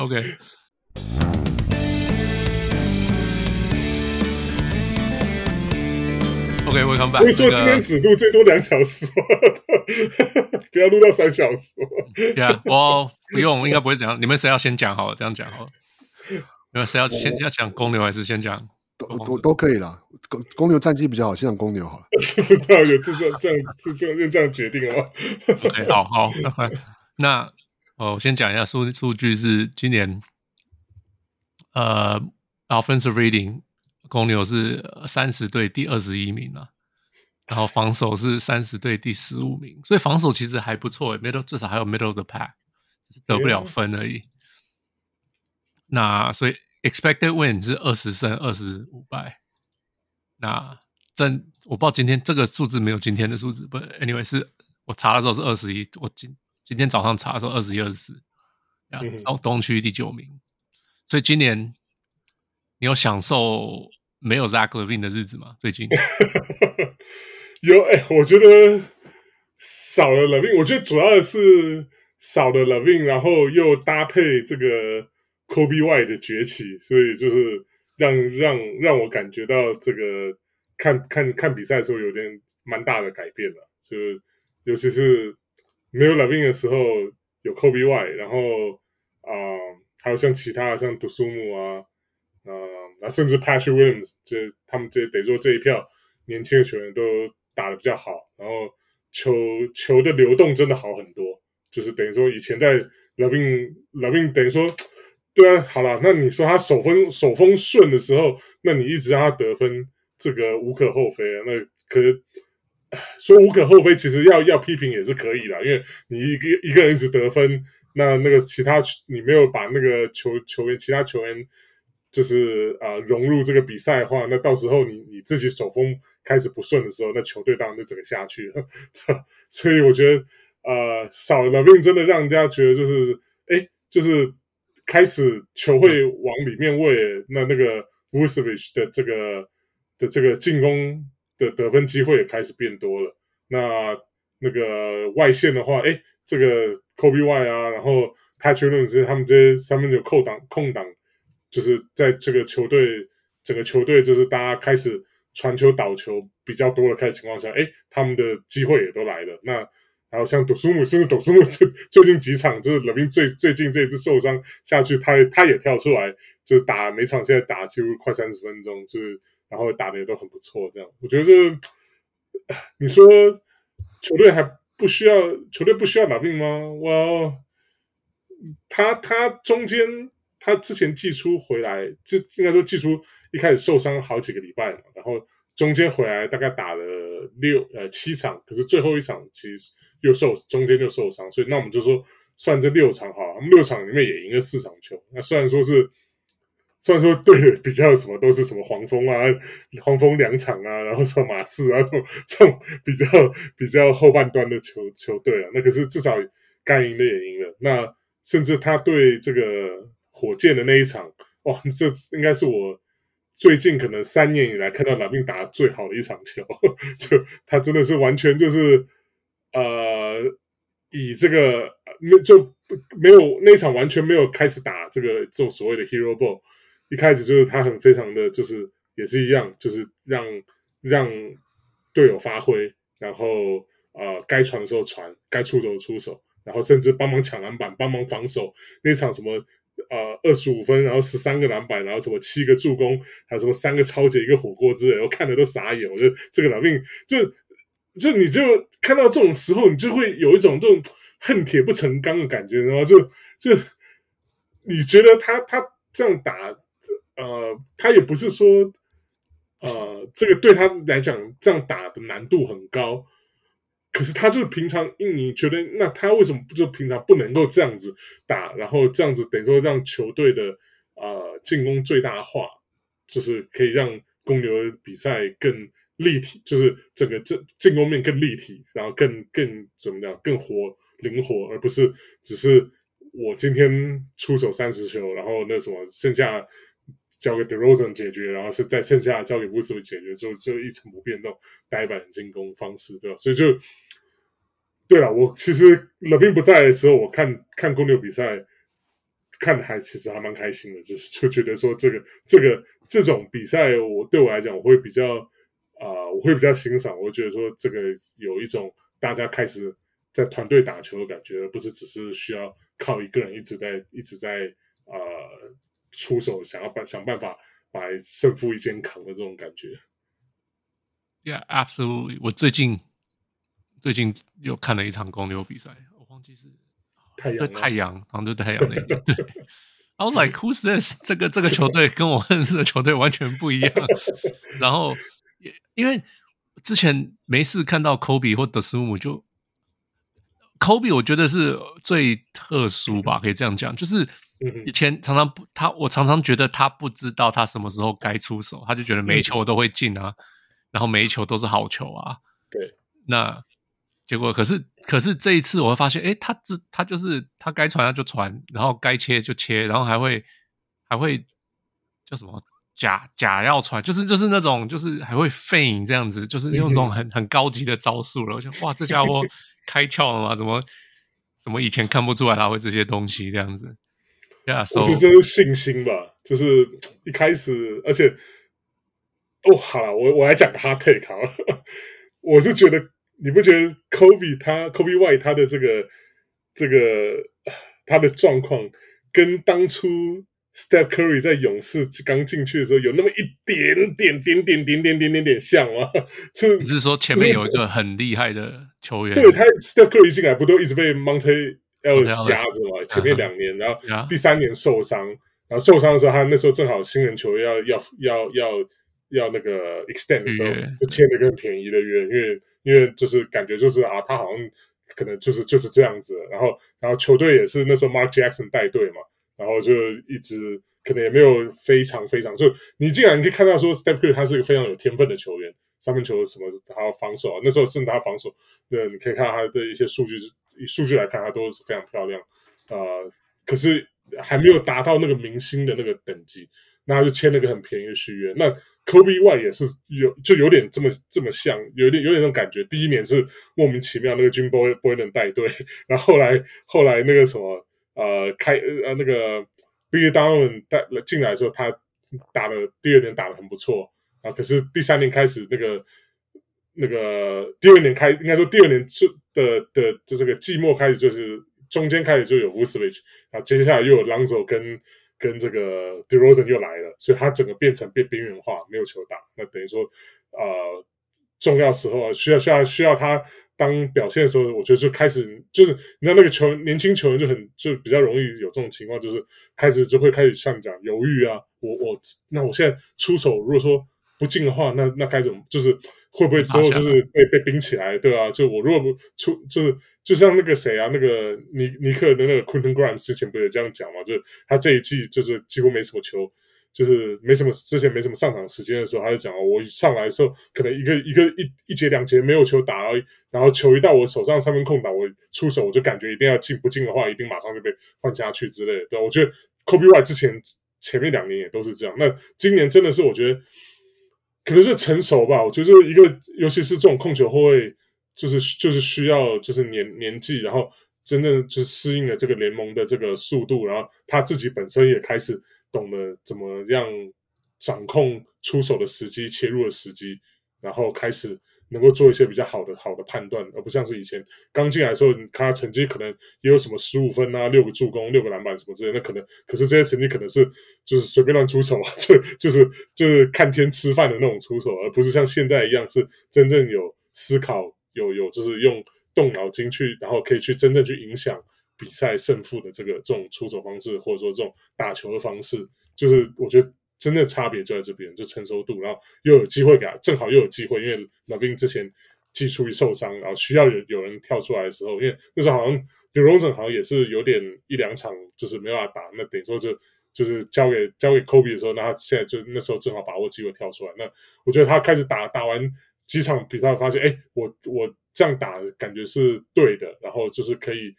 OK，OK，Welcome、okay. okay, back。所以说今天只录最多两小时，<laughs> 不要录到三小时。Yeah，我不用，应该不会这样。你们谁要先讲好了？这样讲好了。你们谁要先要讲公牛，还是先讲？都都都可以啦。公公牛战绩比较好，先讲公牛好了。<laughs> 是这样，有这这这样是这样这样决定哦。OK，好好，那反。那哦，我先讲一下数数据是今年，呃，offensive rating 公牛是三十队第二十一名啊，然后防守是三十队第十五名，所以防守其实还不错，middle 至少还有 middle of the pack，只是得不了分而已。Yeah. 那所以 expected win 是二十胜二十五败。那真我不知道今天这个数字没有今天的数字，不，anyway 是我查的时候是二十一，我今。今天早上查的时候，二十一、二十四，然后东区第九名。所以今年你有享受没有 Zach Levine 的日子吗？最近 <laughs> 有哎、欸，我觉得少了 Levine，我觉得主要的是少了 Levine，然后又搭配这个 Kobe Y 的崛起，所以就是让让让我感觉到这个看看看比赛的时候有点蛮大的改变了，就是尤其是。没有 Lavin 的时候，有 Kobe Y，然后啊、还有像其他像 Dosunmu 啊，啊、呃，甚至 Patrick Williams，这他们这等于说这一票年轻的球员都打得比较好，然后球球的流动真的好很多，就是等于说以前在 Lavin Lavin 等于说，对啊，好了，那你说他手风手风顺的时候，那你一直让他得分，这个无可厚非啊，那可是。说无可厚非，其实要要批评也是可以的，因为你一个一个人一直得分，那那个其他你没有把那个球球员其他球员就是啊、融入这个比赛的话，那到时候你你自己手风开始不顺的时候，那球队当然就整个下去了。<laughs> 所以我觉得呃少了 LaVine 真的让人家觉得就是哎就是开始球会往里面喂，那那个 Vucevic 的这个的这个进攻。的得分机会也开始变多了。那那个外线的话，哎，这个 Kobe White 啊，然后 Patrick 他们这些三分球扣挡空档，就是在这个球队整个球队就是大家开始传球倒球比较多的开始情况下，哎，他们的机会也都来了。那然后像 Dosunmu，甚至 Dosunmu 最最近几场就是冷冰最最近这一次受伤下去，他他也跳出来，就是打每场现在打几乎快三十分钟，就是。然后打的也都很不错，这样我觉得你说球队还不需要球队不需要 LaVine 吗？哇，他他中间他之前季初回来，这应该说季初一开始受伤好几个礼拜嘛，然后中间回来大概打了六呃七场，可是最后一场其实又受中间就受伤，所以那我们就说算这六场哈，六场里面也赢了四场球，那虽然说是。虽然说对比较什么都是什么黄蜂啊，黄蜂两场啊，然后什么马刺啊这种这种比较比较后半段的球球队啊，那可是至少该赢的也赢了。那甚至他对这个火箭的那一场，哇，这应该是我最近可能三年以来看到 LaVine 打最好的一场球，<laughs> 就他真的是完全就是以这个没就没有那场完全没有开始打这个这种所谓的 Hero Ball。一开始就是他很非常的就是也是一样，就是让让队友发挥，然后呃该传的时候传，该出手出手，然后甚至帮忙抢篮板，帮忙防守。那场什么呃二十五分，然后十三个篮板，然后什么七个助攻，还有什么三个抄截一个火锅之类，我看的都傻眼。我觉得这个老命就就你就看到这种时候，你就会有一种这种恨铁不成钢的感觉，然后就就你觉得他他这样打。呃，他也不是说，呃，这个对他来讲这样打的难度很高，可是他就是平常，你觉得那他为什么不就平常不能够这样子打，然后这样子等于说让球队的呃进攻最大化，就是可以让公牛的比赛更立体，就是整个这进攻面更立体，然后更更怎么样更活灵活，而不是只是我今天出手三十球，然后那什么剩下。交给 DeRozan 解决，然后是再剩下交给 Vucevic 解决，就就一成不变这种呆板进攻方式，对吧？所以就对了。我其实勒宾不在的时候，我看看公牛比赛，看的还其实还蛮开心的，就是就觉得说这个这个这种比赛，我对我来讲，我会比较啊、呃，我会比较欣赏。我觉得说这个有一种大家开始在团队打球的感觉，而不是只是需要靠一个人一直在一直在啊。呃出手想要办想办法把胜负一肩扛的这种感觉。Yeah, absolutely。我最近最近又看了一场公牛比赛，我忘记是太阳太阳，好像就太阳那个。对，<laughs> I was like, who's this？这个这个球队跟我认识的球队完全不一样。然后因为之前没事看到 Kobe 或 Dosunmu 就 Kobe，我觉得是最特殊吧，可以这样讲，就是。以前常常不他，我常常觉得他不知道他什么时候该出手，他就觉得每一球都会进啊，然后每一球都是好球啊。对，那结果可是可是这一次我会发现，诶，他这他就是他该传他就传，然后该切就切，然后还会还会叫什么假假要传，就是就是那种就是还会 feign 这样子，就是用这种很很高级的招数了。我想哇，这家伙 <laughs> 开窍了吗？怎么怎么以前看不出来他会这些东西这样子 so, 我觉得这是信心吧，就是一开始，而且哦，好了，我我来讲个 hot take 好了，<laughs> 我是觉得你不觉得 Kobe 他 Kobe White 他的这个这个他的状况跟当初 Steph Curry 在勇士刚进去的时候有那么一点点点点点点点点点像吗？<laughs> 就你是说前面有一个很厉害的球员？对他 Steph Curry 进来不都一直被 Monte Ellis 压着嘛，前面两年，然后第三年受伤，然后受伤的时候，他那时候正好新人球要要要要要那个 extend 的时候，就签了一个很便宜的约，因为因为就是感觉就是啊，他好像可能就是就是这样子，然后然后球队也是那时候 Mark Jackson 带队嘛，然后就一直可能也没有非常非常，就你竟然可以看到说 Steph Curry 他是一个非常有天分的球员，三分球什么他防守啊，那时候甚至他防守，那你可以看到他的一些数据。以数据来看，他都是非常漂亮，呃，可是还没有达到那个明星的那个等级，那他就签了个很便宜的续约。那 Kobe Y 也是有就有点这么这么像，有点有点那种感觉。第一年是莫名其妙那个 Jim Boylen 带队，<laughs> 然后后来后来那个什么呃开呃那个 Billy Donovan 带进来的时候，他打了第二年打得很不错啊，可是第三年开始那个。那个第二年开，应该说第二年是的的就这个季末开始，就是中间开始就有 Vucevic 啊，接下来又有 Lonzo 跟跟这个 DeRozan 又来了，所以他整个变成变边缘化，没有球打。那等于说，呃，重要时候，需要需要需要他当表现的时候，我觉得就开始就是你知道那个球年轻球员就很就比较容易有这种情况，就是开始就会开始像你讲犹豫啊，我我那我现在出手，如果说不进的话，那那该怎么就是？会不会之后就是被被冰起来，对啊，就我如果不出，就是就像那个谁啊，那个尼尼克的那个 Quentin Grimes 之前不也这样讲嘛？就是他这一季就是几乎没什么球，就是没什么之前没什么上场时间的时候，他就讲哦，我上来的时候可能一个一个一一节两节没有球打，然后球一到我手上三分空档，我出手我就感觉一定要进，不进的话一定马上就被换下去之类的。对，我觉得 Kobe White 之前前面两年也都是这样，那今年真的是我觉得。可能是成熟吧，我觉得一个，尤其是这种控球后卫，就是就是需要就是年年纪，然后真正就适应了这个联盟的这个速度，然后他自己本身也开始懂得怎么样掌控出手的时机、切入的时机，然后开始能够做一些比较好的好的判断，而不像是以前刚进来的时候，他成绩可能也有什么十五分啊、六个助攻、六个篮板什么之类的，那可能可是这些成绩可能是就是随便乱出手啊，就 <laughs> 就是就是看天吃饭的那种出手，而不是像现在一样是真正有思考、有有就是用动脑筋去，然后可以去真正去影响比赛胜负的这个这种出手方式，或者说这种打球的方式，就是我觉得。真的差别就在这边，就成熟度，然后又有机会给他，正好又有机会，因为 LaVine 之前季初一受伤，然后需要有有人跳出来的时候，因为那时候好像 DeRozan 好像也是有点一两场就是没办法打，那等于说就就是交给交给 Kobe 的时候，那他现在就那时候正好把握机会跳出来。那我觉得他开始打打完几场比赛，发现哎，我我这样打感觉是对的，然后就是可以。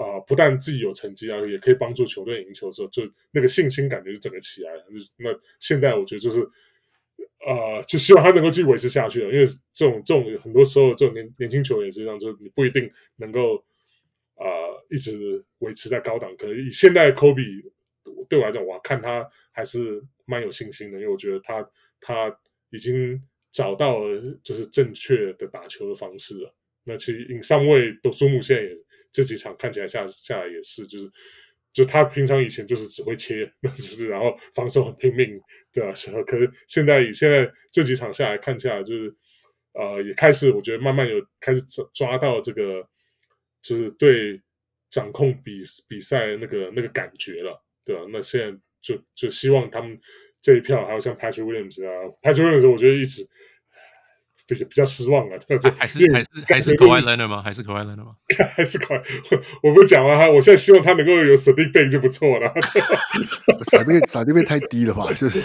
啊、不但自己有成绩啊，也可以帮助球队赢球的时候，就那个信心感觉就整个起来了。那现在我觉得就是，呃，就希望他能够继续维持下去了。因为这种这种很多时候，这种年年轻球员也是这样，就你不一定能够啊、一直维持在高档。可以现在科比对我来讲，我看他还是蛮有信心的，因为我觉得他他已经找到了就是正确的打球的方式了。那其实 in some way 都苏木现在也。这几场看起来下下来也是，就是就他平常以前就是只会切，那就是然后防守很拼命，对吧？可是现在以现在这几场下来看下来，就是呃也开始我觉得慢慢有开始抓抓到这个，就是对掌控比比赛那个那个感觉了，对吧？那现在就就希望他们这一票还有像 Patrick Williams 啊，Patrick Williams 我觉得一直。比较比较失望了，还是还是还是 Kawhi Leonard 吗？还是 Kawhi Leonard 吗？<laughs> 还是 Kawhi？我不讲了哈，我现在希望他能够有 Saddiq Bey 就不错了。<laughs> Saddiq Bey 太低了吧？就是，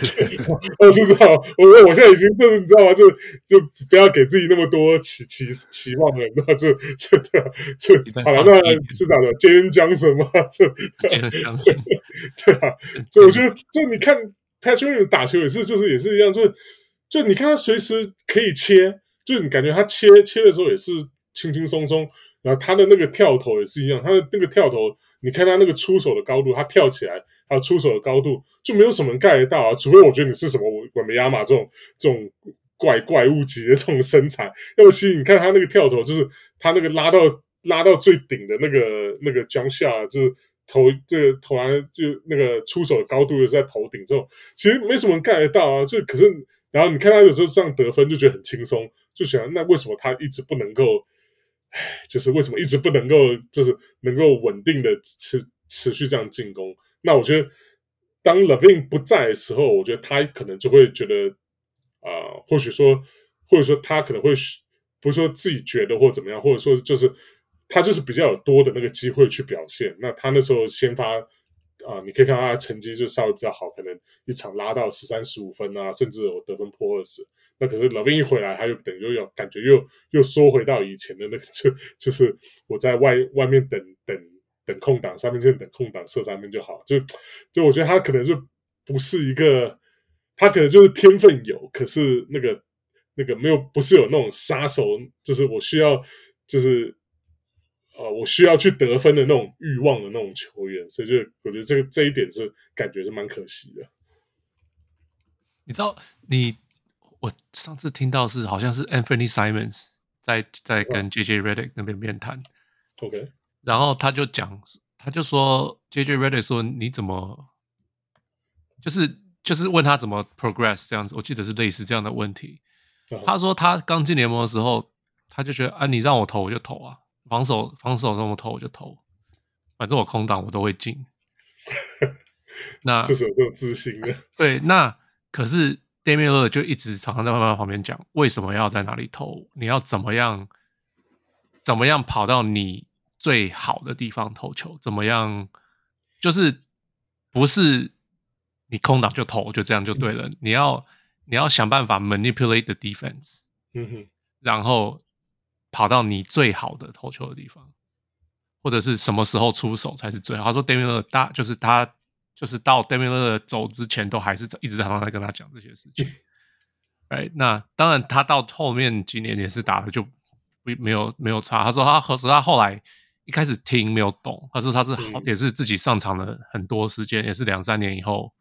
我 <laughs> 是知道，我我现在已经就是你知道吗？就就不要给自己那么多期期期望了，那就就对就好了。那市长的 Jalen Johnson 嘛，就 Jalen Johnson 对啊，所以我觉得，就你看 Patrick 打球也是，就是也是一样，就是。就你看他随时可以切，就你感觉他切切的时候也是轻轻松松，然后他的那个跳投也是一样，他的那个跳投，你看他那个出手的高度，他跳起来还有出手的高度，就没有什么盖得到啊，除非我觉得你是什么我们亚马这种这种怪怪物级的这种身材，要不其实你看他那个跳投，就是他那个拉到拉到最顶的那个那个 jump shot，就是投这个投篮就那个出手的高度是在头顶这种，其实没什么盖得到啊，就可是。然后你看他有时候这样得分，就觉得很轻松，就想那为什么他一直不能够，唉，就是为什么一直不能够，就是能够稳定的持持续这样进攻？那我觉得，当 Levin 不在的时候，我觉得他可能就会觉得，啊、或许说，或者说他可能会不是说自己觉得或怎么样，或者说就是他就是比较有多的那个机会去表现。那他那时候先发。啊，你可以看到他的成绩就稍微比较好，可能一场拉到十三十五分啊，甚至有得分破二十。那可是 LaVine 一回来，他又等于又要感觉又又缩回到以前的那个，就就是我在外外面等等等空档，三分线等空档射三分就好。就就我觉得他可能就不是一个，他可能就是天分有，可是那个那个没有，不是有那种杀手，就是我需要就是。呃，我需要去得分的那种欲望的那种球员，所以就我觉得这个这一点是感觉是蛮可惜的。你知道，你我上次听到是好像是 Anthony Simons 在在跟 JJ Redick 那边面谈，OK，然后他就讲，他就说 JJ Redick 说你怎么，就是就是问他怎么 progress 这样子，我记得是类似这样的问题。Uh. 他说他刚进联盟的时候，他就觉得啊，你让我投我就投啊。防守防守让我投我就投，反正我空档我都会进。<laughs> 那就是有这种自信的。对，那可是 Damian Lillard 就一直常常在慢慢旁边讲，为什么要在哪里投？你要怎么样？怎么样跑到你最好的地方投球？怎么样？就是不是你空档就投，就这样就对了。嗯、你要你要想办法 manipulate the defense。嗯哼，然后。跑到你最好的投球的地方，或者是什么时候出手才是最好？他说，Damian Lillard 大就是他就是到 Damian Lillard 走之前，都还是一直常常在跟他讲这些事情。<laughs> 哎，那当然，他到后面几年也是打的就不没有没有差。他说他可是他后来一开始听没有懂，他说他是好也是自己上场了很多时间，也是两三年以后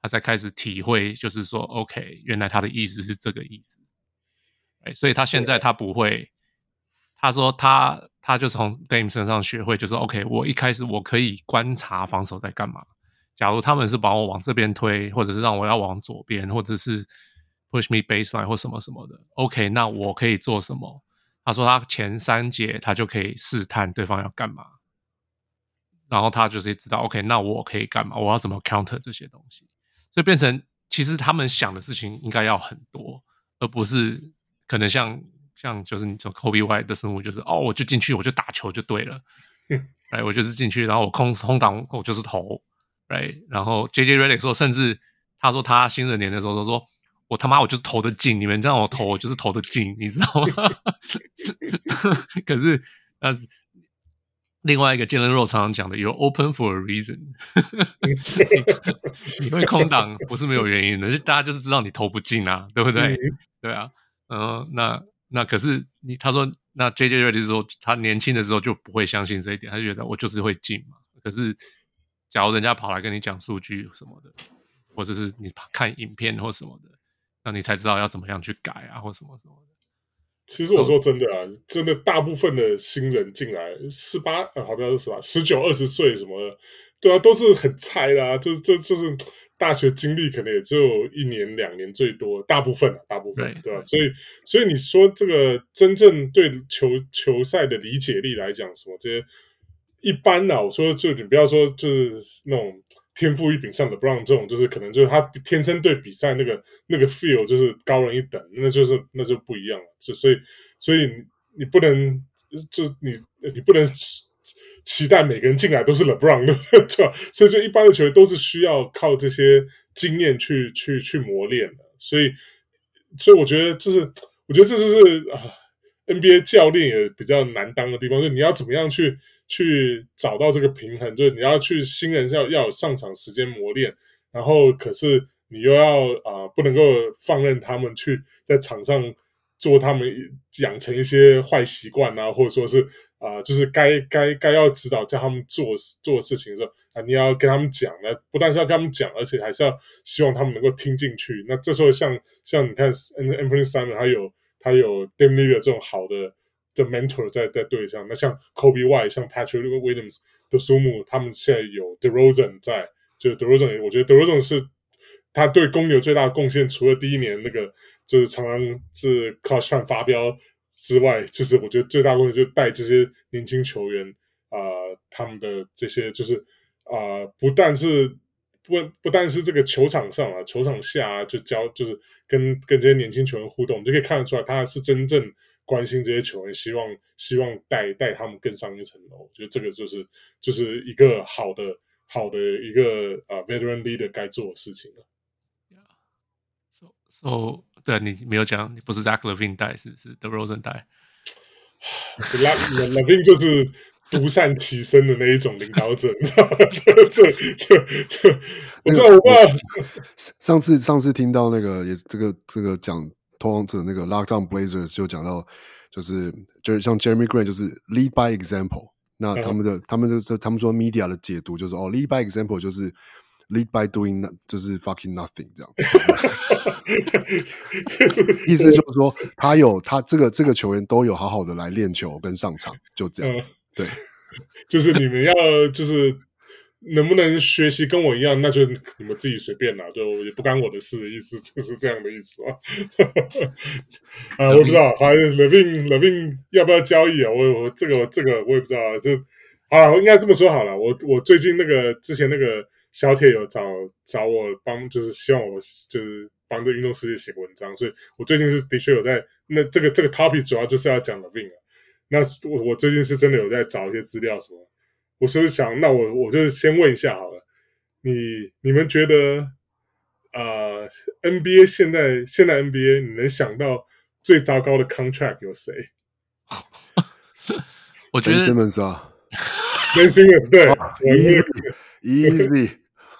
他才开始体会，就是说 OK，原来他的意思是这个意思。哎，所以他现在他不会，他说他他就从 Dame 身上学会，就是 OK，我一开始我可以观察防守在干嘛。假如他们是把我往这边推，或者是让我要往左边，或者是 push me baseline 或什么什么的，OK，那我可以做什么？他说他前三节他就可以试探对方要干嘛，然后他就是知道 OK，那我可以干嘛？我要怎么 counter 这些东西？所以变成其实他们想的事情应该要很多，而不是可能像像就是你说 Kobe White 的生物，就是哦，我就进去我就打球就对了，<laughs> 哎，我就是进去，然后我空空档我就是投。Right，然后 JJ Redick 说，甚至他说他新人年的时候都说，我他妈我就是投的进，你们让我投，我就是投的进，你知道吗？<laughs> 可是，但是另外一个 Jalen Rose 常常讲的，You're open for a reason，<laughs> 你会空档不是没有原因的，就大家就是知道你投不进啊，对不对？对啊，嗯，那那可是你他说，那 JJ Redick 说他年轻的时候就不会相信这一点，他就觉得我就是会进嘛，可是。假如人家跑来跟你讲数据什么的，或者是你看影片或什么的，那你才知道要怎么样去改啊，或什么什么的。其实我说真的啊，真的大部分的新人进来十八，呃，好像是吧，十九二十岁什么的，对啊，都是很菜啦啊，就是就就是大学经历可能也只有一年两年最多，大部分啊，大部分对，对吧？所以所以你说这个真正对球球赛的理解力来讲，什么这些。一般呢，我说就你不要说就是那种天赋异禀，像 LeBron 这种，就是可能就是他天生对比赛那个那个 feel 就是高人一等，那就是那就不一样了。所所以所以你不能就你你不能期待每个人进来都是 LeBron 对吧？所以就一般的球员都是需要靠这些经验去去去磨练的。所以所以我觉得就是我觉得这就是啊 NBA 教练也比较难当的地方，就是你要怎么样去。去找到这个平衡，就是你要去新人是要要有上场时间磨练，然后可是你又要啊、不能够放任他们去在场上做他们养成一些坏习惯啊，或者说是啊、就是该该该要指导叫他们做做事情的时候啊，你要跟他们讲，那不但是要跟他们讲，而且还是要希望他们能够听进去。那这时候像像你看，Anthony Simon 他有他有 Dame Lillard 这种好的。的 mentor 在在队上，那像 Kobe White、像 Patrick Williams 的苏木，他们现在有 DeRozan 在，就 DeRozan，我觉得 DeRozan 是他对公牛最大的贡献，除了第一年那个就是常常是 Clutch 发飙之外，就是我觉得最大的贡献就是带这些年轻球员啊、他们的这些就是啊、不但是不不但是这个球场上啊，球场下啊，就教就是跟跟这些年轻球员互动，你就可以看得出来，他是真正。关心这些球员，希望希望带带他们更上一层楼。我觉得这个就是就是一个好的好的一个啊、uh, veteran leader 该做的事情了。So so 对啊，你没有讲，你不是 Zach Levine 带，是是 The Rosen 带。<sighs> LaVine 就是独善其身的那一种领导者，<laughs> 你知道吗？这这这，我知道我爸上次上次听到那个也这个这个讲。拓荒者那个 Lockdown Blazers 就讲到，就是就是像 Jeremy Grant 就是 lead by example。那他们的、他们的他们说 media 的解读就是哦，lead by example 就是 lead by doing 就是 fucking nothing 这样。意思就是说他有他这个这个球员都有好好的来练球跟上场，就这样。对，就是你们要就是。能不能学习跟我一样，<laughs> 那就你们自己随便啦，就也不干我的事的意思，<laughs> 就是这样的意思啊。<laughs> 啊，我不知道，反正 Levine Levine 要不要交易啊？我我这个这个我也不知道啊。就啊，我应该这么说好了。我我最近那个之前那个小铁有找找我帮，就是希望我就是帮这运动世界写文章，所以我最近是的确有在那这个这个 topic 主要就是要讲 Levine 啊。那我我最近是真的有在找一些资料什么。我是想，那我我就先问一下好了，你你们觉得，呃，NBA 现在现在 NBA 你能想到最糟糕的 contract 有谁？<laughs> 我觉得 Ben Simmons 啊，Ben Simmons 对，easy，easy，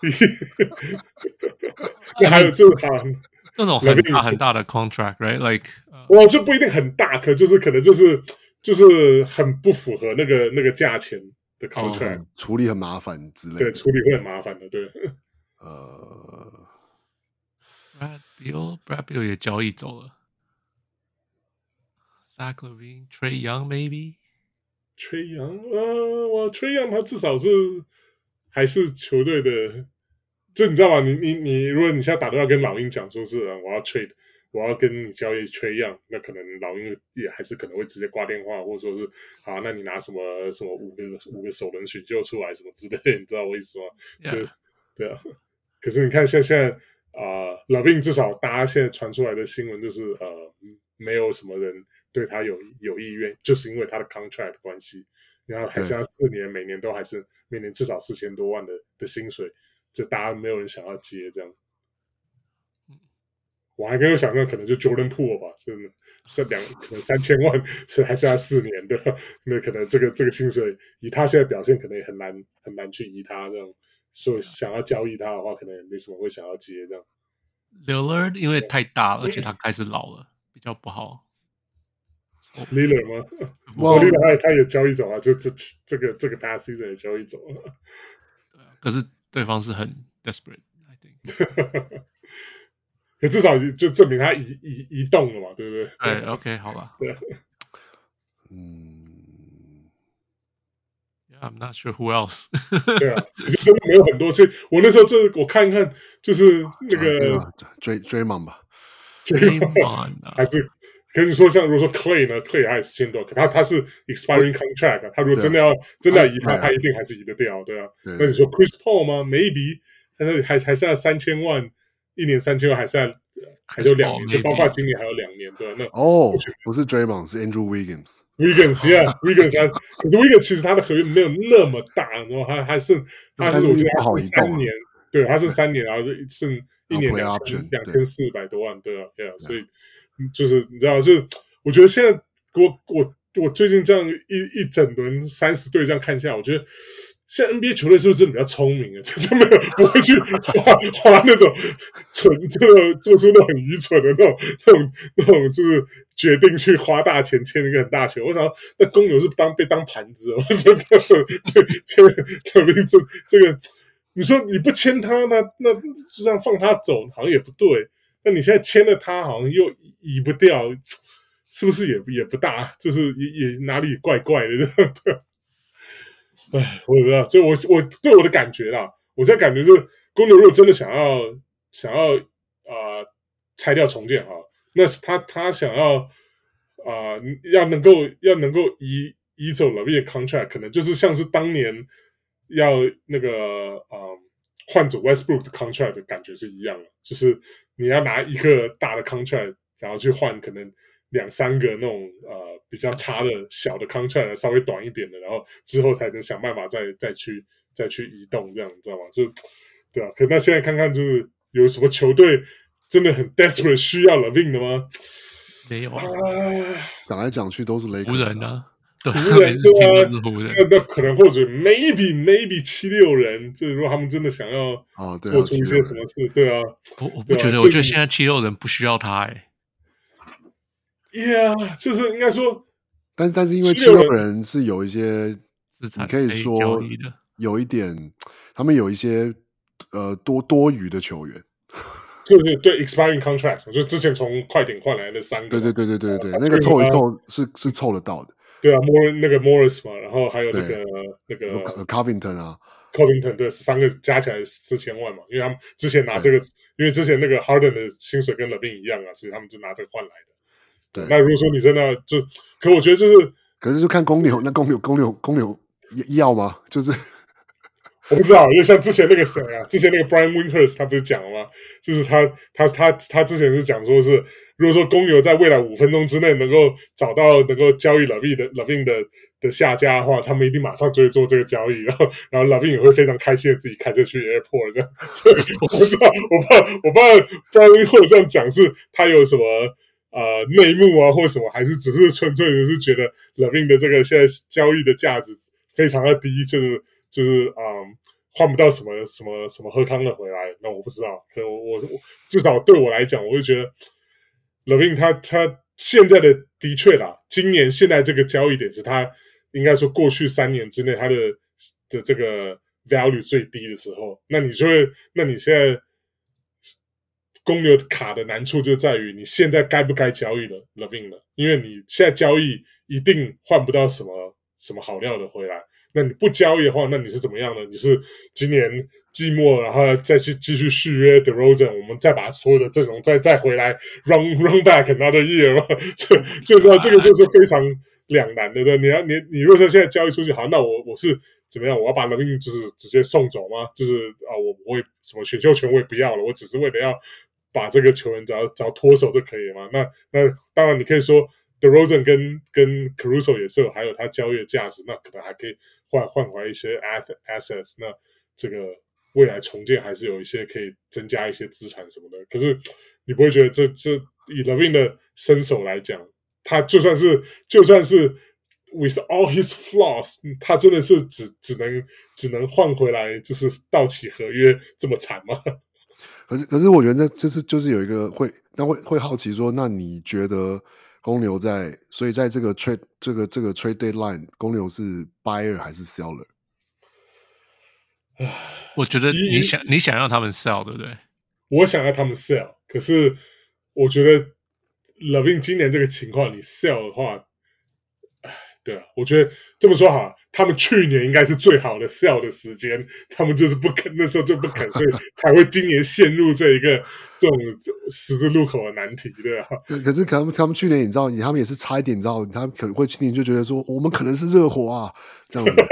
<laughs> 那还有就是他那种很大很大的 contract，right？Like，我就不一定很大，可就是可能就是就是很不符合那个那个价钱。的 contract、哦、处理很麻烦之类的，对，处理会很麻烦的，对。呃 Brad Beal Brad Beal 也交易走了。Zach LaVine, Trae Young maybe。Trae Young，呃，我 Trae Young 他至少是还是球队的，就你知道吗？你你你，如果你现在打电话跟老鹰讲说是我要 trade，我要跟你交易 Trae Young，那可能老鹰也还是可能会直接挂电话，或者说是啊，那你拿什么什么五个五个首轮选秀出来什么之类的，你知道我意思吗.就对啊。可是你看现在现在啊、呃、LaVine 至少大家现在传出来的新闻就是呃。没有什么人对他有有意愿，就是因为他的 contract 关系，然后还剩下四年，每年都还是每年至少四千多万的的薪水，就大家没有人想要接这样。我还没有想象可能就 Jordan Poole 吧，就是是两可能三千万是还剩下四年的，那可能这个这个薪水以他现在表现，可能也很难很难去移他这样，所以想要交易他的话，可能也没什么会想要接这样。Lillard 因为太大了，而且他开始老了。比较不好，Lillard 吗？<laughs> 哇，Lillard 他他也交易走啊，就这这个这个 past season 也交易走了。可是对方是很 desperate，I think。<laughs> 可至少就证明他移移移动了嘛，对不对？哎，OK，好吧。对，嗯，I'm not sure who else。<laughs> 对啊，<laughs> 其实真的没有很多。所以我那时候就我看一看，就是那个追追梦吧。追梦还是可以说，像如果说 Clay 呢，Clay 还是四千多，可他他是 expiring contract，他如果真的要真的要移他，他一定还是移得掉，对啊。那你说 Chris Paul 吗？Maybe，但是还还剩下三千万，一年三千万，还剩下还有两年，就包括今年还有两年，对啊。那哦，不是 Draymond，是 Andrew Wiggins。Wiggins，yeah，Wiggins，他可是 Wiggins 其实他的合约没有那么大，然后还还剩，他是我觉得他是三年，对，他是三年，然后就剩。一年两千两千四百多万，对啊，对啊，所以就是你知道，就是我觉得现在我我我最近这样一一整轮三十队这样看下来，我觉得现在 NBA 球队是不是真的比较聪明啊？<laughs> 就是没有不会去花花那种蠢，这个做出那种很愚蠢的那种那种那种，就是决定去花大钱签一个很大球。我想那公牛是当被当盘子，<laughs> 我说他说这签肯定这这个。你说你不签他，那那就这样放他走，好像也不对。那你现在签了他，好像又移不掉，是不是也也不大？就是也也哪里怪怪的，<laughs> 哎，我也不知道。就我我对我的感觉啦，我在感觉就是，公牛如果真的想要想要啊、呃、拆掉重建哈，那是他他想要啊、要能够要能够移移走 l a v i e contract，可能就是像是当年。要那个呃换走 Westbrook 的 contract 的感觉是一样的，就是你要拿一个大的 contract，然后去换可能两三个那种呃比较差的小的 contract，稍微短一点的，然后之后才能想办法再再去再去移动，这样你知道吗？就对啊，可那现在看看就是有什么球队 <laughs> 真的很 desperate 需要 LaVine 的吗？没有啊，讲来讲去都是雷湖人啊。湖人对啊，<laughs> 那那可能或者 maybe maybe 七六人，就是说他们真的想要啊做出一些什么事，对啊，我我不觉得，我觉得现在七六人不需要他，哎，Yeah，就是应该说，但但是因为七六人是有一些资产，你可以说有一点，他们有一些呃多多余的球员，对对对 expiring contract，就之前从快艇换来的三个，对对对对对对，那个凑一凑是是凑得到的。对啊，Mor 那个 Morris 嘛，然后还有那个那个 Covington 啊，Covington 对，三个加起来四千万嘛，因为他们之前拿这个，因为之前那个 Harden 的薪水跟 LaVine 一样啊，所以他们就拿这个换来的。对，那如果说你真的就，可我觉得就是，可是就看公牛，那公牛公牛公牛要吗？就是 <laughs> 我不知道，因为像之前那个谁啊，之前那个 Brian Windhorst 他不是讲了吗？就是他他他他之前是讲说是。如果说公牛在未来五分钟之内能够找到能够交易 LaVine 的 LaVine 的的下家的话，他们一定马上就会做这个交易，然后 <laughs> 然后 LaVine 也会非常开心的自己开车去 airport 这样。所以我不知道，我怕我怕不知道或者这样讲是他有什么呃内幕啊，或什么，还是只是纯粹的是觉得 LaVine 的这个现在交易的价值非常的低，就是就是嗯换不到什么什么什么喝康的回来。那我不知道，可我我至少对我来讲，我会觉得。LaVine 他他现在的的确啦，今年现在这个交易点是他应该说过去三年之内他的的这个 value 最低的时候。那你就会，那你现在公牛卡的难处就在于你现在该不该交易了 LaVine 了，因为你现在交易一定换不到什么什么好料的回来。那你不交易的话，那你是怎么样呢？你是今年季末，然后再去继续续约 DeRozan，我们再把所有的阵容再再回来 run run back another year 吗？<laughs> 这这个这个就是非常两难的。对，你要你你如果说现在交易出去，好，那我我是怎么样？我要把 LaVine 就是直接送走吗？就是啊，我我也什么选秀权我也不要了，我只是为了要把这个球员只要只要脱手就可以了吗？那那当然你可以说。d e r o s e n 跟跟 Caruso 也是有，还有他交易的价值，那可能还可以换换回一些 assets，那这个未来重建还是有一些可以增加一些资产什么的。可是你不会觉得这这以 LaVine 的身手来讲，他就算是就算是 with all his flaws，他真的是只只能只能换回来就是到期合约这么惨吗？可是可是我觉得这这是就是有一个会那会会好奇说，那你觉得？公牛在，所以在这个 trade 这个这个 trade deadline，公牛是 buyer 还是 seller？<sighs> 我觉得你想你想要他们 sell，对不对？我想要他们 sell，可是我觉得 LaVine 今年这个情况，你 sell 的话，哎，对啊，我觉得这么说好。他们去年应该是最好的 sell 的时间，他们就是不肯，那时候就不肯，所以才会今年陷入这一个 <laughs> 这种十字路口的难题，对吧？对，可是可能他们去年你知道，他们也是差一点，你知道，他们可能会今年就觉得说，我们可能是热火啊，这样子。<laughs>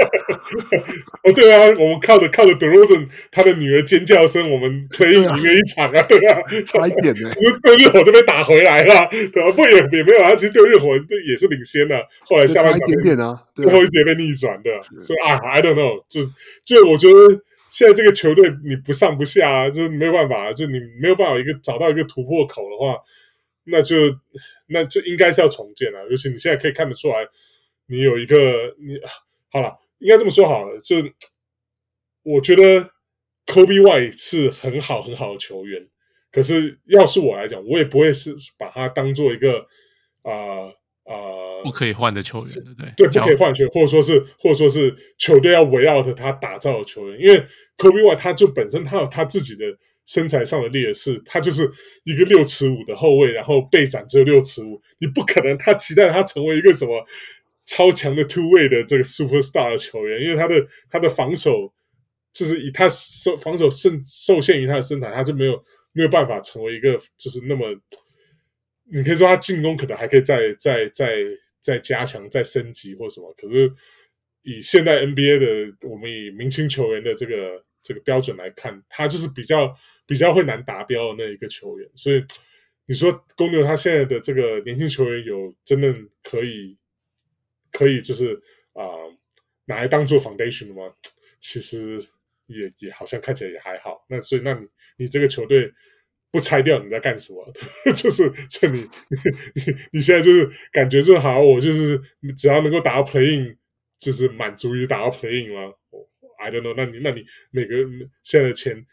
哦，对啊，我们靠着靠着 DeRozan 他的女儿尖叫声，我们可以赢了一场啊，对啊，差一点呢，<laughs> 对热火都被打回来了，对吧？不也也没有啊，其实对热火也是领先的，后来下半场一点点啊，最后一节被逆转。对，所以啊，I don't know，就就我觉得现在这个球队你不上不下啊，就没有办法，就你没有办法一个找到一个突破口的话，那就那就应该是要重建了。尤其你现在可以看得出来，你有一个你好了，应该这么说好了，就我觉得 Coby White 是很好很好的球员，可是要是我来讲，我也不会是把他当做一个啊。呃呃，不可以换的球员，对不对？对，不可以换球员，或者说是，或者说是球队要围绕着他打造的球员。因为 Coby White 他就本身他有他自己的身材上的劣势，他就是一个六尺五的后卫，然后背展只有六尺五，你不可能他期待他成为一个什么超强的 two way 的这个 superstar 的球员，因为他的他的防守就是以他受防守受受限于他的身材，他就没有没有办法成为一个就是那么。你可以说他进攻可能还可以再再再再加强、再升级或什么，可是以现在 NBA 的我们以明星球员的这个这个标准来看，他就是比较比较会难达标的那一个球员。所以你说公牛他现在的这个年轻球员有真的可以可以就是啊、拿来当做 foundation 的吗？其实也也好像看起来也还好。那所以那你你这个球队。不拆掉你在干什么？<laughs> 就是这你你 <laughs> 你现在就是感觉就好，我就是只要能够打到 playing，就是满足于打到 playing 吗？I don't know。那你那你每个现在的钱，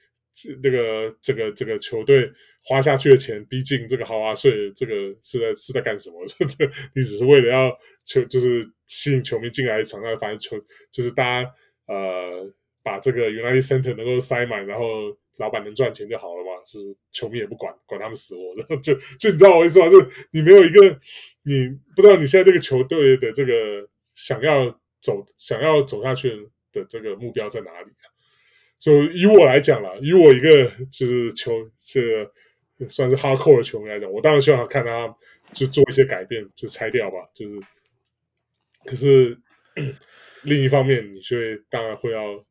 那个这个这个球队花下去的钱，毕竟这个豪华税，这个是在是在干什么？<laughs> 你只是为了要球，就是吸引球迷进来一场，那反正球就是大家呃把这个 United Center 能够塞满，然后。老板能赚钱就好了嘛，就是球迷也不管，管他们死活的，<laughs> 就就你知道我意思吗？就你没有一个，你不知道你现在这个球队的这个想要走、想要走下去的这个目标在哪里啊？就以我来讲啦，以我一个就是球这算是哈扣的球迷来讲，我当然希望看他就做一些改变，就拆掉吧。就是，可是 <clears throat> 另一方面，你就会当然会要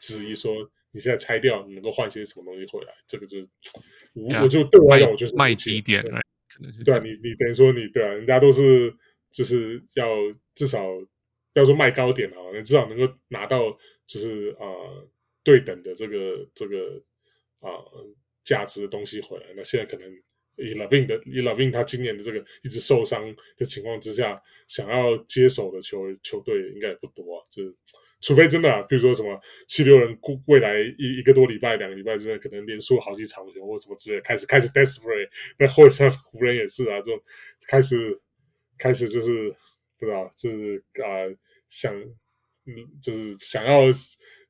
质疑说。你现在拆掉，你能够换些什么东西回来？这个就是，我、yeah, 我就对我来讲，我就是卖低点，对，可能是对啊，你你等于说你对啊，人家都是就是要至少要说卖高点啊，你至少能够拿到就是啊、呃、对等的这个这个啊、呃、价值的东西回来。那现在可能以 LaVine 的以 LaVine 他今年的这个一直受伤的情况之下，想要接手的球球队应该也不多啊，就是。除非真的、啊，比如说什么七六人过未来一一个多礼拜、两个礼拜之内，可能连输好几场球或什么之类，开始开始 desperate，那或者像湖人也是啊，这种开始开始就是不知道，就是啊、想嗯，就是想要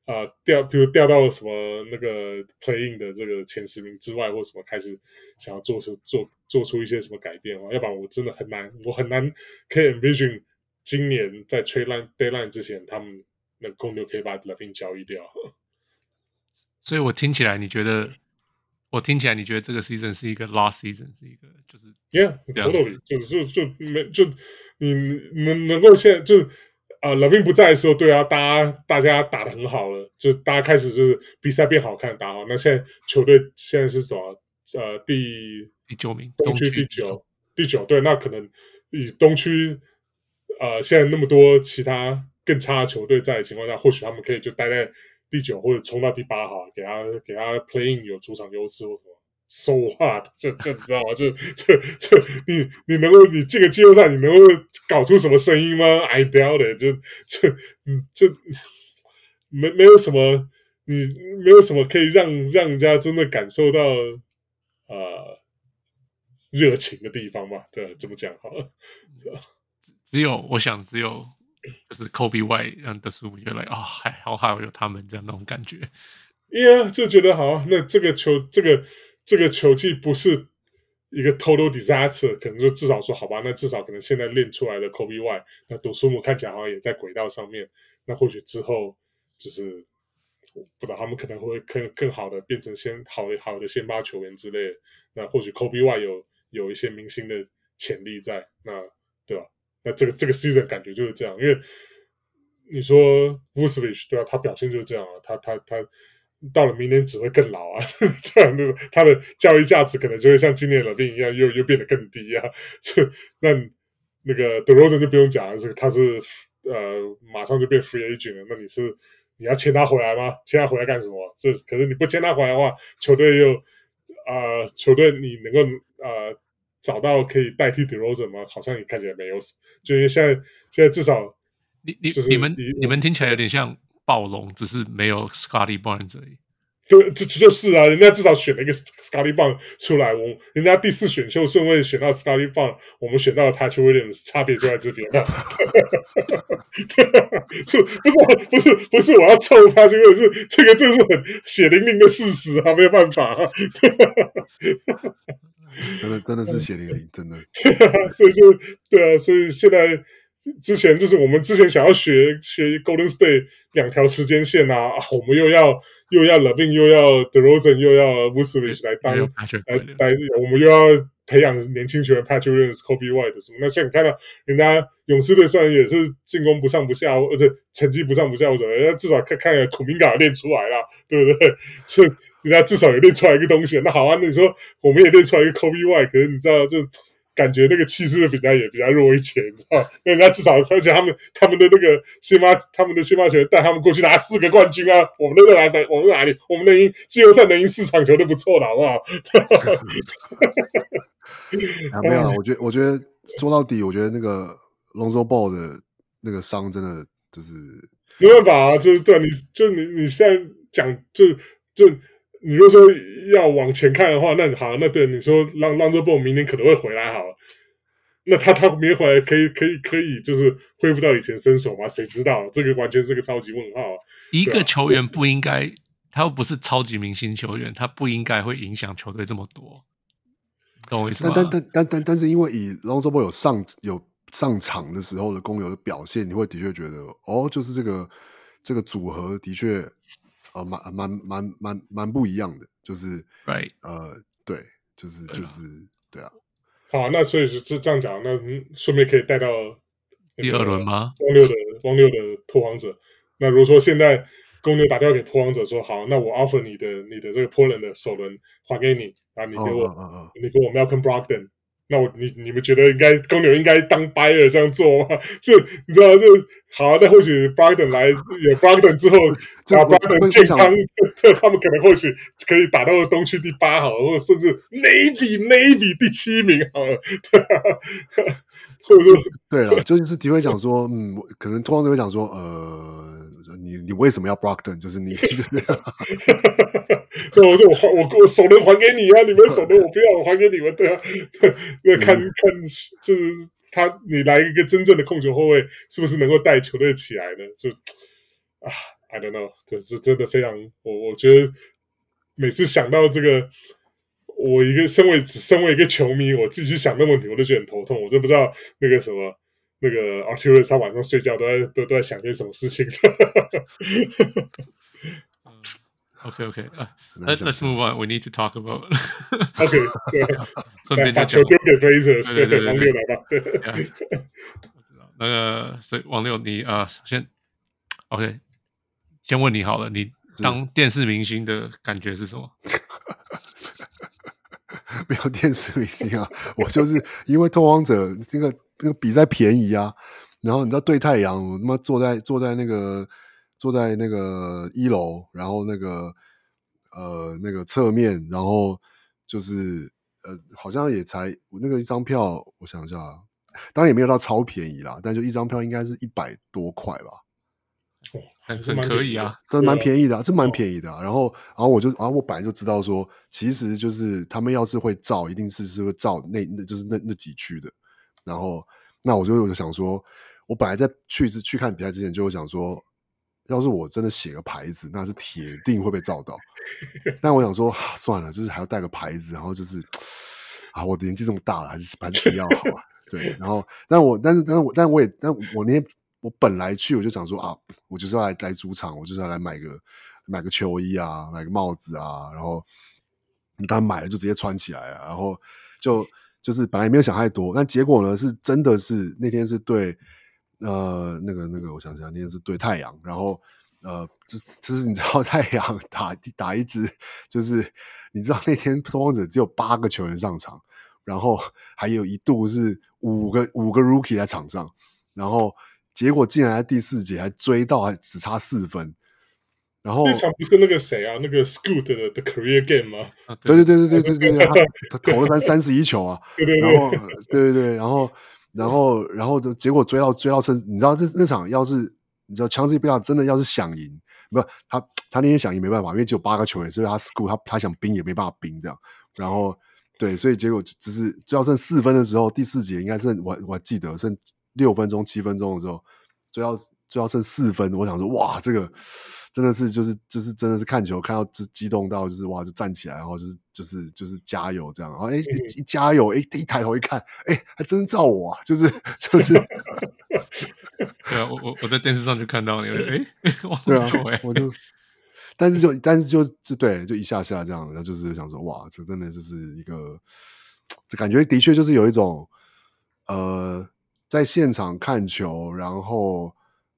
啊、呃，掉，比如掉到什么那个 playing 的这个前十名之外，或什么开始想要做出做做出一些什么改变啊，要不然我真的很难，我很难可以 envision 今年在 trade line deadline 之前，他们那公牛可以把 LaVine 交易掉。所以我听起来，你觉得我听起来，你觉得这个 season 是一个 lost season，是一个就是 yeah，totally，就是就就没就你能能够现在就。啊，LaVine 不在的时候，对啊，大家大家打的很好了，就大家开始就是比赛变好看，打好。那现在球队现在是什么？呃，第第九名，东区第九，第九。对，那可能以东区，呃，现在那么多其他更差的球队在的情况下，或许他们可以就待在第九或者冲到第八哈，给他给他 playing 有主场优势或什么。So what？这这你知道吗？这这这你你能够你这个季后赛你能够搞出什么声音吗？I doubt it。就就嗯这没没有什么你没有什么可以让让人家真的感受到啊、呃、热情的地方嘛？对，这么讲好了。只有我想只有就是 Kobe White 让的书觉得啊还好还有他们这样那种感觉。Yeah，就觉得好，那这个球这个。这个球技不是一个 total disaster，可能就至少说好吧，那至少可能现在练出来的 Kobe Y，那朵苏姆看起来好像也在轨道上面，那或许之后就是不知道他们可能会更更好的变成先好好的先发球员之类的，那或许 Kobe Y 有有一些明星的潜力在，那对吧？那这个这个 season 感觉就是这样，因为你说 Vucevic 对吧？他表现就是这样啊，他他他。到了明年只会更老啊，<laughs> 对，那个他的交易价值可能就会像今年的 LaVine 一样，又又变得更低啊。就那那个 DeRozan 就不用讲了，是他是呃马上就变 free agent 了。那你是你要签他回来吗？签他回来干什么？这可是你不签他回来的话，球队又啊、球队你能够呃找到可以代替 DeRozan 吗？好像也看起来没有。就因为现在现在至少你你你们你们听起来有点像。暴龙只是没有 Scottie Barnes 而已，对，就就是啊，人家至少选了一个 Scottie Barnes 出来，我人家第四选秀顺位选到 Scottie Barnes，我们选到了 Patrick Williams，差别就在这边了。<laughs> 是，不是，不是，不是，我要臭 Patrick Williams，是这个，这是很血淋淋的事实啊，没有办法啊。真的，真的是血淋淋，真的。<laughs> 所以就对啊，所以现在。之前就是我们之前想要学学 Golden State 两条时间线啊，我们又要又要 LaVine 又要 DeRozan 又要 Vucevic 来当来来，我们又要培养年轻球员 Patrick Williams Kobe White 什么。那现在你看到人家勇士队虽然也是进攻不上不下，而且成绩不上不下，或者人家至少看看库明加练出来了，对不对？<laughs> 所以人家至少也练出来一个东西。那好啊，那你说我们也练出来一个 Kobe Y，可是你知道就。感觉那个气势比较也比较弱一些，你知道？那人家至少，而且他们他们的那个先发，他们的先发球员带他们过去拿四个冠军啊！我们都在拿三，我们哪里？我们能赢季后赛，能赢四场球都不错了，好不好？啊，没有啊，我觉得，我觉得说到底，我觉得那个 Lonzo Ball 的那个伤真的就是没办法啊，就是对，你就你你现在讲就就。你如果说要往前看的话，那好，那对你说，让 Lonzo Ball 明年可能会回来，好，那他他明年回来可以可以可以就是恢复到以前身手吗？谁知道？这个完全是个超级问号。一个球员不应该，他又不是超级明星球员，他不应该会影响球队这么多，懂我意思吗？但但但但但但是因为以 Lonzo Ball 有上有上场的时候的公牛的表现，你会的确觉得哦，就是这个这个组合的确。呃，蛮蛮蛮蛮蛮不一样的，就是，right，呃，对，就是就是，对啊。好，那所以是这这样讲，那顺便可以带到第二轮吗？汪六的汪六的拓荒者。那如果说现在公牛打电话给拓荒者说，好，那我 offer 你的你的这个 Portland 的首轮还给你，啊，你给我，oh, uh, uh, uh. 你给我 Malcolm Brogdon。那我你你们觉得应该公牛应该当 buyer 这样做吗？就你知道就好，那或许 Brogdon 来有 Brogdon 之后，啊 Brogdon 健康，他们可能或许可以打到东区第八好了，或者甚至 maybe maybe 第七名好了。<laughs> 或者说对了，就是迪会讲说，嗯，可能通常都会讲说，呃。你你为什么要 Brockton？就是你 <laughs> 就是 <laughs> 对，我说我还我我首轮还给你啊！你们首轮我不要，我还给你们，对啊。那看看就是他，你来一个真正的控球后卫，是不是能够带球队起来呢？就啊，I don't know，这是真的非常，我我觉得每次想到这个，我一个身为身为一个球迷，我自己去想那问题，我都觉得很头痛。我真不知道那个什么那个 Arturus 他晚上睡觉都在都都在想些什么事情。<laughs> OK OK 啊、uh,，Let's Let's move on. We need to talk about. <laughs> OK，对，<laughs> 顺便把球丢给 Blazers，对对，王六来吧。对，我知道那个，所以王六你啊，首先 OK，先问你好了，你当电视明星的感觉是什么？没有电视明星啊，我就是因为拓荒者那个那个比赛便宜啊，然后你知道对太阳，我他妈坐在坐在那个。坐在那个一楼，然后那个呃那个侧面，然后就是呃好像也才那个一张票，我想一下，当然也没有到超便宜啦，但就一张票应该是一百多块吧，哦，还是可以啊，这蛮便宜的，这蛮便宜的。然后然后我就然后我本来就知道说，其实就是他们要是会造，一定是是会造那那就是那那几区的。然后那我就我就想说，我本来在去是去看比赛之前就会想说。要是我真的写个牌子，那是铁定会被照到。<laughs> 但我想说，啊、算了，就是还要带个牌子，然后就是啊，我的年纪这么大了，还是还是比较好啊。对，然后，但我，但是，但是我，但我也，但我那天我本来去，我就想说啊，我就是要来来主场，我就是要来买个买个球衣啊，买个帽子啊，然后当买了就直接穿起来啊，然后就就是本来没有想太多，但结果呢，是真的是那天是对。呃，那个那个，我想想，那天是对太阳，然后呃，就是就是你知道 <laughs> 太阳打打一支，就是你知道那天拓荒者只有八个球员上场，然后还有一度是五个五个 rookie 在场上，然后结果竟然在第四节还追到，还只差四分，然后那场不是那个谁啊，那个 Scoot 的的 career game 吗？对对对对对对对，他他投了三三十一球啊，对对对，然后对对对，然后。然后，然后就结果追到追到胜，你知道这那场要是你知道强制不要真的要是想赢，不他他那天想赢没办法，因为只有八个球员，所以他 school 他他想冰也没办法冰这样。然后对，所以结果只是追到剩四分的时候，第四节应该是我我还记得剩六分钟七分钟的时候追到。就要剩四分，我想说，哇，这个真的是就是就是真的是看球看到激激动到就是哇，就站起来，然后就是就是就是加油这样，然后哎一加油，哎一抬头一看，哎还真照我啊，就是就是，<laughs> 对啊，我我我在电视上就看到你，哎 <laughs> 对啊，我就，但是就但是就就对，就一下下这样，然后就是想说，哇，这真的就是一个，这感觉的确就是有一种呃，在现场看球，然后。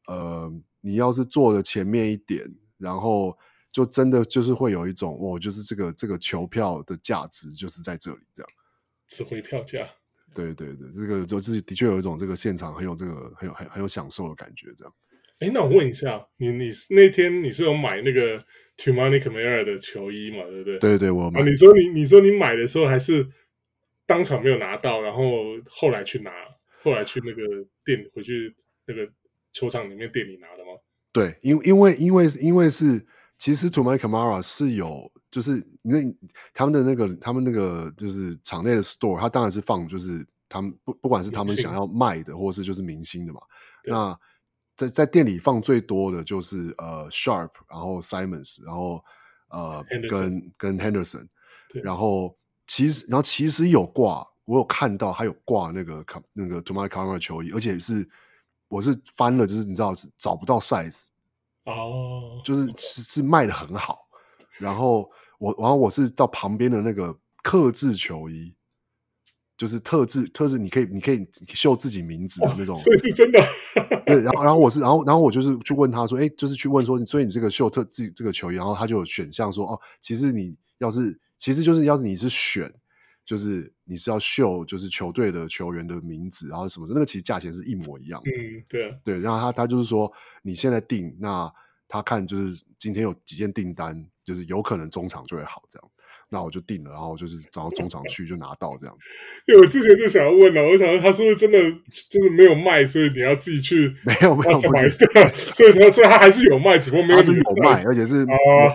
呃，你要是坐的前面一点，然后就真的就是会有一种，哦，就是这个这个球票的价值就是在这里这样，值回票价。对对对，这个就自己的确有一种这个现场很有这个很有很很有享受的感觉这样。哎，那我问一下，你你那天你是有买那个 Toumani Camara 的球衣嘛？对不对？对对，我买。啊，你说你你说你买的时候还是当场没有拿到，然后后来去拿，后来去那个店回去那个。球场里面店里拿的吗？对，因因为因为因为是其实 Toumani Camara 是有，就是那他们的那个他们那个就是场内的 store，他当然是放就是他们不不管是他们想要卖的，或是就是明星的嘛。那在在店里放最多的就是呃 Sharp，然后 Simons，然后呃跟跟 Henderson，然后其实然后其实有挂，我有看到他有挂那个那个 Toumani Camara 球衣，而且是。我是翻了，就是你知道是找不到 size 哦，oh. 就是是是卖的很好，然后我然后我是到旁边的那个客制球衣，就是特制特制，你可以你可以绣自己名字的那种，oh, 所以是真的。对，然后然后我是然后然后我就是去问他说，哎，就是去问说，所以你这个绣特制这个球衣，然后他就有选项说，哦，其实你要是其实就是要是你是选。就是你是要秀，就是球队的球员的名字，然后什么，那个其实价钱是一模一样的。嗯，对啊，对。然后他他就是说，你现在订，那他看就是今天有几件订单，就是有可能中场就会好这样。那我就定了，然后就是找到中场去就拿到这样子。<laughs> 因为我之前就想要问了，我想他是不是真的就是没有卖，所以你要自己去 <laughs> 没有没有买，所以他所以他还是有卖，只不过没有是有卖，而且是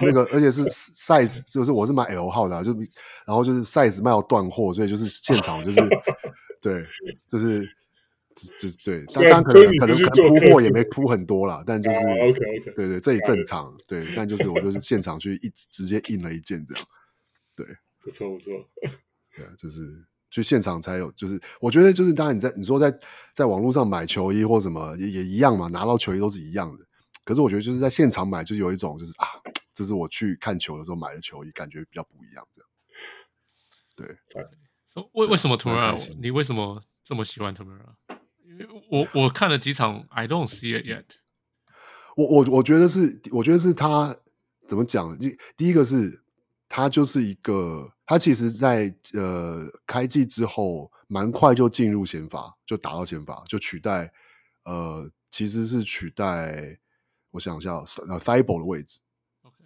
那个而且是 size，就是我是买 L 号的，就然后就是 size 卖到断货，所以就是现场就是 <laughs> 对，就是这这对，当然可能可能可能铺货也没铺很多啦，但就是 OK OK，对对，这也正常，对，但就是我就是现场去一直接印了一件这样，对，不错不错，对，就是去现场才有，就是我觉得就是当然你在你说在在网络上买球衣或什么也也一样嘛，拿到球衣都是一样的，可是我觉得就是在现场买就有一种就是啊，这是我去看球的时候买的球衣，感觉比较不一样这样，对，为为什么 Tomorrow 你为什么这么喜欢 Tomorrow？我我看了几场，I don't see it yet。<laughs> 我我我觉得是，我觉得是他怎么讲？第第一个是，他就是一个，他其实在呃开季之后，蛮快就进入先发，就打到先发，就取代呃，其实是取代，我想一下，呃，Thibault 的位置。OK，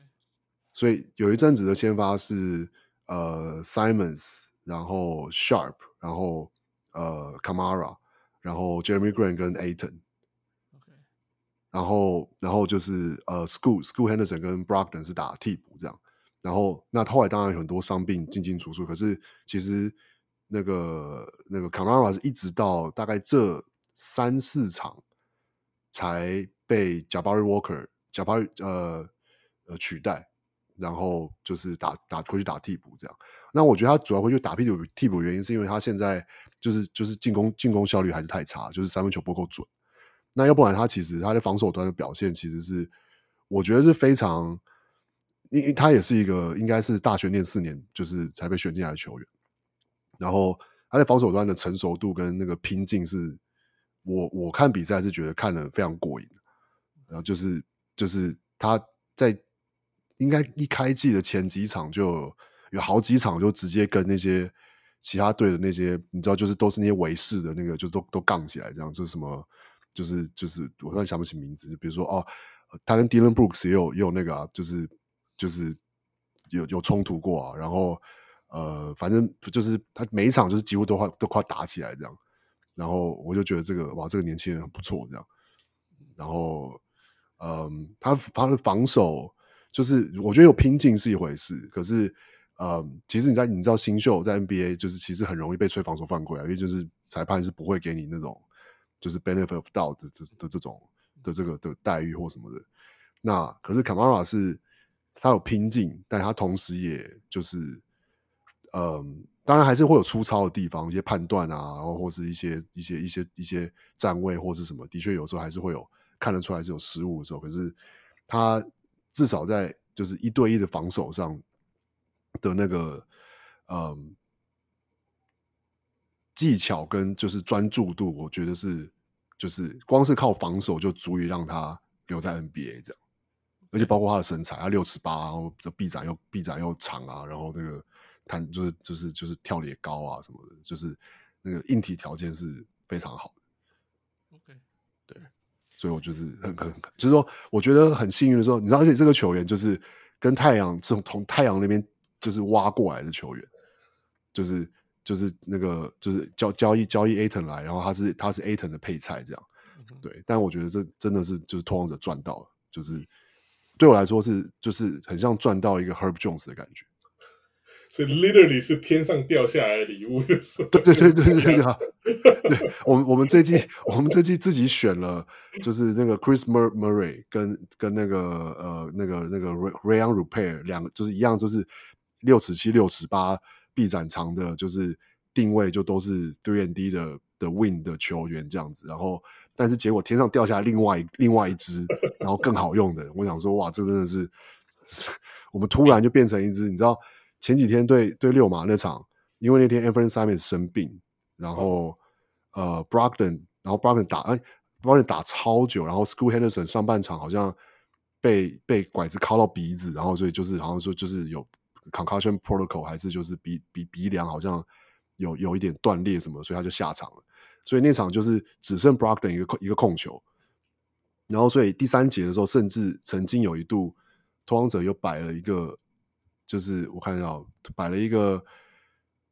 所以有一阵子的先发是呃 Simons，然后 Sharp，然后呃 Camara。然后 Jeremy Grant 跟 Ayton，OK，然后然后就是呃，School School Henderson 跟 Brogdon 是打替补这样，然后那后来当然有很多伤病进进出出，可是其实那个那个 Camara 是一直到大概这三四场才被 Jabari Walker Jabari 呃呃取代，然后就是打打回去打替补这样。那我觉得他主要回去打替补替补原因是因为他现在。就是就是进攻进攻效率还是太差，就是三分球不够准。那要不然他其实他在防守端的表现其实是我觉得是非常，因为他也是一个应该是大学念四年就是才被选进来的球员。然后他在防守端的成熟度跟那个拼劲是，我我看比赛是觉得看得非常过瘾。然后就是就是他在应该一开季的前几场就有，好几场就直接跟那些。其他队的那些，你知道，就是都是那些维士的那个，就都都杠起来，这样就是什么，就是就是，我突然想不起名字。比如说，哦，他跟 Dillon Brooks 也有也有那个啊，就是就是有有冲突过啊。然后呃，反正就是他每一场就是几乎都快都快打起来这样。然后我就觉得这个哇，这个年轻人很不错这样。然后嗯，他他的防守就是我觉得有拼劲是一回事，可是。嗯，其实你在你知道新秀在 NBA 就是其实很容易被吹防守犯规啊，因为就是裁判是不会给你那种就是 benefit of doubt 的的的这种的这个的待遇或什么的。那可是 Camara 是他有拼劲，但他同时也就是嗯，当然还是会有粗糙的地方，一些判断啊，然后或是一些一些一些一些站位或是什么，的确有时候还是会有看得出来是有失误的时候。可是他至少在就是一对一的防守上。的那个，嗯，技巧跟就是专注度，我觉得是就是光是靠防守就足以让他留在 NBA 这样，而且包括他的身材，他六尺八，然后臂展又臂展又长啊，然后那个弹就是就是就是跳得也高啊什么的，就是那个硬体条件是非常好的。OK，对，所以我就是很很就是说，我觉得很幸运的时候，你知道，而且这个球员就是跟太阳从从太阳那边。就是挖过来的球员，就是就是那个就是交交易交易 Ayton 来，然后他是他是 Ayton 的配菜这样，对。但我觉得这真的是就是拓荒者赚到了，就是对我来说是就是很像赚到一个 Herb Jones 的感觉。所以 literally 是天上掉下来的礼物的对对对对对对啊！<laughs> 对，我们我们这季我们这季自己选了，就是那个 Chris Murray 跟跟那个呃那个那个 Rayon Rupert 两个就是一样，就是。六尺七、六尺八臂展长的，就是定位就都是 three and D 的的 wing 的球员这样子。然后，但是结果天上掉下来另外另外一只，然后更好用的。我想说，哇，这真的是我们突然就变成一只。你知道前几天对对六马那场，因为那天 Anfernee Simons 生病，然后呃 Brogdon，然后 Brogdon 打哎 Brogdon 打超久，然后 School Henderson 上半场好像被被拐子敲到鼻子，然后所以就是好像说就是有。Concussion protocol 还是就是鼻鼻鼻梁好像有有一点断裂什么，所以他就下场了。所以那场就是只剩 Brogdon 一个一个控球，然后所以第三节的时候，甚至曾经有一度拓荒者又摆了一个，就是我看到摆了一个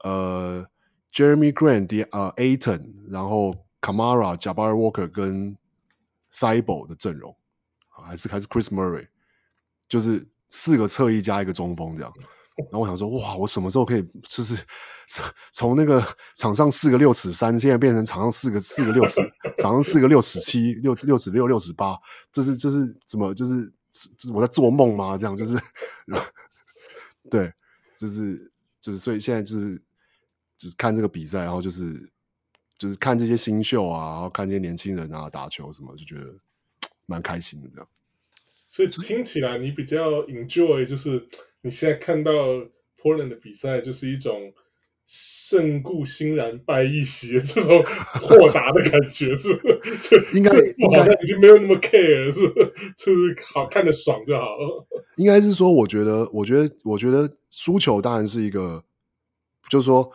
呃 Jeremy Grant 呃 Aton，然后 Camara、Jabari Walker 跟 Thibault 的阵容，还是还是 Chris Murray，就是四个侧翼加一个中锋这样。然后我想说，哇，我什么时候可以就是 <laughs> 从那个场上四个六尺三，现在变成场上四个四个六尺，场上四个六尺七，六六尺六六尺八，这是这是怎么就是我在做梦吗？这样就是，<laughs> 对，就是就是，所以现在就是就是看这个比赛，然后就是就是看这些新秀啊，然后看这些年轻人啊打球什么，就觉得蛮开心的这样。所以听起来你比较 enjoy，就是你现在看到 Portland 的比赛，就是一种胜固欣然败亦喜的这种豁达的感觉，是不是？<laughs> 应该好像已经没有那么 care，是不是？<laughs> 就是好看的爽就好了。应该是说，我觉得，我觉得，我觉得输球当然是一个，就是说。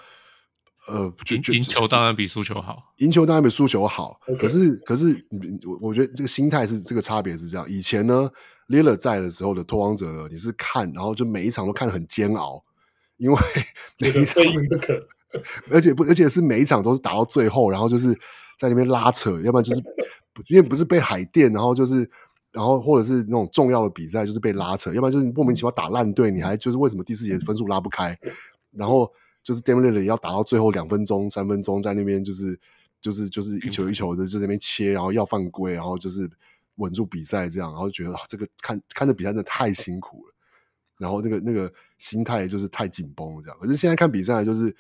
呃，赢赢球当然比输球好，赢球当然比输球好。可是，可是，我我觉得这个心态是这个差别是这样。以前呢，Lillard 在的时候的拓荒者呢，你是看，然后就每一场都看得很煎熬，因为 <laughs> 每一场不可，<laughs> 而且不，而且是每一场都是打到最后，然后就是在那边拉扯，要不然就是因为不是被海淀，然后就是，然后或者是那种重要的比赛就是被拉扯，要不然就是莫名其妙打烂队，你还就是为什么第四节分数拉不开，然后。就是 Damian Lillard 要打到最后两分钟、三分钟，在那边就是就是就是一球一球的就在那边切，然后要犯规，然后就是稳住比赛这样，然后觉得这个看看着比赛真的太辛苦了，然后那个那个心态就是太紧绷了这样。可是现在看比赛就是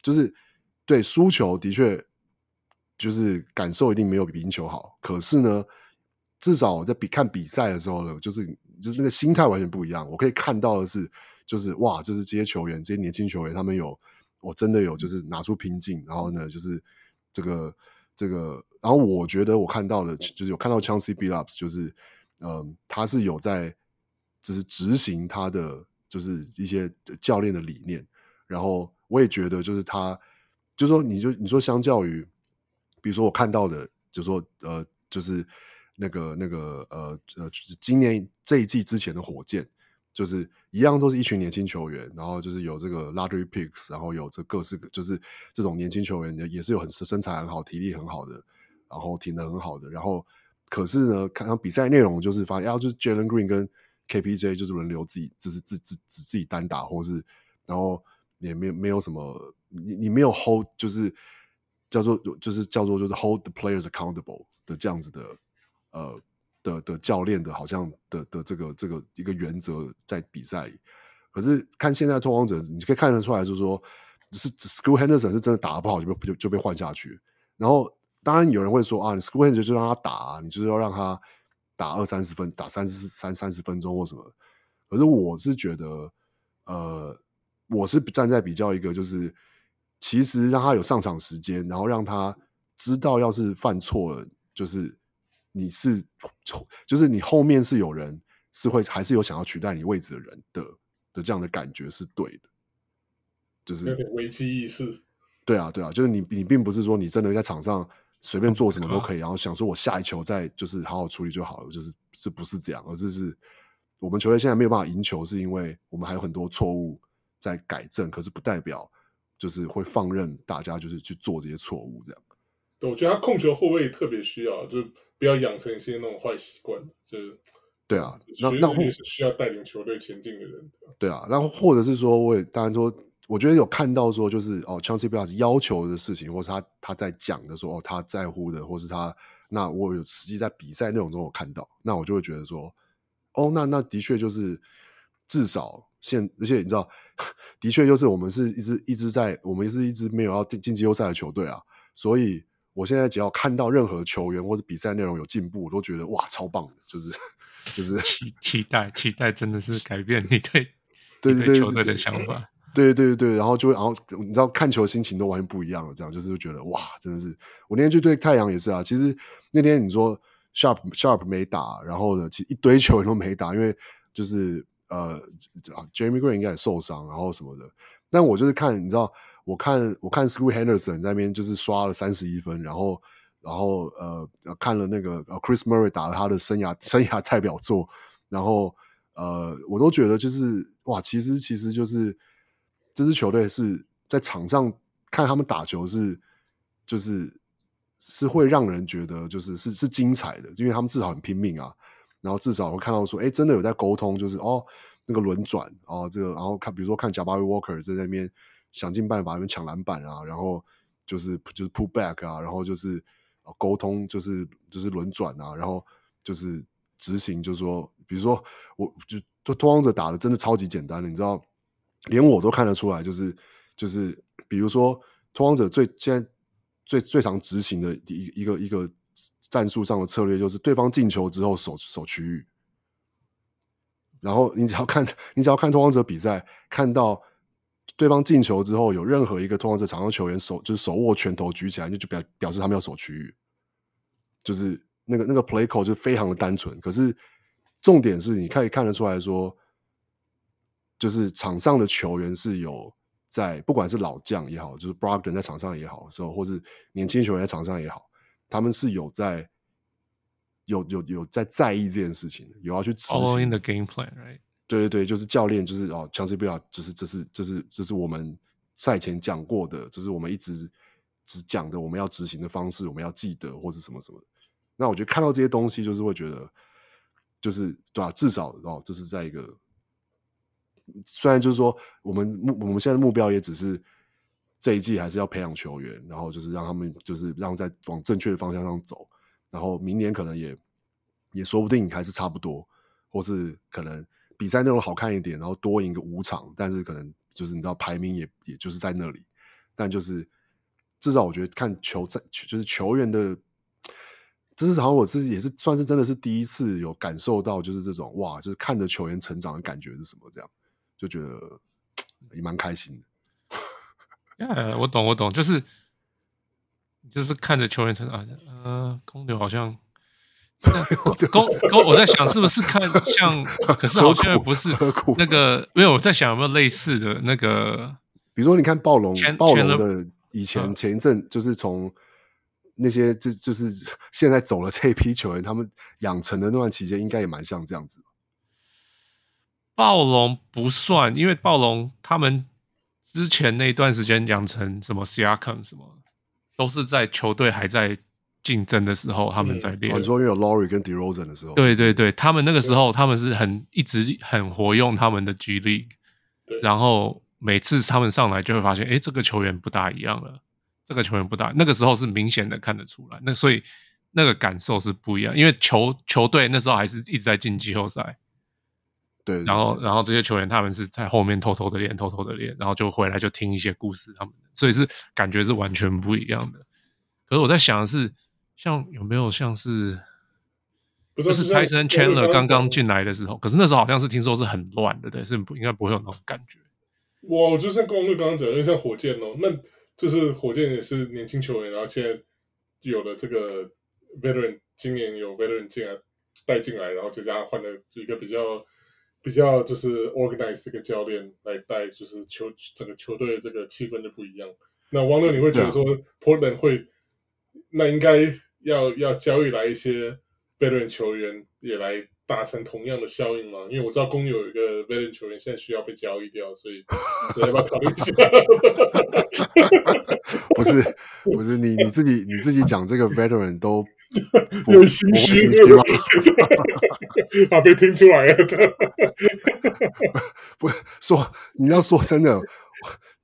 就是对输球的确就是感受一定没有比赢球好，可是呢，至少在比看比赛的时候呢，就是就是那个心态完全不一样。我可以看到的是。就是哇，就是这些球员，这些年轻球员，他们有，我真的有，就是拿出拼劲，然后呢，就是这个这个，然后我觉得我看到了，就是有看到 Chancey Billups，就是嗯，他是有在，就是执行他的，就是一些教练的理念，然后我也觉得，就是他，就说，你就你说，相较于，比如说我看到的，就说呃，就是那个那个呃呃，今年这一季之前的火箭。就是一样，都是一群年轻球员，然后就是有这个 lottery picks，然后有这各式，就是这种年轻球员也是有很身材很好、体力很好的，然后挺的很好的。然后可是呢，看看比赛内容，就是发现，要、啊、就是 Jalen Green 跟 KPJ 就是轮流自己，就是自自自自己单打，或是然后也没有没有什么，你你没有 hold，就是叫做就是叫做就是 hold the players accountable 的这样子的呃。的的教练的好像的的这个这个一个原则在比赛里，可是看现在拓荒者，你可以看得出来，就是说，是 School Henderson 是真的打得不好就被就就被换下去。然后当然有人会说啊，你 Henderson 就让他打啊，你就是要让他打二三十分，打三十三三十分钟或什么。可是我是觉得，呃，我是站在比较一个就是，其实让他有上场时间，然后让他知道要是犯错了，就是。你是，就是你后面是有人是会还是有想要取代你位置的人的的这样的感觉是对的，就是有点危机意识。对啊，对啊，就是你你并不是说你真的在场上随便做什么都可以，然后想说我下一球再就是好好处理就好了，就是是不是这样？而是是我们球队现在没有办法赢球，是因为我们还有很多错误在改正，可是不代表就是会放任大家就是去做这些错误这样。对，我觉得他控球后卫特别需要，就是。不要养成一些那种坏习惯，就是对啊，那那也是需要带领球队前进的人。对啊，然后或者是说，我也当然说，我觉得有看到说，就是哦，Chauncey Billups 要求的事情，或是他他在讲的说，哦，他在乎的，或是他那我有实际在比赛内容中我看到，那我就会觉得说，哦，那那的确就是至少现，而且你知道，<laughs> 的确就是我们是一直一直在，我们是一直没有要进季后赛的球队啊，所以。我现在只要看到任何球员或者比赛内容有进步，我都觉得哇，超棒的，就是就是期期待期待，真的是改变你对 <laughs> 对对球队的想法，对对对，然后就会然后你知道看球心情都完全不一样了，这样就是觉得哇，真的是我那天就对太阳也是啊，其实那天你说 Sharp Sharp 没打，然后呢，其实一堆球员都没打，因为就是呃 Jeremy Green 应该也受伤，然后什么的，但我就是看你知道。我看我看 School Henderson 那边就是刷了三十一分，然后然后呃看了那个 Chris Murray 打了他的生涯生涯代表作，然后呃我都觉得就是哇，其实其实就是这支球队是在场上看他们打球是就是是会让人觉得就是是是精彩的，因为他们至少很拼命啊，然后至少会看到说哎真的有在沟通，就是哦那个轮转哦，这个然后看比如说看 Jabari Walker 在那边想尽办法那边抢篮板啊，然后就是就是 pull back 啊，然后就是沟通就是就是轮转啊，然后就是执行，就是说比如说我就就拓荒者打的真的超级简单的，你知道，连我都看得出来，就是就是比如说拓荒者最现在最最常执行的一一个一个战术上的策略，就是对方进球之后守守区域。然后你只要看，你只要看拓荒者比赛，看到对方进球之后，有任何一个拓荒者场上球员手就是手握拳头举起来，就就表表示他们要守区域，就是那个那个 play call 就非常的单纯。可是重点是，你可以看得出来说，就是场上的球员是有在，不管是老将也好，就是 Brogdon 在场上也好，时候或是年轻球员在场上也好，他们是有在。有有有在在意这件事情，有要去执行。All in the game plan, right? 对对对，就是教练，就是哦，强势不要，就是这是这是这是我们赛前讲过的，这是我们一直只讲的，我们要执行的方式，我们要记得或是什么什么。那我觉得看到这些东西，就是会觉得，就是对吧、啊？至少哦，这是在一个，虽然就是说，我们目我们现在的目标也只是这一季还是要培养球员，然后就是让他们就是让在往正确的方向上走。然后明年可能也也说不定还是差不多，或是可能比赛内容好看一点，然后多赢个五场，但是可能就是你知道排名也也就是在那里，但就是至少我觉得看球在就是球员的，至少我自己也是算是真的是第一次有感受到就是这种哇，就是看着球员成长的感觉是什么这样，就觉得也蛮开心的。Yeah, 我懂我懂，就是。就是看着球员成长，呃，公牛好像，<laughs> 公公，我在想是不是看 <laughs> 像，可是好像不是那个，因为我在想有没有类似的那个，比如说你看暴龙，暴龙的以前前一阵就是从那些就就是现在走了这一批球员，他们养成的那段期间，应该也蛮像这样子。暴龙不算，因为暴龙他们之前那段时间养成什么 Siakam 什么。都是在球队还在竞争的时候，他们在练。你说因为有 Laurie 跟 DeRozan 的时候，对对对，他们那个时候他们是很一直很活用他们的 G League，然后每次他们上来就会发现，哎，这个球员不大一样了，这个球员不大，那个时候是明显的看得出来，那所以那个感受是不一样，因为球球队那时候还是一直在进季后赛。对，对，对，然后，然后这些球员他们是在后面偷偷的练，偷偷的练，然后就回来就听一些故事，他们，所以是感觉是完全不一样的。可是我在想的是，像有没有像是，就是 Tyson Chandler 刚刚进来的时候，可是那时候好像是听说是很乱的，对，是不应该不会有那种感觉。我就像公鹿刚刚讲，因为像火箭哦，那就是火箭也是年轻球员，然后现在有了这个 Veteran，今年有 Veteran 进来带进来，然后再加上换了一个比较。比较就是 organize 这个教练来带，就是球整个球队的这个气氛就不一样。那王乐，你会觉得说 Portland 会，那应该要要交易来一些 veteran 球员，也来达成同样的效应吗？因为我知道公牛有一个 veteran 球员现在需要被交易掉，所以 <laughs> 你要不要考虑一下？<laughs> 不是不是，你你自己你自己讲这个 veteran 都。<laughs> 有心虚吗？啊，被听出来了。<laughs> 不是说你要说真的，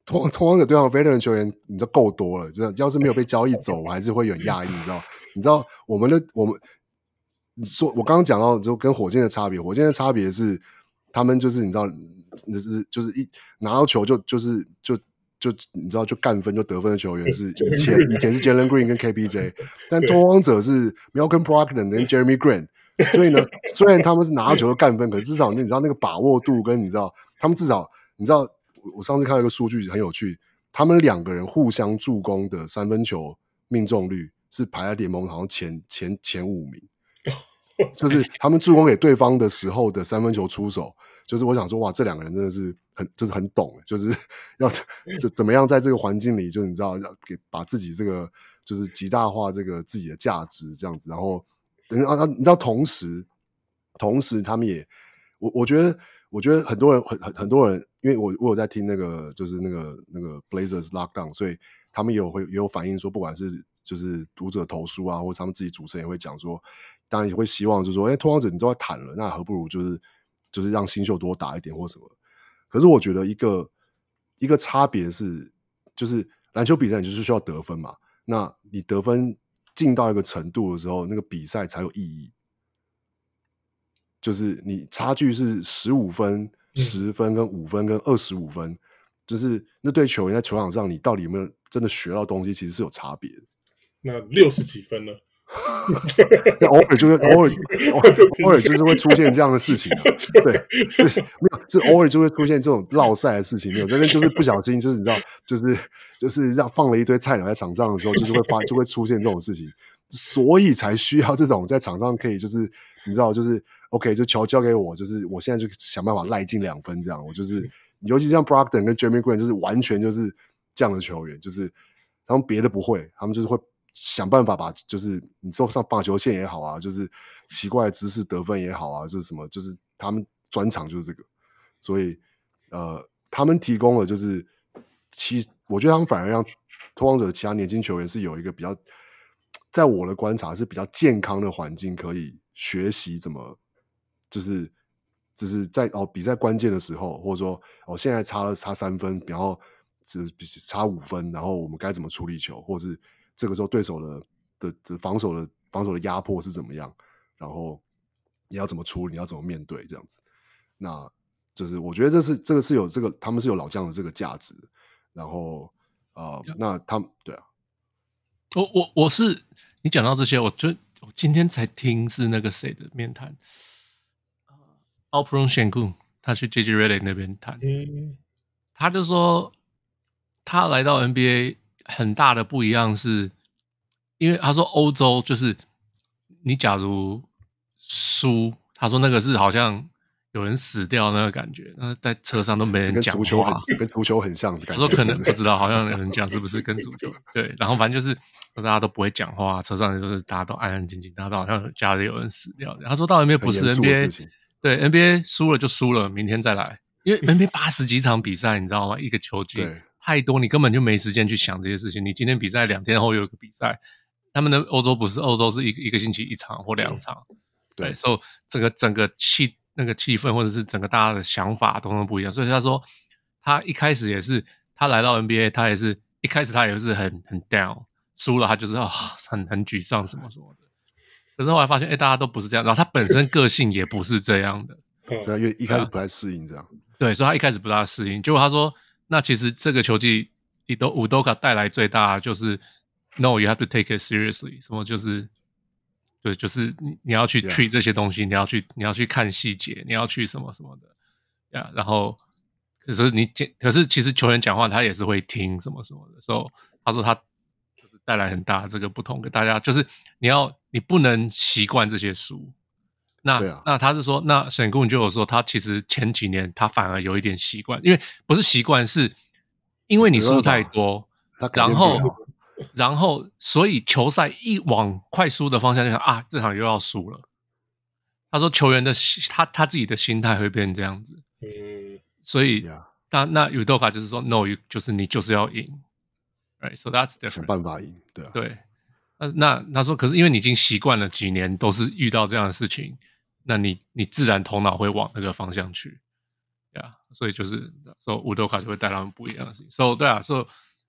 同同样的对方 veteran 球员，你都够多了。就是要是没有被交易走，我还是会有点讶异。你知道？你知道我们的我们，你说我刚刚讲到就跟火箭的差别，火箭的差别是他们就是你知道，就是就是一拿到球就就是就。就你知道，就干分就得分的球员是以前以前是 Jalen Green 跟 KPJ，<laughs> 但拓荒者是 Malcolm Brogdon 跟 Jeremy Green <laughs> 所以呢，虽然他们是拿到球就干分，可是至少你知道那个把握度跟你知道，他们至少你知道，我上次看到一个数据很有趣，他们两个人互相助攻的三分球命中率是排在联盟好像前前前五名，<laughs> 就是他们助攻给对方的时候的三分球出手。就是我想说，哇，这两个人真的是很，就是很懂，就是 <laughs> 要怎怎么样在这个环境里，就是你知道，要给把自己这个就是极大化这个自己的价值这样子。然后，等啊，你知道，同时，同时他们也，我我觉得，我觉得很多人很很很多人，因为我我有在听那个就是那个那个 Blazers Lockdown，所以他们也有会也有反映说，不管是就是读者投书啊，或者他们自己主持人也会讲说，当然也会希望就是说，哎，拓荒者你都要谈了，那何不如就是。就是让新秀多打一点或什么。可是我觉得一个一个差别是，就是篮球比赛你就是需要得分嘛。那你得分进到一个程度的时候，那个比赛才有意义。就是你差距是十五分、十分跟五分跟二十五分，嗯，就是那对球员在球场上，你到底有没有真的学到东西，其实是有差别的。那六十几分呢？<laughs> 偶尔就会偶尔 <laughs> 偶尔就是会出现这样的事情，啊，<laughs> 对，就是没有，是偶尔就会出现这种落赛的事情，没有，但是就是不小心，就是你知道，就是就是让放了一堆菜鸟在场上的时候，就是会发就会出现这种事情，所以才需要这种在场上可以就是你知道就是。OK，就球交给我，就是我现在就想办法赖进两分，这样。我就是，尤其像 Brogdon 跟 Jeremy Grant，就是完全就是这样的球员，就是他们别的不会，他们就是会想办法把，就是你说上棒球线也好啊，就是奇怪的姿势得分也好啊，就是什么，就是他们专长就是这个。所以，呃，他们提供了就是其，我觉得他们反而让拓荒者的其他年轻球员是有一个比较，在我的观察是比较健康的环境，可以学习怎么。就是，就是在哦比赛关键的时候，或者说哦现在差了差三分，然后只差五分，然后我们该怎么处理球，或者是这个时候对手的的的防守的防守的压迫是怎么样，然后你要怎么处理，你要怎么面对这样子。那就是我觉得这是这个是有这个他们是有老将的这个价值。然后呃那他们对啊，我我我是你讲到这些，我就我今天才听是那个谁的面谈。Alperen Sengun 他去 JJ Redick 那边谈，他就说他来到 NBA 很大的不一样是，因为他说欧洲就是你假如输，他说那个是好像有人死掉那个感觉，那在车上都没人讲话，跟足球很跟足球很像的感觉。他说可能不知道，好像有人讲是不是跟足球对，然后反正就是大家都不会讲话，车上就是大家都安安静静，大家都好像家里有人死掉。他说到 NBA 不是 NBA。对 NBA 输了就输了，明天再来。因为 NBA 八十几场比赛，你知道吗？一个球季太多，你根本就没时间去想这些事情。你今天比赛，两天后又有一个比赛。他们的欧洲不是欧洲，是一个一个星期一场或两场。对，所以整个整个气那个气氛，或者是整个大家的想法都都不一样。所以他说，他一开始也是，他来到 NBA，他也是一开始他也是很很 down，输了他就是啊很很沮丧什么什么的。可是后来发现，哎、欸，大家都不是这样。然后他本身个性也不是这样的，<laughs> 对，因为一开始不太适应这样。对，所以他一开始不大适应。结果他说，那其实这个球季，伊都乌多卡带来最大就是，No，you have to take it seriously。什么就是，对，就是你你要去 treat 这些东西，你要去你要去看细节，你要去什么什么的呀。然后，可是你可是其实球员讲话他也是会听什么什么的。所以他说他就是带来很大这个不同给大家，就是你要。你不能习惯这些输，那、啊、那他是说，那沈顾就有说，他其实前几年他反而有一点习惯，因为不是习惯，是因为你输太多，然后然后所以球赛一往快输的方向就想啊，这场又要输了。他说球员的他他自己的心态会变这样子，嗯，所以那那尤多卡就是说，no，就是你就是要赢，right，so that's different，想办法赢，对啊，对。那那他说，可是因为你已经习惯了几年都是遇到这样的事情，那你你自然头脑会往那个方向去，对啊，所以就是说乌多卡就会带他们不一样的事情。所以对啊，所以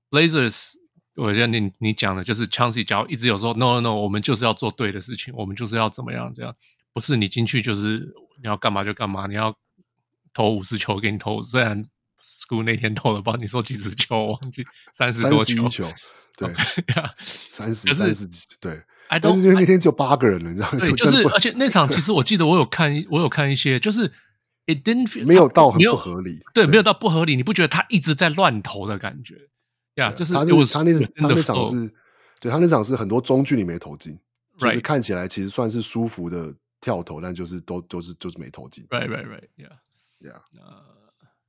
Blazers，我觉得你你讲的就是 Chauncey 只要一直有说 no no no，我们就是要做对的事情，我们就是要怎么样这样，不是你进去就是你要干嘛就干嘛，你要投五十球给你投，虽然 School 那天投了吧，你说几十球我忘记三十多球。对，三十三十但是因为那天只有八个人了，你知道吗？对，就是而且那场其实我记得我有看，我有看一些，就是 it didn't 没有到很不合理，对，对，没有到不合理，你不觉得他一直在乱投的感觉？呀、就是他那他那他那场是，对他那场是很多中距离没投进，就是看起来其实算是舒服的跳投，但就是都都是就是没投进。Right, right, right, yeah, yeah. 呃，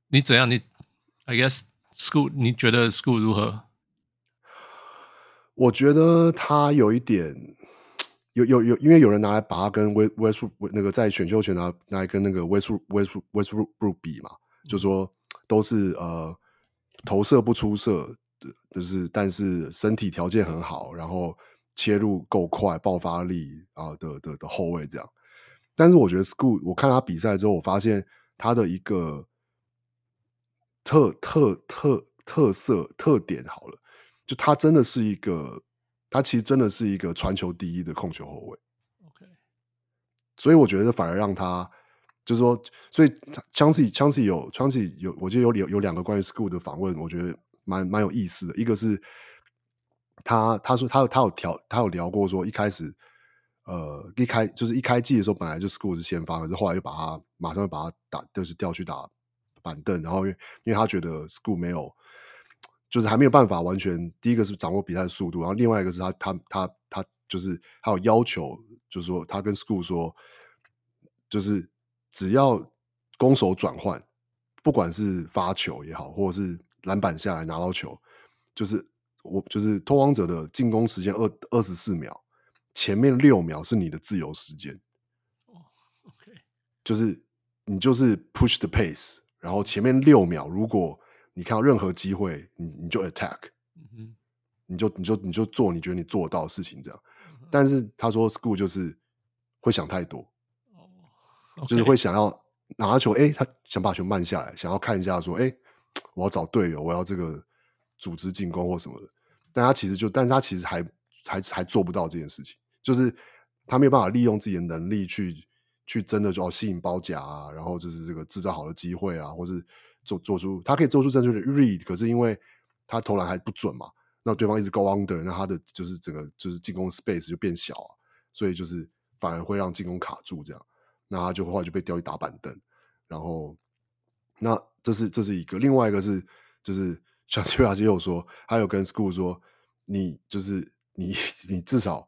你怎样？你 I guess school，你觉得 school 如何？我觉得他有一点，<tsk> 有有有，因为有人拿来把他跟威威斯那个在选秀权拿拿来跟那个威斯威斯威斯布鲁比嘛，就说都是呃投射不出色的，就是但是身体条件很好，然后切入够快，爆发力啊的的的后卫这样。但是我觉得 School，我看他比赛之后，我发现他的一个特特特特色特点好了，就他真的是一个，他其实真的是一个传球第一的控球后卫。OK，所以我觉得反而让他就是说，所以枪刺枪刺有枪刺有，我记得有有有两个关于 School 的访问，我觉得蛮蛮有意思的。一个是他他说他有他有调他有聊过说一开始。呃，一开就是一开季的时候，本来就 school 是先发，可是后来又把他马上又把他打，就是调去打板凳，然后因为因为他觉得 school 没有，就是还没有办法完全，第一个是掌握比赛的速度，然后另外一个是他他他他就是还有要求，就是说他跟 School 说，就是只要攻守转换，不管是发球也好，或者是篮板下来拿到球，就是我就是拓荒者的进攻时间二二十四秒。前面六秒是你的自由时间，哦，OK，就是你就是 push the pace，然后前面六秒，如果你看到任何机会，你你就 attack，嗯，你就你就你就做你觉得你做得到的事情，这样。但是他说 school 就是会想太多，哦，就是会想要拿球，哎，他想把球慢下来，想要看一下说，哎，我要找队友，我要这个组织进攻或什么的。但他其实就，但是他其实还还还做不到这件事情。就是他没有办法利用自己的能力去去真的就要吸引包夹啊，然后就是这个制造好的机会啊，或是做做出他可以做出正确的 read，可是因为他投篮还不准嘛，那对方一直 go under，那他的就是整个就是进攻 space 就变小啊，所以就是反而会让进攻卡住这样，那他就后来就被调去打板凳，然后那这是这是一个，另外一个是就是像邱亚基有说，他有跟 school 说，你就是你你至少。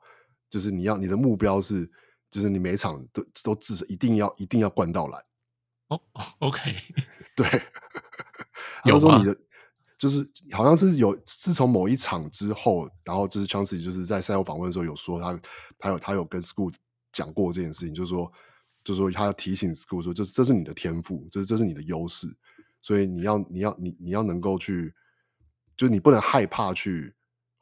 就是你要你的目标是，就是你每场都都至少一定要一定要灌到篮。哦，OK，<laughs> 对，<laughs> 有说你的就是好像是有自从某一场之后，然后就是 Chauncey 就是在赛后访问的时候有说他他有他有跟 School 讲过这件事情，就是说就是说他要提醒 School 说，这这是你的天赋，这这是你的优势，所以你要你要你你要能够去，就是你不能害怕去。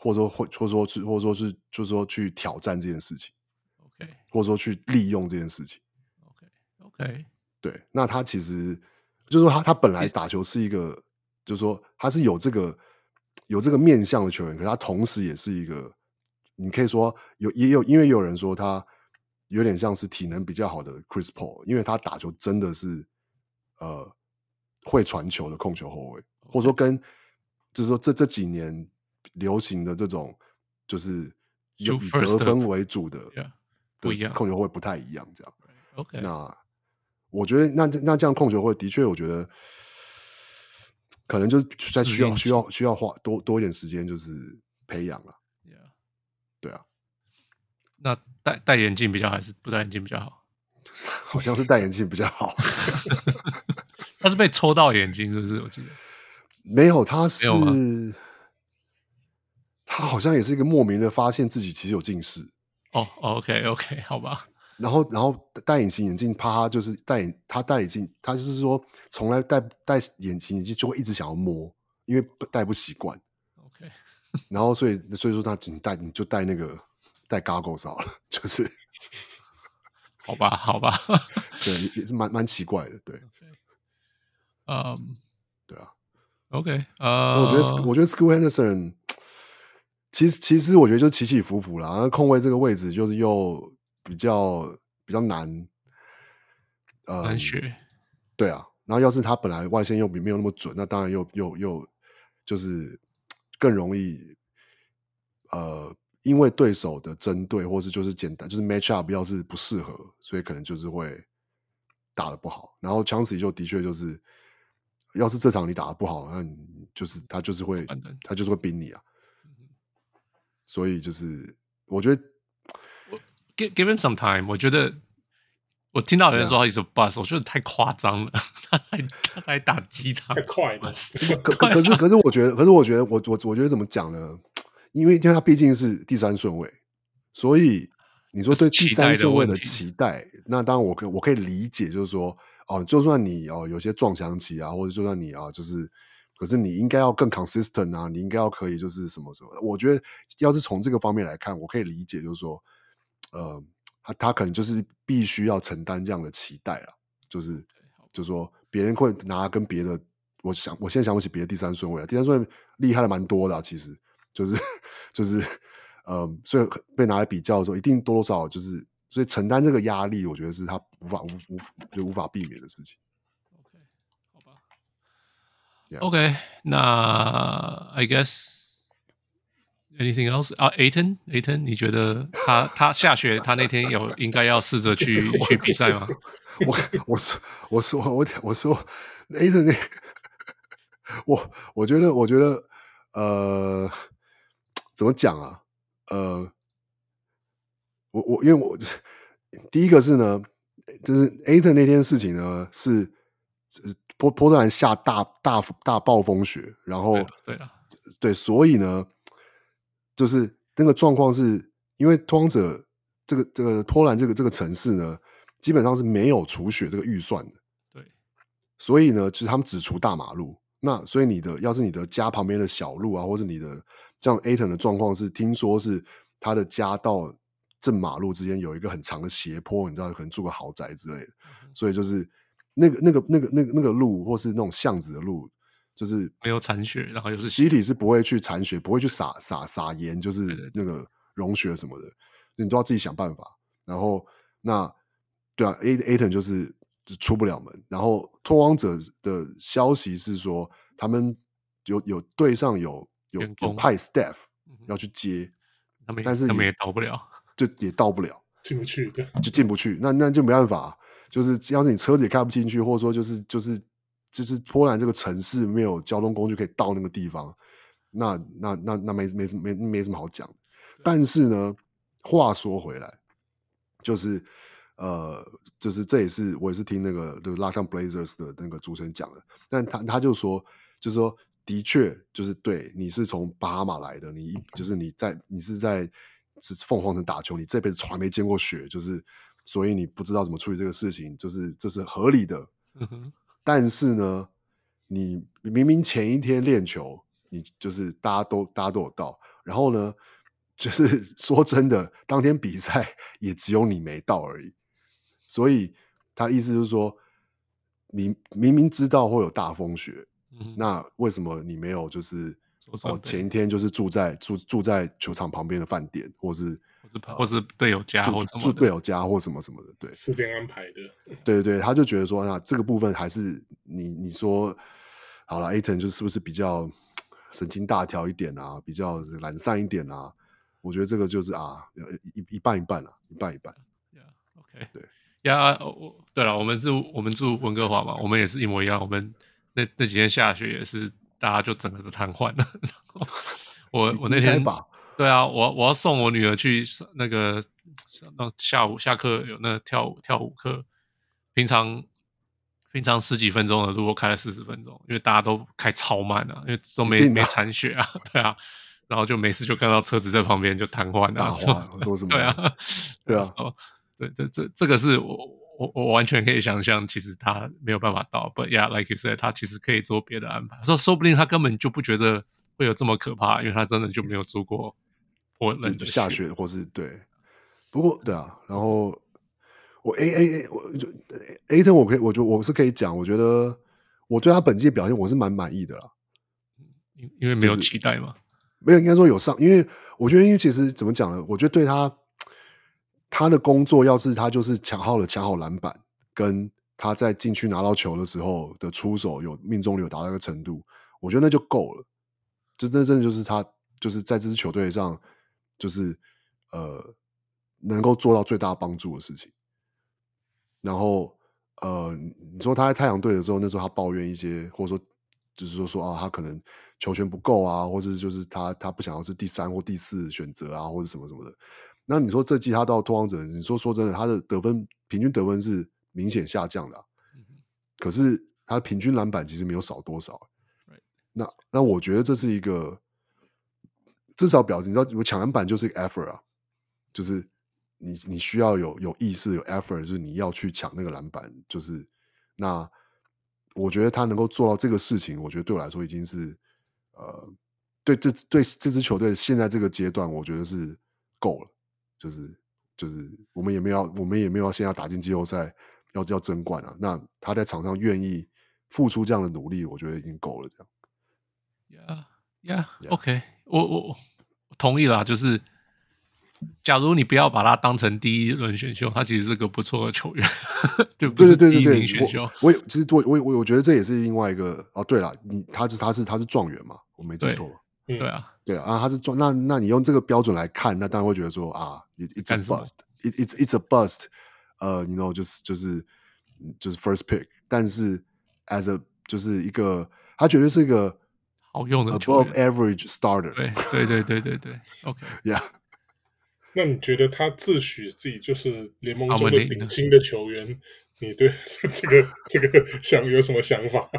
或者说，或或者说是，或者说是，就是说去挑战这件事情，OK，或者说去利用这件事情，OK，OK，对。那他其实就是说他，他他本来打球是一个，就是说他是有这个有这个面向的球员，可是他同时也是一个，你可以说有也有，因为有人说他有点像是体能比较好的 Chris Paul，因为他打球真的是呃会传球的控球后卫，或者说跟就是说这这几年。流行的这种就是以得分为主的，不一样，控球会不太一样，这样。OK，那我觉得那那这样控球会的确，我觉得可能就是在需要需要需要花多多一点时间，就是培养了。对啊。那戴戴眼镜比较还是不戴眼镜比较好？<laughs> 好像是戴眼镜比较好。<laughs> 他是被抽到眼睛，是不是？我记得没有，他是。他好像也是一个莫名的发现自己其实有近视哦，OK OK，好吧。然后，然后戴隐形眼镜，怕他就是戴他戴眼镜，他就是说从来戴戴隐形眼镜就会一直想要摸，因为戴不习惯。OK，然后所以所以说他仅戴你就戴那个戴 goggles 好了，<laughs> 就是好吧好吧，对，也是蛮蛮奇怪的，对。嗯，um, 对啊，OK，呃、uh，我觉得我觉得 School Henderson。其实，其实我觉得就起起伏伏啦。那空位这个位置就是又比较比较难，呃，难学。对啊，然后要是他本来外线又比没有那么准，那当然又又又就是更容易，呃，因为对手的针对，或是就是简单就是 match up，要是不适合，所以可能就是会打的不好。然后 Chauncey 就的确就是，要是这场你打的不好，那你就是他就是会他就是会逼你啊。所以就是，我觉得，give give him some time。我觉得，我听到有人说他是 bust，我觉得太夸张了。他才他才打几场，太快了。<laughs> 可可是可是，我觉得，可是我觉得，我我我觉得怎么讲呢？因为因为他毕竟是第三顺位，所以你说对第三顺位的期待，那当然我可我可以理解，就是说，哦，就算你哦有些撞墙期啊，或者就算你啊，就是。可是你应该要更 consistent 啊，你应该要可以就是什么什么的。我觉得要是从这个方面来看，我可以理解，就是说，呃，他他可能就是必须要承担这样的期待了，就是就是说别人会拿跟别的，我想我现在想不起别的第三顺位了，第三顺位厉害的蛮多的啊，其实就是就是嗯，所以被拿来比较的时候，一定多多少少就是所以承担这个压力，我觉得是他无法无无就无法避免的事情。OK，好吧。OK，那 I guess。Anything else 啊，Ayton，Ayton，你觉得他他下雪，他那天有应该要试着去 <laughs> 去比赛吗？我我说我说我我说 Ayton 那我我觉得我觉得呃怎么讲啊？呃，我我因为我第一个是呢，就是 Ayton 那天事情呢是波波特兰下大大大暴风雪，然后对啊对，所以呢。就是那个状况是，因为拓荒者这个这个波兰这个这个城市呢，基本上是没有除雪这个预算的。对，所以呢，其实他们只除大马路。那所以你的要是你的家旁边的小路啊，或是你的像 Ayton 的状况是，听说是他的家到正马路之间有一个很长的斜坡，你知道可能住个豪宅之类的。嗯、所以就是那个那个那个那个那个路，或是那种巷子的路。就是没有残血，然后就是基体是不会去残血，不会去撒撒撒盐，就是那个溶血什么的，你都要自己想办法。然后那对啊，A Ayton 就是就出不了门。然后拓荒者的消息是说，他们有有队上有有有派 staff 要去接，他们但是他们也到不了，就也到不了，<laughs> 进不去，就进不去。那那就没办法，就是要是你车子也开不进去，或者说就是就是。就是波兰这个城市没有交通工具可以到那个地方，那那那那没没没没什么好讲。但是呢，话说回来，就是呃，就是这也是我也是听那个就是 Locked On Blazers 的那个主持人讲的，但他他就说，就是说的确就是对，你是从巴哈马来的，你就是你在你是在是凤凰城打球，你这辈子从来没见过雪，就是所以你不知道怎么处理这个事情，就是这是合理的。嗯但是呢，你明明前一天练球，你就是大家都大家都有到，然后呢，就是 <laughs> 说真的，当天比赛也只有你没到而已。所以他意思就是说，你明明知道会有大风雪，嗯、那为什么你没有就是哦前一天就是住在住住在球场旁边的饭店，或是？或是队友家，或住队友家，或什么什么的，对，时间安排的，对对对，他就觉得说，那这个部分还是你你说好了，Ayton 就是不是比较神经大条一点啊，比较懒散一点啊？我觉得这个就是啊，一一半一半啊，一半一半。Yeah，OK，对呀，我对了，我们住我们住温哥华嘛，我们也是一模一样，我们那那几天下雪也是，大家就整个都瘫痪了。我我那天吧。对啊，我我要送我女儿去那个那下午下课有那个跳舞跳舞课，平常平常十几分钟的路，我开了四十分钟，因为大家都开超慢啊，因为都没没铲雪啊，<laughs> 对啊，然后就没事就看到车子在旁边就瘫痪啊，说什么？<laughs> 对啊，对啊，对这这这个是我我我完全可以想象，其实他没有办法到，But yeah, like you said，他其实可以做别的安排，说说不定他根本就不觉得会有这么可怕，因为他真的就没有住过。我就下雪，或是对，不过对啊，然后我 A A A 我就 Ayton 我可以，我就我是可以讲，我觉得我对他本季表现我是蛮满意的啦，因因为没有期待嘛，没有应该说有上，因为我觉得因为其实怎么讲呢？我觉得对他他的工作，要是他就是抢好了抢好篮板，跟他在禁区拿到球的时候的出手有命中率有达到一个程度，我觉得那就够了，就真真的就是他就是在这支球队上。就是呃，能够做到最大帮助的事情。然后呃，你说他在太阳队的时候，那时候他抱怨一些，或者说就是说说啊，他可能球权不够啊，或者就是他他不想要是第三或第四选择啊，或者什么什么的。那你说这季他到拓荒者，你说说真的，他的得分平均得分是明显下降的啊，可是他平均篮板其实没有少多少啊。那那我觉得这是一个。至少表示你知道，我抢篮板就是一个 effort 啊，就是你你需要有有意识有 effort，就是你要去抢那个篮板，就是那我觉得他能够做到这个事情，我觉得对我来说已经是呃，对这对这支球队现在这个阶段，我觉得是够了，就是就是我们也没有，我们也没有现在要打进季后赛，要要争冠啊。那他在场上愿意付出这样的努力，我觉得已经够了。这样 yeah, yeah. 我我我同意啦。就是，假如你不要把他当成第一轮选秀，他其实是个不错的球员，<laughs> 对不是第一名选秀。我我其实我我我我觉得这也是另外一个哦。对了，你他是他是他是状元嘛？我没记错。对，对啊。对啊，他是状那那你用这个标准来看，那当然会觉得说啊，it, it's a bust，it it's it's a bust，呃、uh,，you know，就是就是就是 first pick，但是 as a 就是一个，他绝对是一个好用的 above average starter，对对对对对对，OK，yeah。那你觉得他自诩自己就是联盟中的顶薪的球员，你对 <laughs> 这个这个想有什么想法？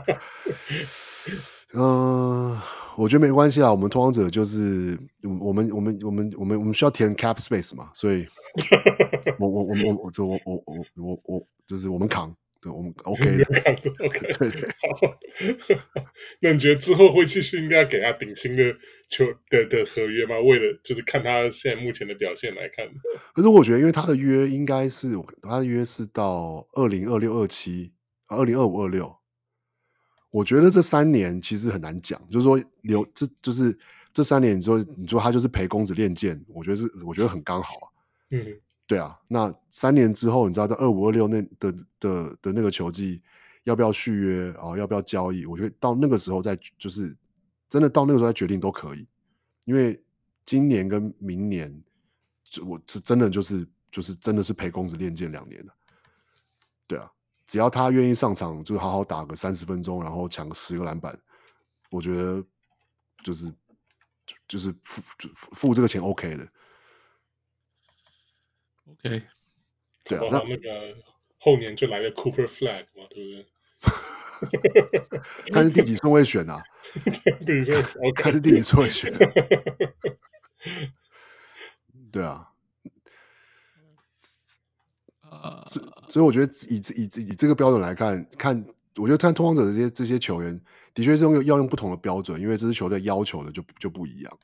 嗯。<laughs> uh, 我觉得没关系啊，我们拓荒者就是我们我们我们我们我们需要填 cap space 嘛，所以 <laughs> 我我我我我我我我我我就是我们扛，对我们 <laughs> OK 的 OK 对对好。那你觉得之后会继续应该要给他顶薪的球的的合约吗？为了就是看他现在目前的表现来看。<laughs> 可是我觉得，因为他的约应该是他的约是到二零二六二七二零二五二六。我觉得这三年其实很难讲，就是说留这就是这三年，你说你说他就是陪公子练剑，我觉得是我觉得很刚好啊。嗯，对啊。那三年之后，你知道在二五二六那的的的，那个球季要不要续约啊？要不要交易？我觉得到那个时候再就是真的到那个时候再决定都可以，因为今年跟明年，我是真的就是就是真的是陪公子练剑两年了。对啊。只要他愿意上场，就好好打个三十分钟，然后抢个十个篮板，我觉得就是就是付付这个钱 OK 的。OK，对啊，那那个后年就来个 Cooper Flag 嘛，对不对？<laughs> 他是第几顺位选啊？第几顺位？他是第几顺位选？<laughs> 对啊。呃，所以我觉得以以以以这个标准来看，看我觉得看通往者的这些这些球员，的确是用要用不同的标准，因为这支球队要求的就就不一样。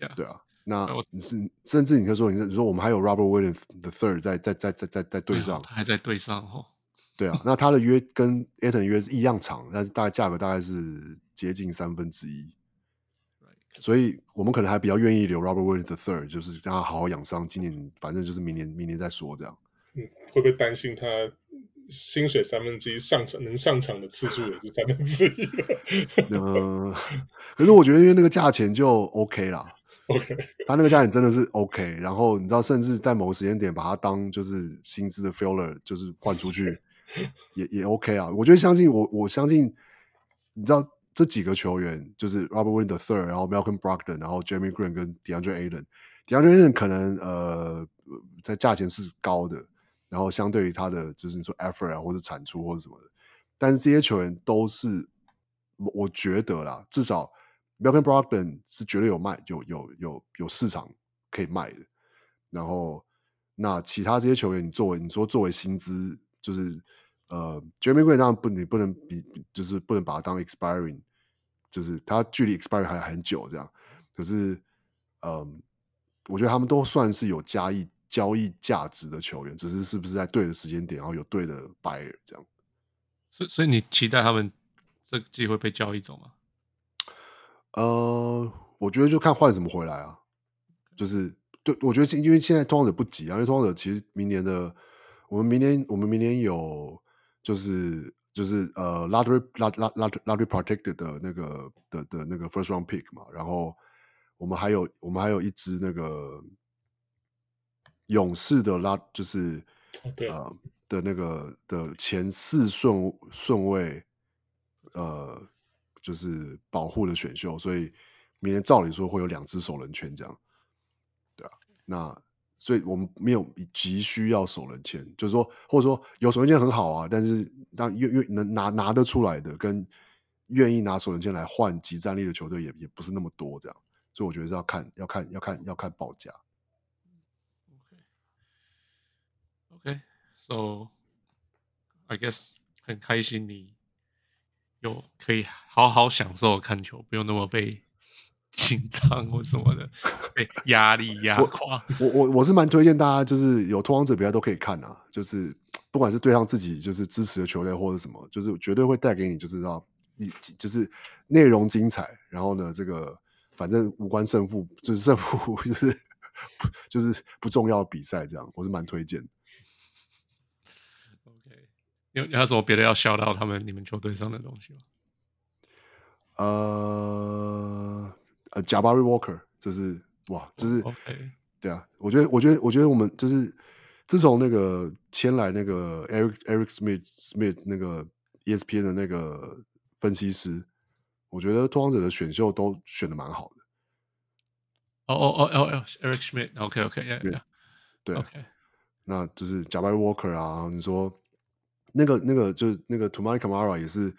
Yeah. 对啊，那你是甚至你可以说，你说我们还有 Robert Williams the Third 在在在在在在队上，他还在队上哦。对啊，那他的约跟 Ayton 约是一样长，但是大概价格大概是接近三分之一。所以我们可能还比较愿意留 Robert Williams the Third，就是让他好好养伤，今年反正就是明年明年再说这样。嗯，会不会担心他薪水三分之一上场能上场的次数也是三分之一？嗯，<laughs> 可是我觉得因为那个价钱就 OK 啦，OK，<laughs> 他那个价钱真的是 OK。然后你知道，甚至在某个时间点把他当就是薪资的 filler，就是换出去 <laughs> 也也 OK 啊。我觉得相信我，我相信你知道。这几个球员就是 Robert Williams the Third，然后 Malcolm Brogdon，然后 Jeremy Green 跟 DeAndre Ayton。DeAndre Ayton 可能呃在价钱是高的，然后相对于他的就是你说 effort 啊或者产出或者什么的，但是这些球员都是我觉得啦，至少 Malcolm Brogdon 是绝对有卖有有有有市场可以卖的。然后那其他这些球员，你作为你说作为薪资就是。呃，Jeremy Green 当然不，你不能比，就是不能把它当 expiring，就是他距离 expiring 还很久这样。可是，嗯、我觉得他们都算是有交易交易价值的球员，只是是不是在对的时间点，然后有对的 buyer 这样。所以，所以你期待他们这个机会被交易走吗？呃，我觉得就看换什么回来啊。就是对，我觉得因为现在通常者不急啊，因为通常者其实明年的，我们明年我们明年有。就是就是呃，lottery lottery lottery protected 的那个的的那个 first round pick 嘛，然后我们还有我们还有一支那个勇士的拉，就是呃的那个的前四顺顺位，呃，就是保护的选秀，所以明年照理说会有两只首轮签这样，对啊，那。所以我们没有急需要首轮签，就是说，或者说有首轮签很好啊，但是让愿愿能拿拿得出来的，跟愿意拿首轮签来换即战力的球队也也不是那么多，这样，所以我觉得是要看要看要看要看报价。OK，so I guess 很开心你有可以好好享受看球，不用那么被 <laughs> 紧张或什么的，被压力压垮。我我我是蛮推荐大家，就是有拓荒者比赛都可以看啊，就是不管是对上自己就是支持的球队或者什么，就是绝对会带给你就是让你就是内容精彩，然后呢，这个反正无关胜负，就是胜负 <laughs> 就是就是不重要的比赛，这样我是蛮推荐。有有什么别的要笑到他们你们球队上的东西吗？呃。呃，Jabari Walker 就是哇，就是.对啊，我觉得，我觉得，我觉得我们就是自从那个签来那个 Eric Eric Smith Smith 那个 ESPN 的那个分析师，我觉得拓荒者的选秀都选的蛮好的。哦哦哦哦哦，Eric Smith，OK OK，yeah, yeah. 对，OK，那就是 Jabari Walker 啊，你说那个那个就是那个 Toumani Camara 也是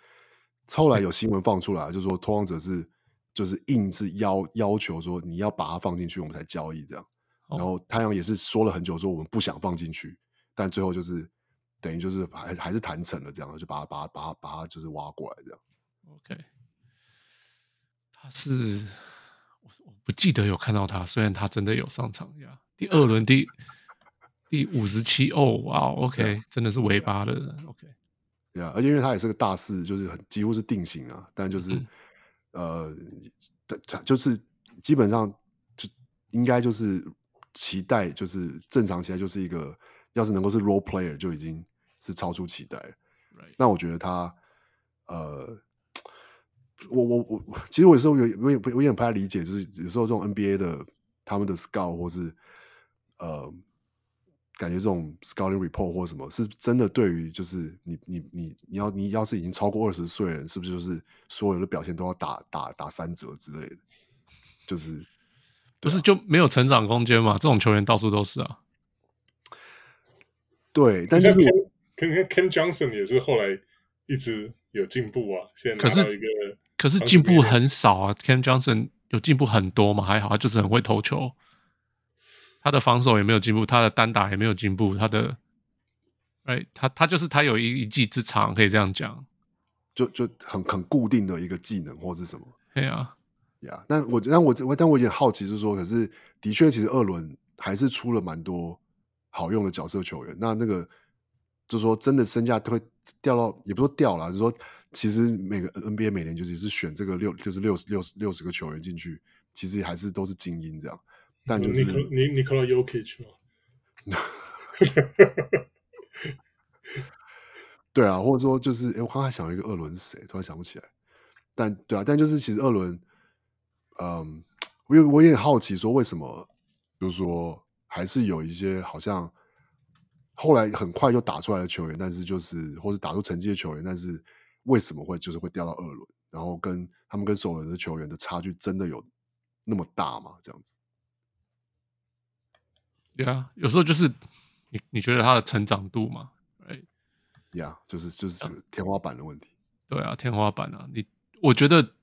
后来有新闻放出来，就是说拓荒者是。就是硬是要要求说你要把它放进去，我们才交易这样。然后太阳也是说了很久，说我们不想放进去，但最后就是等于就是还还是谈成了这样，就把它把它把它把它就是挖过来这样。OK，他是我我不记得有看到他，虽然他真的有上场呀。第二轮第第五十七哦，哇，OK，真的是尾巴的人，OK。对啊，而且因为他也是个大四，就是很几乎是定型啊，但就是。嗯呃，他就是基本上就应该就是期待，就是正常期待就是一个，要是能够是 role player 就已经是超出期待。那我觉得他，呃，我我我，其实我有时候有我也不我也不太理解，就是有时候这种 NBA 的他们的 scout 或是呃。感觉这种 scouting report 或什么是真的？对于就是你你你你要你要是已经超过二十岁了，是不是就是所有的表现都要打打打三折之类的？就是不是就没有成长空间嘛？这种球员到处都是啊。对，但是跟 Cam Johnson 也是后来一直有进步啊。现在拿到一个可是进步很少啊。Cam Johnson 有进步很多嘛？还好，他就是很会投球。他的防守也没有进步，他的单打也没有进步，他的，哎，他他就是他有一一技之长，可以这样讲，就就很很固定的一个技能或是什么，对啊，呀、yeah，但我但我但我有点好奇，就是说，可是的确，其实二轮还是出了蛮多好用的角色球员，那那个就是说，真的身价都会掉到，也不说掉了，就是说，其实每个 NBA 每年就是是选这个六，就是六十六十六十个球员进去，其实还是都是精英这样。但就是你你可能有 Jokic 吗？<laughs> 对啊，或者说就是，哎，我刚才想了一个二轮是谁，突然想不起来。但对啊，但就是其实二轮，嗯，我有我也很好奇，说为什么，就是说还是有一些好像后来很快就打出来的球员，但是就是或是打出成绩的球员，但是为什么会就是会掉到二轮？然后跟他们跟首轮的球员的差距真的有那么大吗？这样子？对啊，有时候就是你你觉得他的成长度嘛，哎，呀，就是就是天花板的问题。对啊，天花板啊，你我觉得，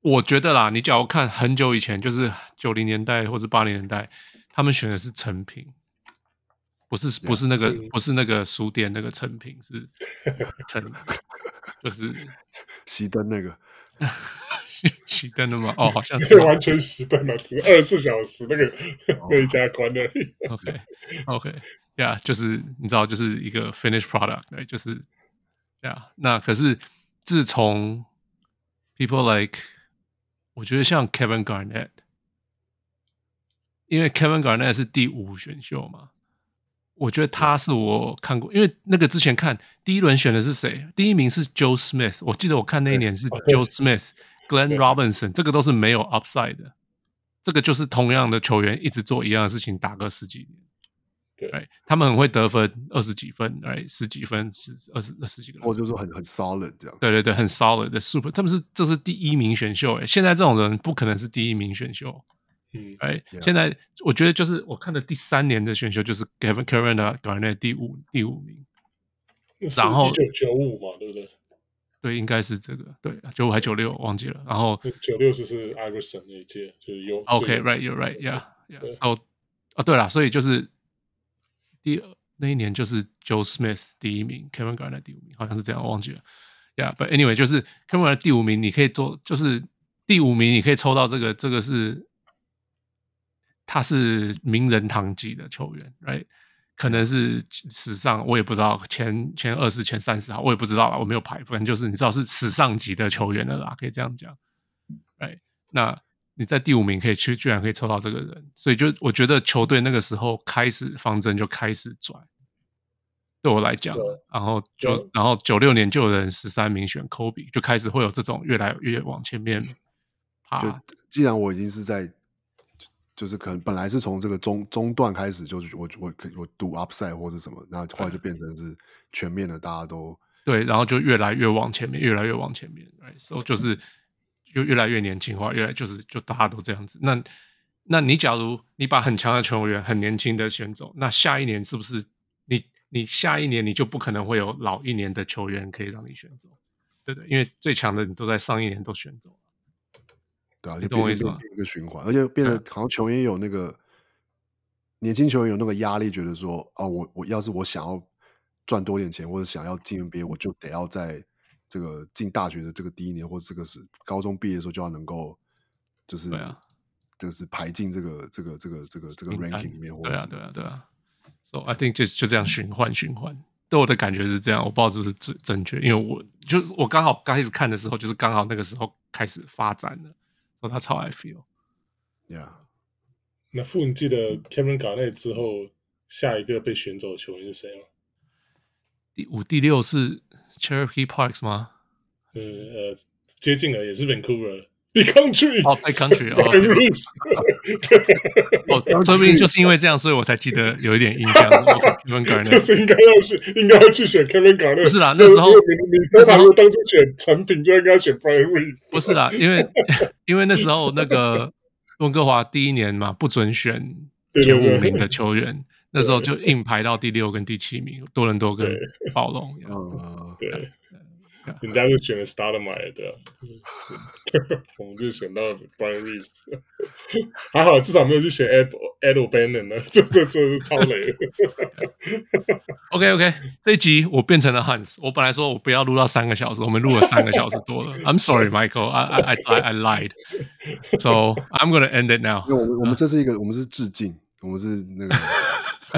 我觉得啦，你假如看很久以前，就是九零年代或者八零年代，他们选的是成品，不是不是那个不是那个书店那个成品，是成，<laughs> 就是熄灯那个。<laughs> 熄灯了吗？哦，好像是完全熄灯了，只二十四小时那个、oh. 那一家关了。OK，OK，呀，就是你知道，就是一个 finished product，对，就是呀。Yeah, 那可是自从 people like，我觉得像 Kevin Garnett，因为 Kevin Garnett 是第五选秀嘛，我觉得他是我看过，因为那个之前看第一轮选的是谁？第一名是 Joe Smith，我记得我看那一年是 Joe Smith。Glenn Robinson，这个都是没有 upside 的，这个就是同样的球员一直做一样的事情，打个十几年，对，right? 他们很会得分，二十几分，哎，十几分，十二十二十几个，或者说很很 solid 这样，对对对，很 solid 的 super，他们是这是第一名选秀，哎，现在这种人不可能是第一名选秀，嗯，哎，yeah. 现在我觉得就是我看的第三年的选秀就是 Kevin Garnett 第五第五名，然后一九九五嘛，对不对？对，应该是这个，对，九五还九六，忘记了。然后九六就是 Iverson 那一届，就是有。OK，right，you're right，yeah，yeah。So，啊，对了，所以就是第那一年就是 Joe Smith 第一名，Kevin Garnett 第五名，好像是这样，我忘记了。Yeah，but anyway，就是 Kevin Garnett 第五名，你可以做，就是第五名你可以抽到这个，这个是他是名人堂级的球员，right？可能是史上我也不知道前前二十、前三十号，我也不知道了，我没有排分，就是你知道是史上级的球员了啦，可以这样讲，right？那你在第五名可以去，居然可以抽到这个人，所以就我觉得球队那个时候开始方针就开始转。对我来讲，然后就然后九六年就有人十三名选科比，就开始会有这种越来越往前面爬。就既然我已经是在，就是可能本来是从这个中中段开始，就是我我可我赌 upside 或者什么，然后后来就变成是全面的，大家都对，然后就越来越往前面，越来越往前面，所以就是就越来越年轻化，越来就是就大家都这样子。那那你假如你把很强的球员很年轻的选走，那下一年是不是你？你下一年你就不可能会有老一年的球员可以让你选走，对对，因为最强的你都在上一年都选走了，对啊，你懂我意思吗？一个循环，而且变得好像球员有那个年轻球员有那个压力，觉得说啊，我我要是我想要赚多点钱或者想要进 NBA，我就得要在这个进大学的这个第一年，或者这个是高中毕业的时候就要能够就是对啊，就是排进这个这个这个这个这个 ranking 里面，或者对啊对啊对啊。So I think 就就这样循环循环，对我的感觉是这样，我不知道是不是正正确，因为我就是我刚好刚开始看的时候，就是刚好那个时候开始发展了，所以他超爱 feel，yeah。那傅，你记得 Kevin Garnett 之后下一个被选走的球员是谁吗？第五、第六是 Cherokee Parks 吗？呃呃，接近了，也是 Vancouver。Big Country 哦，Big Country <laughs> 哦，<laughs> 哦，说不定就是因为这样，所以我才记得有一点印象。Kevin Garnett <laughs> 就是应该要去，应该要去选 Kevin Garnett。不是啦，那时候你说他如果当初选成品，就应该选 Brian Reeves。不是啦，因为因为那时候那个温哥华第一年嘛，不准选前五名的球员，那时候就硬排到第六跟第七名，多伦多跟暴龙。嗯，对。人家就选了 Stoudemire 对啊，我们就选到 Brian Reeves，还好至少没有去选 Ed Ed O'Bannon 呢，这这这是超雷。OK OK，这一集我变成了 Hans，我本来说我不要录到三个小时，我们录了三个小时多了。I'm sorry, Michael, I I I I lied. So I'm gonna end it now。我们我们这是一个，我们是致敬，我们是那个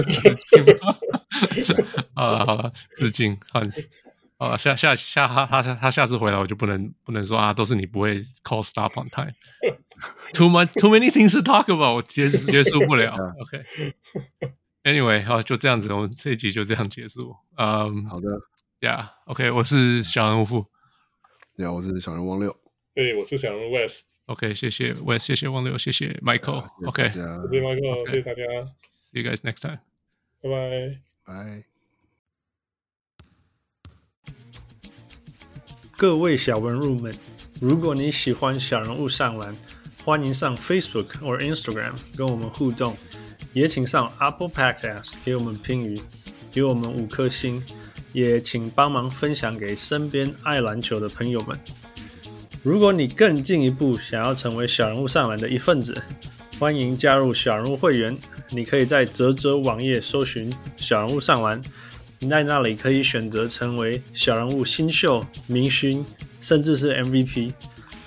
致敬。啊，好了，致敬 Hans。啊，下下下他他他下次回来我就不能不能说啊，都是你不会 call stop on time。Too much, too many things to talk about，我结结束不了。OK，Anyway，好，就这样子，我们这一集就这样结束。嗯，好的，Yeah，OK，我是小人物富，对啊，我是小人汪六，对，我是小人 West。OK，谢谢 West，谢谢汪六，谢谢 Michael。OK，谢谢 Michael，谢谢大家。See you guys next time。拜拜，拜。各位小文入们，如果你喜欢小人物上篮，欢迎上 Facebook 或 Instagram 跟我们互动，也请上 Apple Podcast 给我们评语，给我们五颗星，也请帮忙分享给身边爱篮球的朋友们。如果你更进一步想要成为小人物上篮的一份子，欢迎加入小人物会员。你可以在泽泽网页搜寻小人物上篮。你在那里可以选择成为小人物新秀、明星，甚至是 MVP。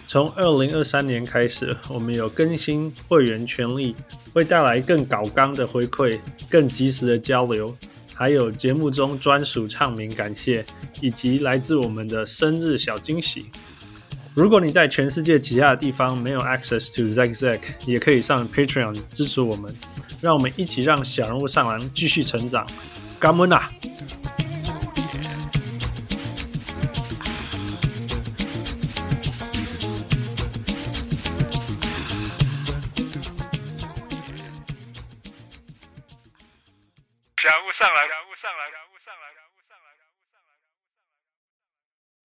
从二零二三年开始，我们有更新会员权利，会带来更高纲的回馈、更及时的交流，还有节目中专属唱名感谢，以及来自我们的生日小惊喜。如果你在全世界其他的地方没有 access to Zack Zack，也可以上 Patreon 支持我们，让我们一起让小人物上篮继续成长。感恩啊！小人物上篮。